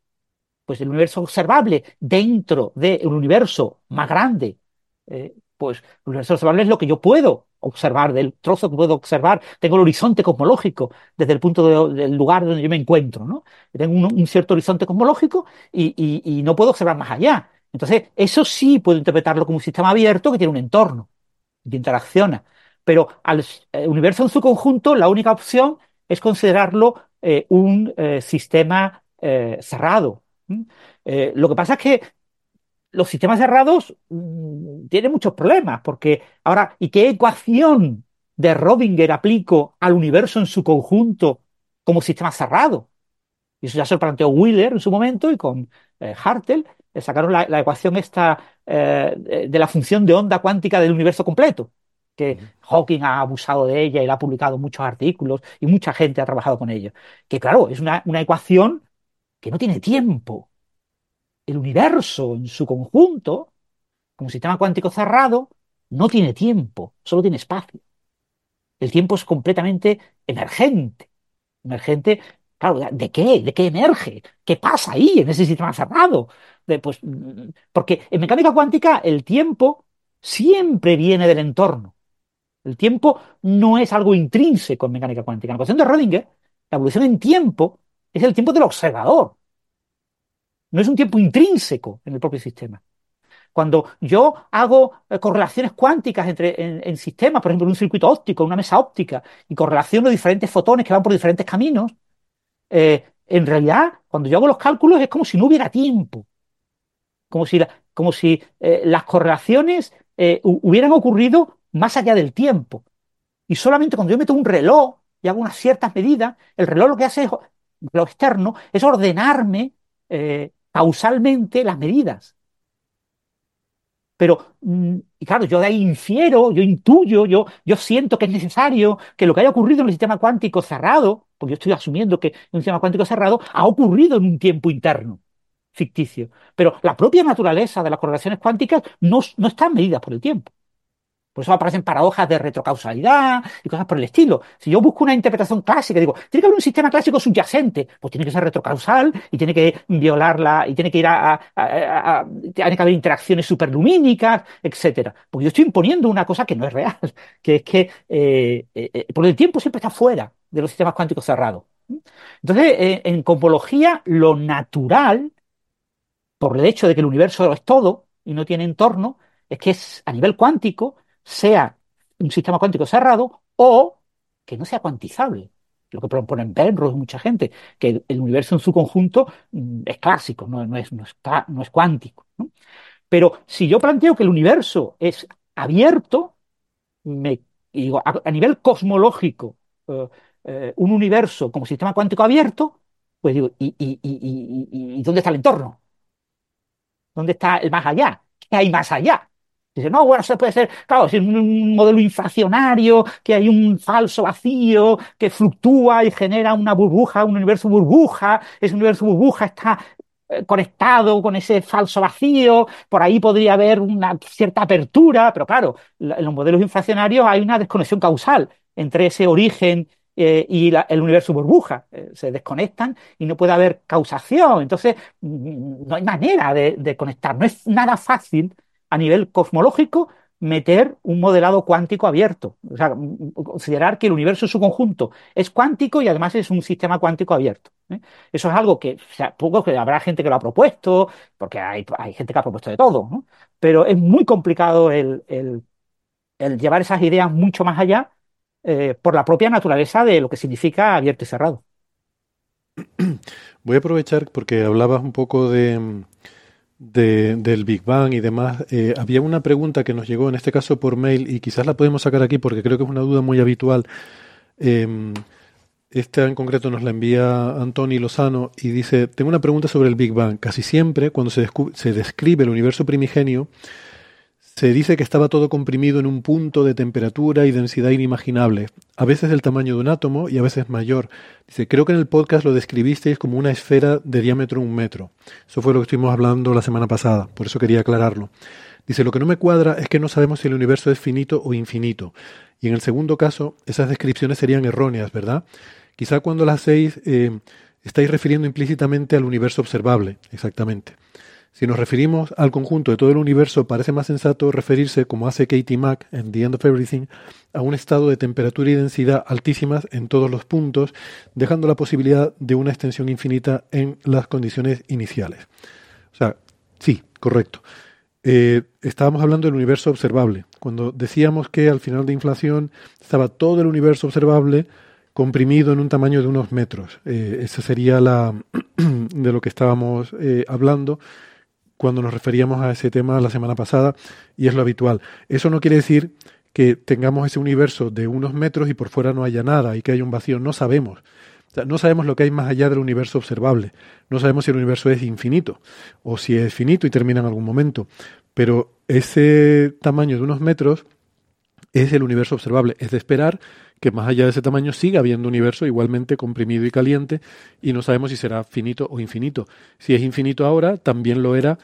pues el universo observable dentro del universo más grande, eh, pues el universo observable es lo que yo puedo observar, del trozo que puedo observar, tengo el horizonte cosmológico desde el punto del lugar donde yo me encuentro, ¿no? Tengo un, cierto horizonte cosmológico y, no puedo observar más allá. Entonces, eso sí puedo interpretarlo como un sistema abierto que tiene un entorno, que interacciona. Pero al eh, universo en su conjunto, la única opción es considerarlo eh, un eh, sistema cerrado. lo que pasa es que los sistemas cerrados mm, tienen muchos problemas, porque ahora, ¿y qué ecuación de Rodinger aplico al universo en su conjunto como sistema cerrado? Y eso ya se lo planteó Wheeler en su momento y con eh, Hartel le sacaron la, ecuación esta eh, de la función de onda cuántica del universo completo, que Hawking ha abusado de ella y la ha publicado muchos artículos y mucha gente ha trabajado con ella. Que claro, es una ecuación que no tiene tiempo el universo en su conjunto, como sistema cuántico cerrado, no tiene tiempo, solo tiene espacio. El tiempo es completamente emergente. Emergente, claro, ¿de qué? ¿De qué emerge? ¿Qué pasa ahí en ese sistema cerrado? pues, porque en mecánica cuántica el tiempo siempre viene del entorno. El tiempo no es algo intrínseco en mecánica cuántica. En la ecuación de Rödinger, la evolución en tiempo es el tiempo del observador. No es un tiempo intrínseco en el propio sistema. Cuando yo hago eh, correlaciones cuánticas entre, en, sistemas, por ejemplo, en un circuito óptico, en una mesa óptica, y correlaciono diferentes fotones que van por diferentes caminos, eh, en realidad, cuando yo hago los cálculos es como si no hubiera tiempo. Como si, como si eh, las correlaciones hubieran ocurrido más allá del tiempo. Y solamente cuando yo meto un reloj y hago unas ciertas medidas, el reloj lo que hace es, lo externo, es ordenarme causalmente las medidas. Pero, mm, y claro, yo de ahí infiero, yo intuyo, yo, yo siento que es necesario que lo que haya ocurrido en el sistema cuántico cerrado, porque yo estoy asumiendo que en un sistema cuántico cerrado ha ocurrido en un tiempo interno, ficticio. Pero la propia naturaleza de las correlaciones cuánticas no, no están medidas por el tiempo. Por eso aparecen paradojas de retrocausalidad y cosas por el estilo. Si yo busco una interpretación clásica, digo, tiene que haber un sistema clásico subyacente, pues tiene que ser retrocausal y tiene que violarla y tiene que ir a, tiene que haber interacciones superlumínicas, etcétera. Porque yo estoy imponiendo una cosa que no es real, que es que eh, eh, por el tiempo siempre está fuera de los sistemas cuánticos cerrados. Entonces, eh, en cosmología, lo natural, por el hecho de que el universo es todo y no tiene entorno, es que es a nivel cuántico sea un sistema cuántico cerrado o que no sea cuantizable. Lo que proponen Penrose y mucha gente, que el universo en su conjunto mm, es clásico, no, es, no, no es, cuántico. Pero si yo planteo que el universo es abierto, me, digo, a, nivel cosmológico, eh, eh, un universo como sistema cuántico abierto, pues digo, ¿y, y, dónde está el entorno? ¿Dónde está el más allá? ¿Qué hay más allá? Dice, no, bueno, eso puede ser, claro, es un modelo inflacionario, que hay un falso vacío que fluctúa y genera una burbuja, un universo burbuja, ese universo burbuja está eh, conectado con ese falso vacío, por ahí podría haber una cierta apertura, pero claro, en los modelos inflacionarios hay una desconexión causal entre ese origen eh, y el universo burbuja. Eh, se desconectan y no puede haber causación. Entonces, mm, no hay manera de conectar. No es nada fácil a nivel cosmológico meter un modelado cuántico abierto. O sea, considerar que el universo en su conjunto es cuántico y además es un sistema cuántico abierto. ¿eh? Eso es algo que, o habrá gente que lo ha propuesto, porque hay, hay gente que ha propuesto de todo, ¿no? Pero es muy complicado el, el, el, llevar esas ideas mucho más allá eh, por la propia naturaleza de lo que significa abierto y cerrado. Voy a aprovechar porque hablabas un poco de de, del Big Bang y demás, eh, había una pregunta que nos llegó, en este caso por mail, y quizás la podemos sacar aquí porque creo que es una duda muy habitual. Eh, esta en concreto nos la envía Antoni Lozano y dice, tengo una pregunta sobre el Big Bang. Casi siempre, cuando se, se describe el universo primigenio, se dice que estaba todo comprimido en un punto de temperatura y densidad inimaginable, a veces del tamaño de un átomo y a veces mayor. Dice, creo que en el podcast lo describisteis como una esfera de diámetro un metro. Eso fue lo que estuvimos hablando la semana pasada, por eso quería aclararlo. Dice, lo que no me cuadra es que no sabemos si el universo es finito o infinito. Y en el segundo caso, esas descripciones serían erróneas, ¿verdad? Quizá cuando las hacéis eh, estáis refiriendo implícitamente al universo observable, exactamente. Si nos referimos al conjunto de todo el universo, parece más sensato referirse, como hace Katie Mack en The End of Everything, a un estado de temperatura y densidad altísimas en todos los puntos, dejando la posibilidad de una extensión infinita en las condiciones iniciales. O sea, sí, correcto. Eh, estábamos hablando del universo observable. Cuando decíamos que al final de inflación estaba todo el universo observable comprimido en un tamaño de unos metros. Eh, esa sería la de lo que estábamos eh, hablando cuando nos referíamos a ese tema la semana pasada y es lo habitual. Eso no quiere decir que tengamos ese universo de unos metros y por fuera no haya nada y que haya un vacío. No sabemos. no sabemos lo que hay más allá del universo observable. No sabemos si el universo es infinito o si es finito y termina en algún momento. Pero ese tamaño de unos metros es el universo observable. Es de esperar que más allá de ese tamaño siga habiendo universo igualmente comprimido y caliente y no sabemos si será finito o infinito. Si es infinito ahora, también lo era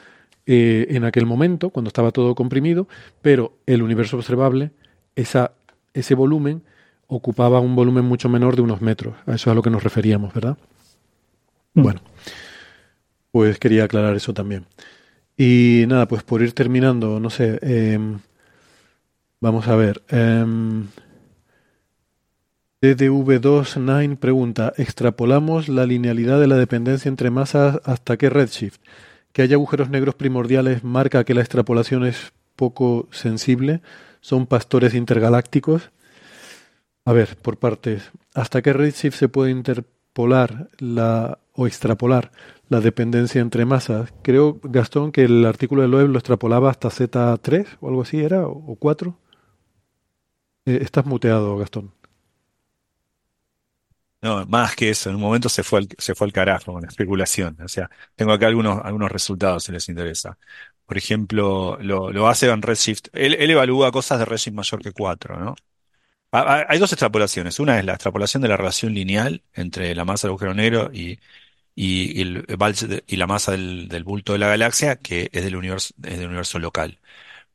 eh, en aquel momento, cuando estaba todo comprimido, pero el universo observable, esa, ese volumen, ocupaba un volumen mucho menor de unos metros. A eso es a lo que nos referíamos, ¿verdad? Mm. Bueno, pues quería aclarar eso también. Y nada, pues por ir terminando, no sé, em, vamos a ver. Em, DDV29 pregunta, ¿extrapolamos la linealidad de la dependencia entre masas hasta qué redshift? ¿Que haya agujeros negros primordiales marca que la extrapolación es poco sensible? ¿Son pastores intergalácticos? A ver, por partes. ¿Hasta qué redshift se puede interpolar la, o extrapolar la dependencia entre masas? Creo, Gastón, que el artículo de Loeb lo extrapolaba hasta Z3 o algo así, ¿era? ¿O 4? Eh, estás muteado, Gastón. No, más que eso, en un momento se fue al, se fue al carajo con la especulación. O sea, tengo acá algunos, algunos resultados si les interesa. Por ejemplo, lo, lo hace en Redshift. Él, él evalúa cosas de Redshift mayor que 4, ¿no? Hay dos extrapolaciones. Una es la extrapolación de la relación lineal entre la masa del agujero negro y, y, el, y la masa del, del, bulto de la galaxia, que es del universo, es del universo local.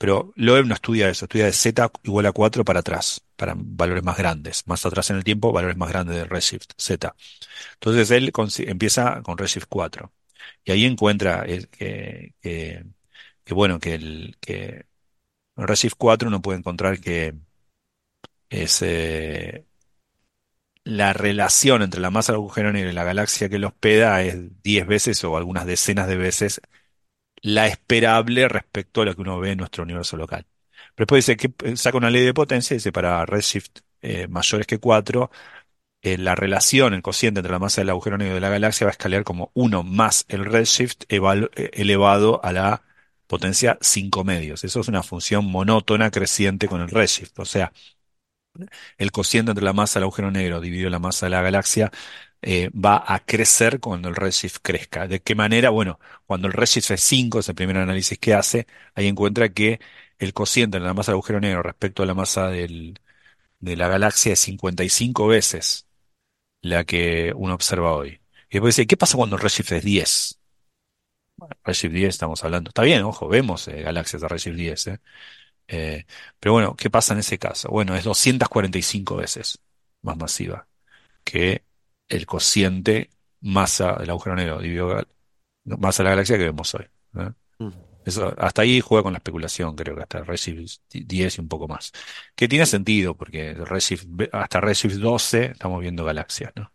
Pero Loeb no estudia eso, estudia de z igual a 4 para atrás, para valores más grandes. Más atrás en el tiempo, valores más grandes de Redshift, z. Entonces él empieza con Redshift 4. Y ahí encuentra eh, que, bueno, que, el, que Redshift 4 uno puede encontrar que es, eh, la relación entre la masa del agujero negro y la galaxia que lo hospeda es 10 veces o algunas decenas de veces la esperable respecto a lo que uno ve en nuestro universo local. Pero después dice que eh, saca una ley de potencia, dice para redshift eh, mayores que 4, eh, la relación, el cociente entre la masa del agujero negro de la galaxia va a escalar como 1 más el redshift elevado a la potencia 5 medios. Eso es una función monótona creciente con el redshift. O sea, el cociente entre la masa del agujero negro dividido la masa de la galaxia eh, va a crecer cuando el redshift crezca. ¿De qué manera? Bueno, cuando el redshift es 5, es el primer análisis que hace, ahí encuentra que el cociente de la masa del agujero negro respecto a la masa del, de la galaxia es 55 veces la que uno observa hoy. Y después dice, ¿qué pasa cuando el redshift es 10? Redshift 10 estamos hablando. Está bien, ojo, vemos eh, galaxias de Redshift 10, ¿eh? Eh, pero bueno, ¿qué pasa en ese caso? Bueno, es 245 veces más masiva que el cociente masa del agujero negro dividido masa de la galaxia que vemos hoy. Mm. Eso, hasta ahí juega con la especulación, creo que hasta Redshift 10 y un poco más. Que tiene sentido, porque Redshift, hasta Redshift 12 estamos viendo galaxias, ¿no?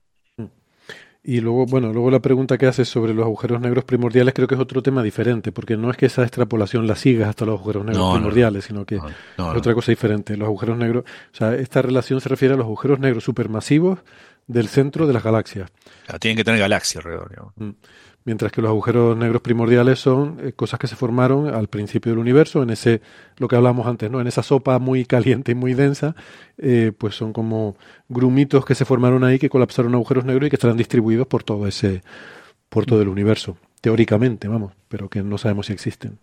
Y luego, bueno, luego la pregunta que haces sobre los agujeros negros primordiales creo que es otro tema diferente, porque no es que esa extrapolación la sigas hasta los agujeros negros No, no, no. primordiales, sino que No, es otra cosa diferente. Los agujeros negros, o sea, esta relación se refiere a los agujeros negros supermasivos del centro de las galaxias, Tienen que tener galaxia alrededor, digamos. mientras que los agujeros negros primordiales son eh, cosas que se formaron al principio del universo, en ese, lo que hablamos antes, ¿no? En esa sopa muy caliente y muy densa, eh, pues son como grumitos que se formaron ahí que colapsaron agujeros negros y que estarán distribuidos por todo ese, por todo el universo, teóricamente, vamos, pero que no sabemos si existen.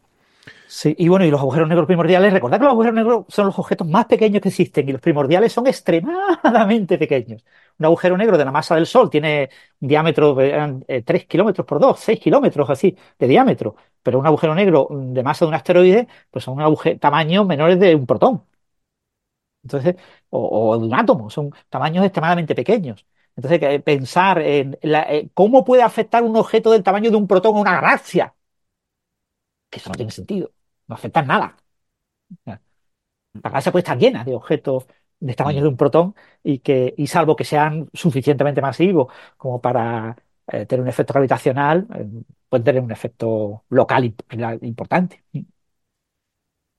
Sí, y bueno, y los agujeros negros primordiales, recordad que los agujeros negros son los objetos más pequeños que existen y los primordiales son extremadamente pequeños. Un agujero negro de la masa del Sol tiene un diámetro de eh, 3 kilómetros por 2, 6 kilómetros así de diámetro, pero un agujero negro de masa de un asteroide, pues son aguje- tamaños menores de un protón. Entonces, o, de un átomo, son tamaños extremadamente pequeños. Entonces, que pensar en eh, cómo puede afectar un objeto del tamaño de un protón a una galaxia, que eso no tiene sentido, no afecta nada. La galaxia puede estar llena de objetos de tamaño de un protón y que, y salvo que sean suficientemente masivos como para eh, tener un efecto gravitacional, eh, pueden tener un efecto local imp- importante.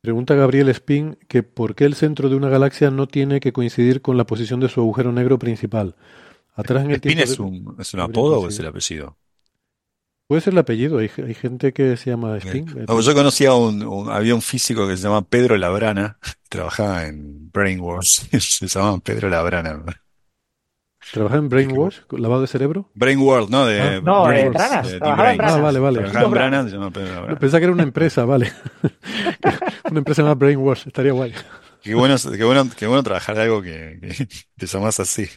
Pregunta Gabriel Spin que por qué el centro de una galaxia no tiene que coincidir con la posición de su agujero negro principal. Atrás en el ¿Spin tiempo es de- un, es un apodo o es el apellido? Puede ser el apellido, hay, hay gente que se llama Spin. No, yo conocía a un, un- había un físico que se llama Pedro Labrana, trabajaba en Brainwash, se llamaba Pedro Labrana. ¿Trabaja en Brainwash, lavado de cerebro? Brainworld, ¿no? De Ah, No, Brains, en Branas, de trabajaba en Brains. Ah, vale, vale. Trabajaba en Branas. Branas, se llama Pedro No, Labrana. pensaba que era una empresa, vale. una empresa llamada Brainwash, estaría guay. Qué bueno, qué bueno, qué bueno trabajar de algo que, que te llamas así.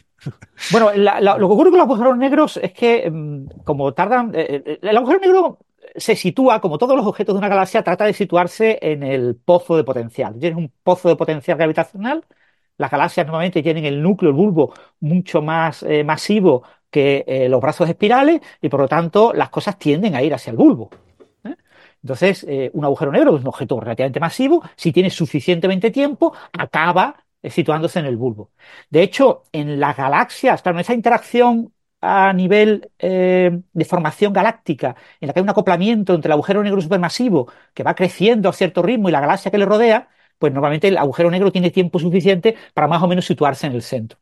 Bueno, la- la- lo que ocurre con los agujeros negros es que, mm, como tardan, eh, eh, el agujero negro se sitúa, como todos los objetos de una galaxia, trata de situarse en el pozo de potencial. Tienes un pozo de potencial gravitacional. Las galaxias normalmente tienen el núcleo, el bulbo, mucho más eh, masivo que eh, los brazos espirales y por lo tanto las cosas tienden a ir hacia el bulbo. Entonces, un agujero negro, es un objeto relativamente masivo, si tiene suficientemente tiempo, acaba situándose en el bulbo. De hecho, en las galaxias, claro, en esa interacción a nivel eh, de formación galáctica, en la que hay un acoplamiento entre el agujero negro supermasivo que va creciendo a cierto ritmo y la galaxia que le rodea, pues normalmente el agujero negro tiene tiempo suficiente para más o menos situarse en el centro.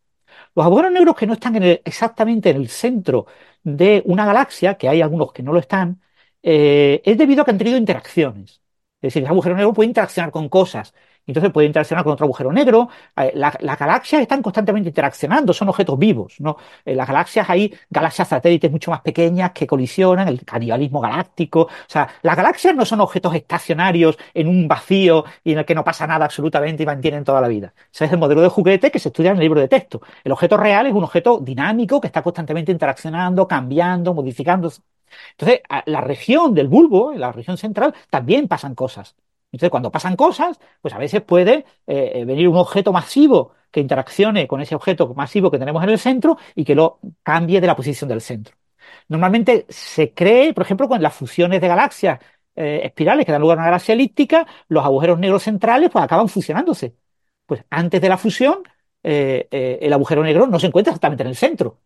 Los agujeros negros que no están exactamente en el centro de una galaxia, que hay algunos que no lo están, eh, es debido a que han tenido interacciones. Es decir, el agujero negro puede interaccionar con cosas. Entonces puede interaccionar con otro agujero negro. Eh, la- Las galaxias están constantemente interaccionando, son objetos vivos, ¿no? En las galaxias hay galaxias satélites mucho más pequeñas que colisionan, el canibalismo galáctico. O sea, las galaxias no son objetos estacionarios en un vacío y en el que no pasa nada absolutamente y mantienen toda la vida. Ese es el modelo de juguete que se estudia en el libro de texto. El objeto real es un objeto dinámico que está constantemente interaccionando, cambiando, modificándose. Entonces, la región del bulbo, en la región central, también pasan cosas. Entonces, cuando pasan cosas, pues a veces puede eh, venir un objeto masivo que interaccione con ese objeto masivo que tenemos en el centro y que lo cambie de la posición del centro. Normalmente se cree, por ejemplo, con las fusiones de galaxias eh, espirales que dan lugar a una galaxia elíptica, los agujeros negros centrales pues acaban fusionándose. Pues antes de la fusión, eh, el agujero negro no se encuentra exactamente en el centro,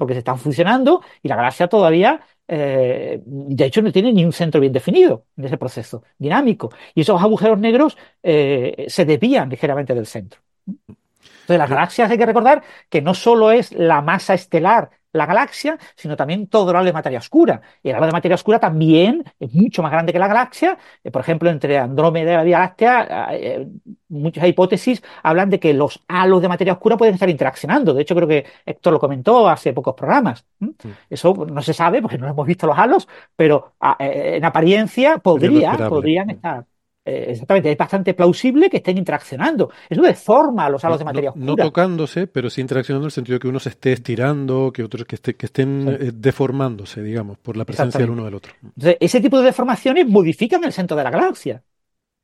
porque se están fusionando y la galaxia todavía, eh, de hecho, no tiene ni un centro bien definido en ese proceso dinámico. Y esos agujeros negros eh, se desvían ligeramente del centro. Entonces, las galaxias hay que recordar que no solo es la masa estelar la galaxia, sino también todo el halo de materia oscura. Y el halo de materia oscura también es mucho más grande que la galaxia. Eh, por ejemplo, entre Andrómeda y la Vía Láctea, eh, muchas hipótesis hablan de que los halos de materia oscura pueden estar interaccionando. De hecho, creo que Héctor lo comentó hace pocos programas. Eso no se sabe porque no hemos visto los halos, pero a- eh, en apariencia podría, podrían estar eh, exactamente, es bastante plausible que estén interaccionando. Eso deforma los halos de materia no, oscura. No tocándose, pero sí interaccionando en el sentido de que uno se esté estirando, que otros que, esté, que estén sí. eh, deformándose, digamos, por la presencia del uno del otro. Entonces, ese tipo de deformaciones modifican el centro de la galaxia.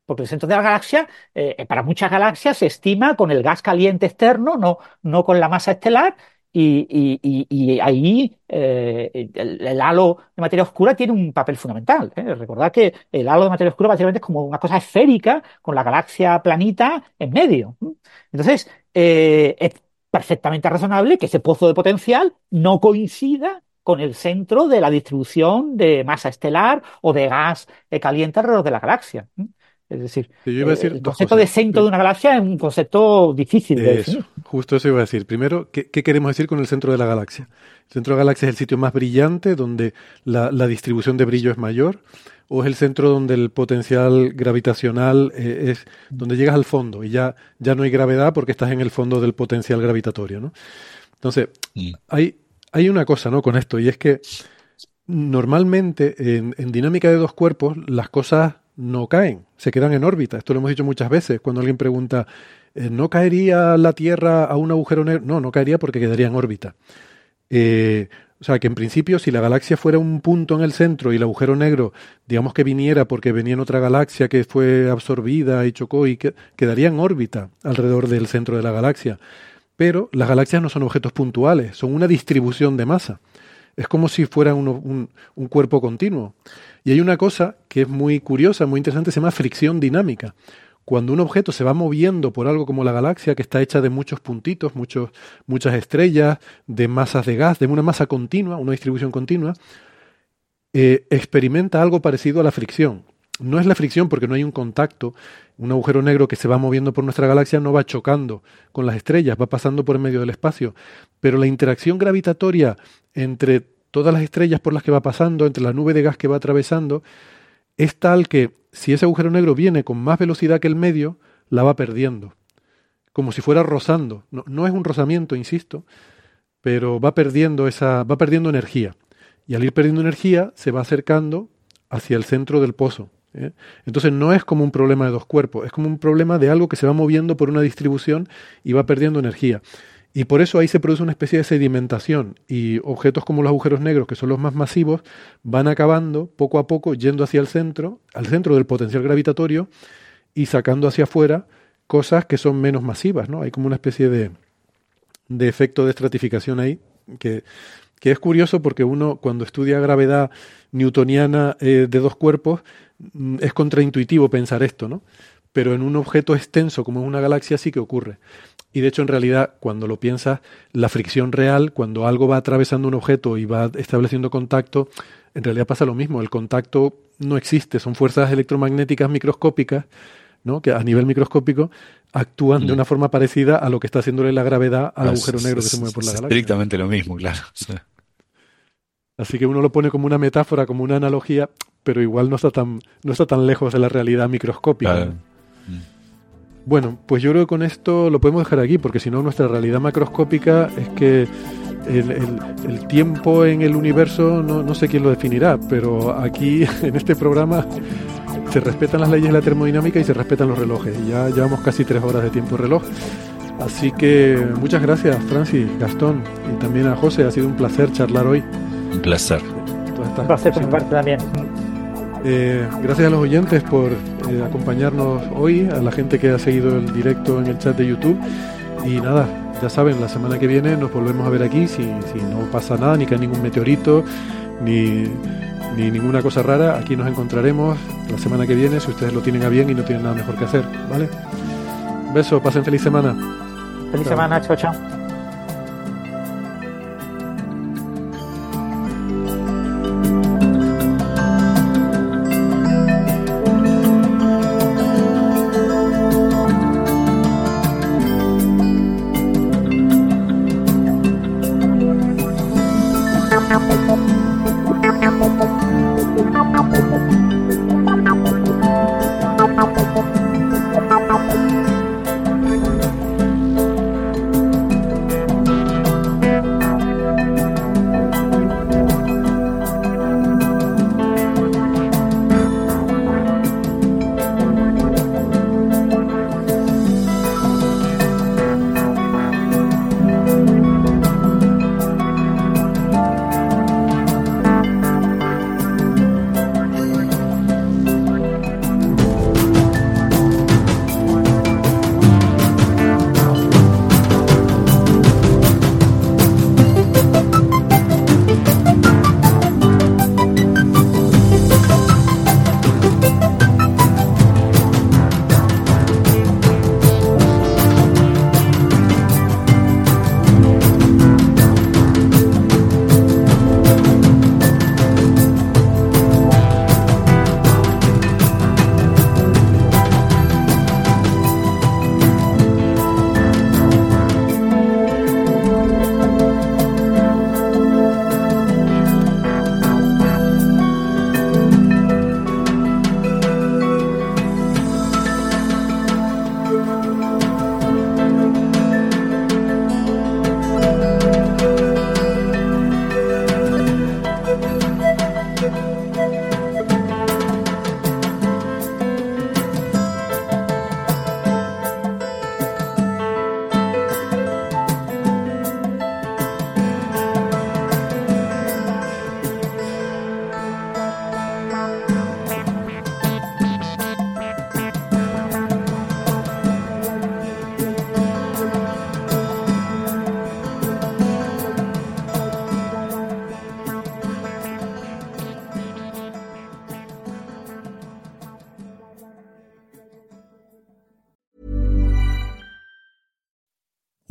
Porque el centro de la galaxia, eh, para muchas galaxias, se estima con el gas caliente externo, no, no con la masa estelar, y, ahí eh, el, el, halo de materia oscura tiene un papel fundamental. ¿eh? Recordad que el halo de materia oscura básicamente es como una cosa esférica con la galaxia planita en medio. Entonces, eh, es perfectamente razonable que ese pozo de potencial no coincida con el centro de la distribución de masa estelar o de gas caliente alrededor de la galaxia. Es decir, sí, yo iba a decir el concepto de centro de una galaxia es un concepto difícil de eso, definir. Justo eso iba a decir. Primero, ¿qué, ¿qué, queremos decir con el centro de la galaxia? El centro de la galaxia es el sitio más brillante, donde la, la distribución de brillo es mayor, o es el centro donde el potencial gravitacional eh, es donde llegas al fondo y ya, ya no hay gravedad porque estás en el fondo del potencial gravitatorio, ¿no? Entonces, sí. hay, hay una cosa, ¿no? Con esto, y es que normalmente en, en dinámica de dos cuerpos las cosas no caen, se quedan en órbita. Esto lo hemos dicho muchas veces. Cuando alguien pregunta, ¿no caería la Tierra a un agujero negro? No, no caería porque quedaría en órbita. Eh, o sea, que en principio, si la galaxia fuera un punto en el centro y el agujero negro, digamos que viniera porque venía en otra galaxia que fue absorbida y chocó y que, quedaría en órbita alrededor del centro de la galaxia. Pero las galaxias no son objetos puntuales, son una distribución de masa. Es como si fuera un, un, cuerpo continuo. Y hay una cosa que es muy curiosa, muy interesante, se llama fricción dinámica. Cuando un objeto se va moviendo por algo como la galaxia, que está hecha de muchos puntitos, muchos, muchas estrellas, de masas de gas, de una masa continua, una distribución continua, eh, experimenta algo parecido a la fricción. No es la fricción porque no hay un contacto. Un agujero negro que se va moviendo por nuestra galaxia no va chocando con las estrellas, va pasando por en medio del espacio. Pero la interacción gravitatoria entre todas las estrellas por las que va pasando, entre la nube de gas que va atravesando, es tal que si ese agujero negro viene con más velocidad que el medio, la va perdiendo. Como si fuera rozando. No, es un rozamiento, insisto, pero va perdiendo esa, va perdiendo energía. Y al ir perdiendo energía, se va acercando hacia el centro del pozo. ¿eh? Entonces no es como un problema de dos cuerpos, es como un problema de algo que se va moviendo por una distribución y va perdiendo energía. Y por eso ahí se produce una especie de sedimentación y objetos como los agujeros negros, que son los más masivos, van acabando poco a poco yendo hacia el centro, al centro del potencial gravitatorio y sacando hacia afuera cosas que son menos masivas, ¿no? Hay como una especie de, de efecto de estratificación ahí que, que, es curioso porque uno cuando estudia gravedad newtoniana eh, de dos cuerpos es contraintuitivo pensar esto, ¿no? Pero en un objeto extenso como es una galaxia sí que ocurre. Y de hecho, en realidad, cuando lo piensas, la fricción real, cuando algo va atravesando un objeto y va estableciendo contacto, en realidad pasa lo mismo. El contacto no existe, son fuerzas electromagnéticas microscópicas, ¿no? que a nivel microscópico actúan mm. de una forma parecida a lo que está haciéndole la gravedad al es, agujero negro es, que se mueve por la galaxia. Estrictamente lo mismo, claro. Sí. Así que uno lo pone como una metáfora, como una analogía, pero igual no está tan, no está tan lejos de la realidad microscópica. Claro. Bueno, pues yo creo que con esto lo podemos dejar aquí, porque si no, nuestra realidad macroscópica es que el, el, el tiempo en el universo no, no, sé quién lo definirá, pero aquí en este programa se respetan las leyes de la termodinámica y se respetan los relojes. Y ya llevamos casi tres horas de tiempo reloj. Así que muchas gracias, Francis, Gastón y también a José. Ha sido un placer charlar hoy. Un placer. Un placer por mi parte también. Eh, gracias a los oyentes por eh, acompañarnos hoy, a la gente que ha seguido el directo en el chat de YouTube. Y nada, ya saben, la semana que viene nos volvemos a ver aquí. Si, si no pasa nada, ni cae ningún meteorito, ni, ni ninguna cosa rara, aquí nos encontraremos la semana que viene si ustedes lo tienen a bien y no tienen nada mejor que hacer. ¿Vale? Beso, pasen feliz semana. Feliz chao. semana, chao, chao.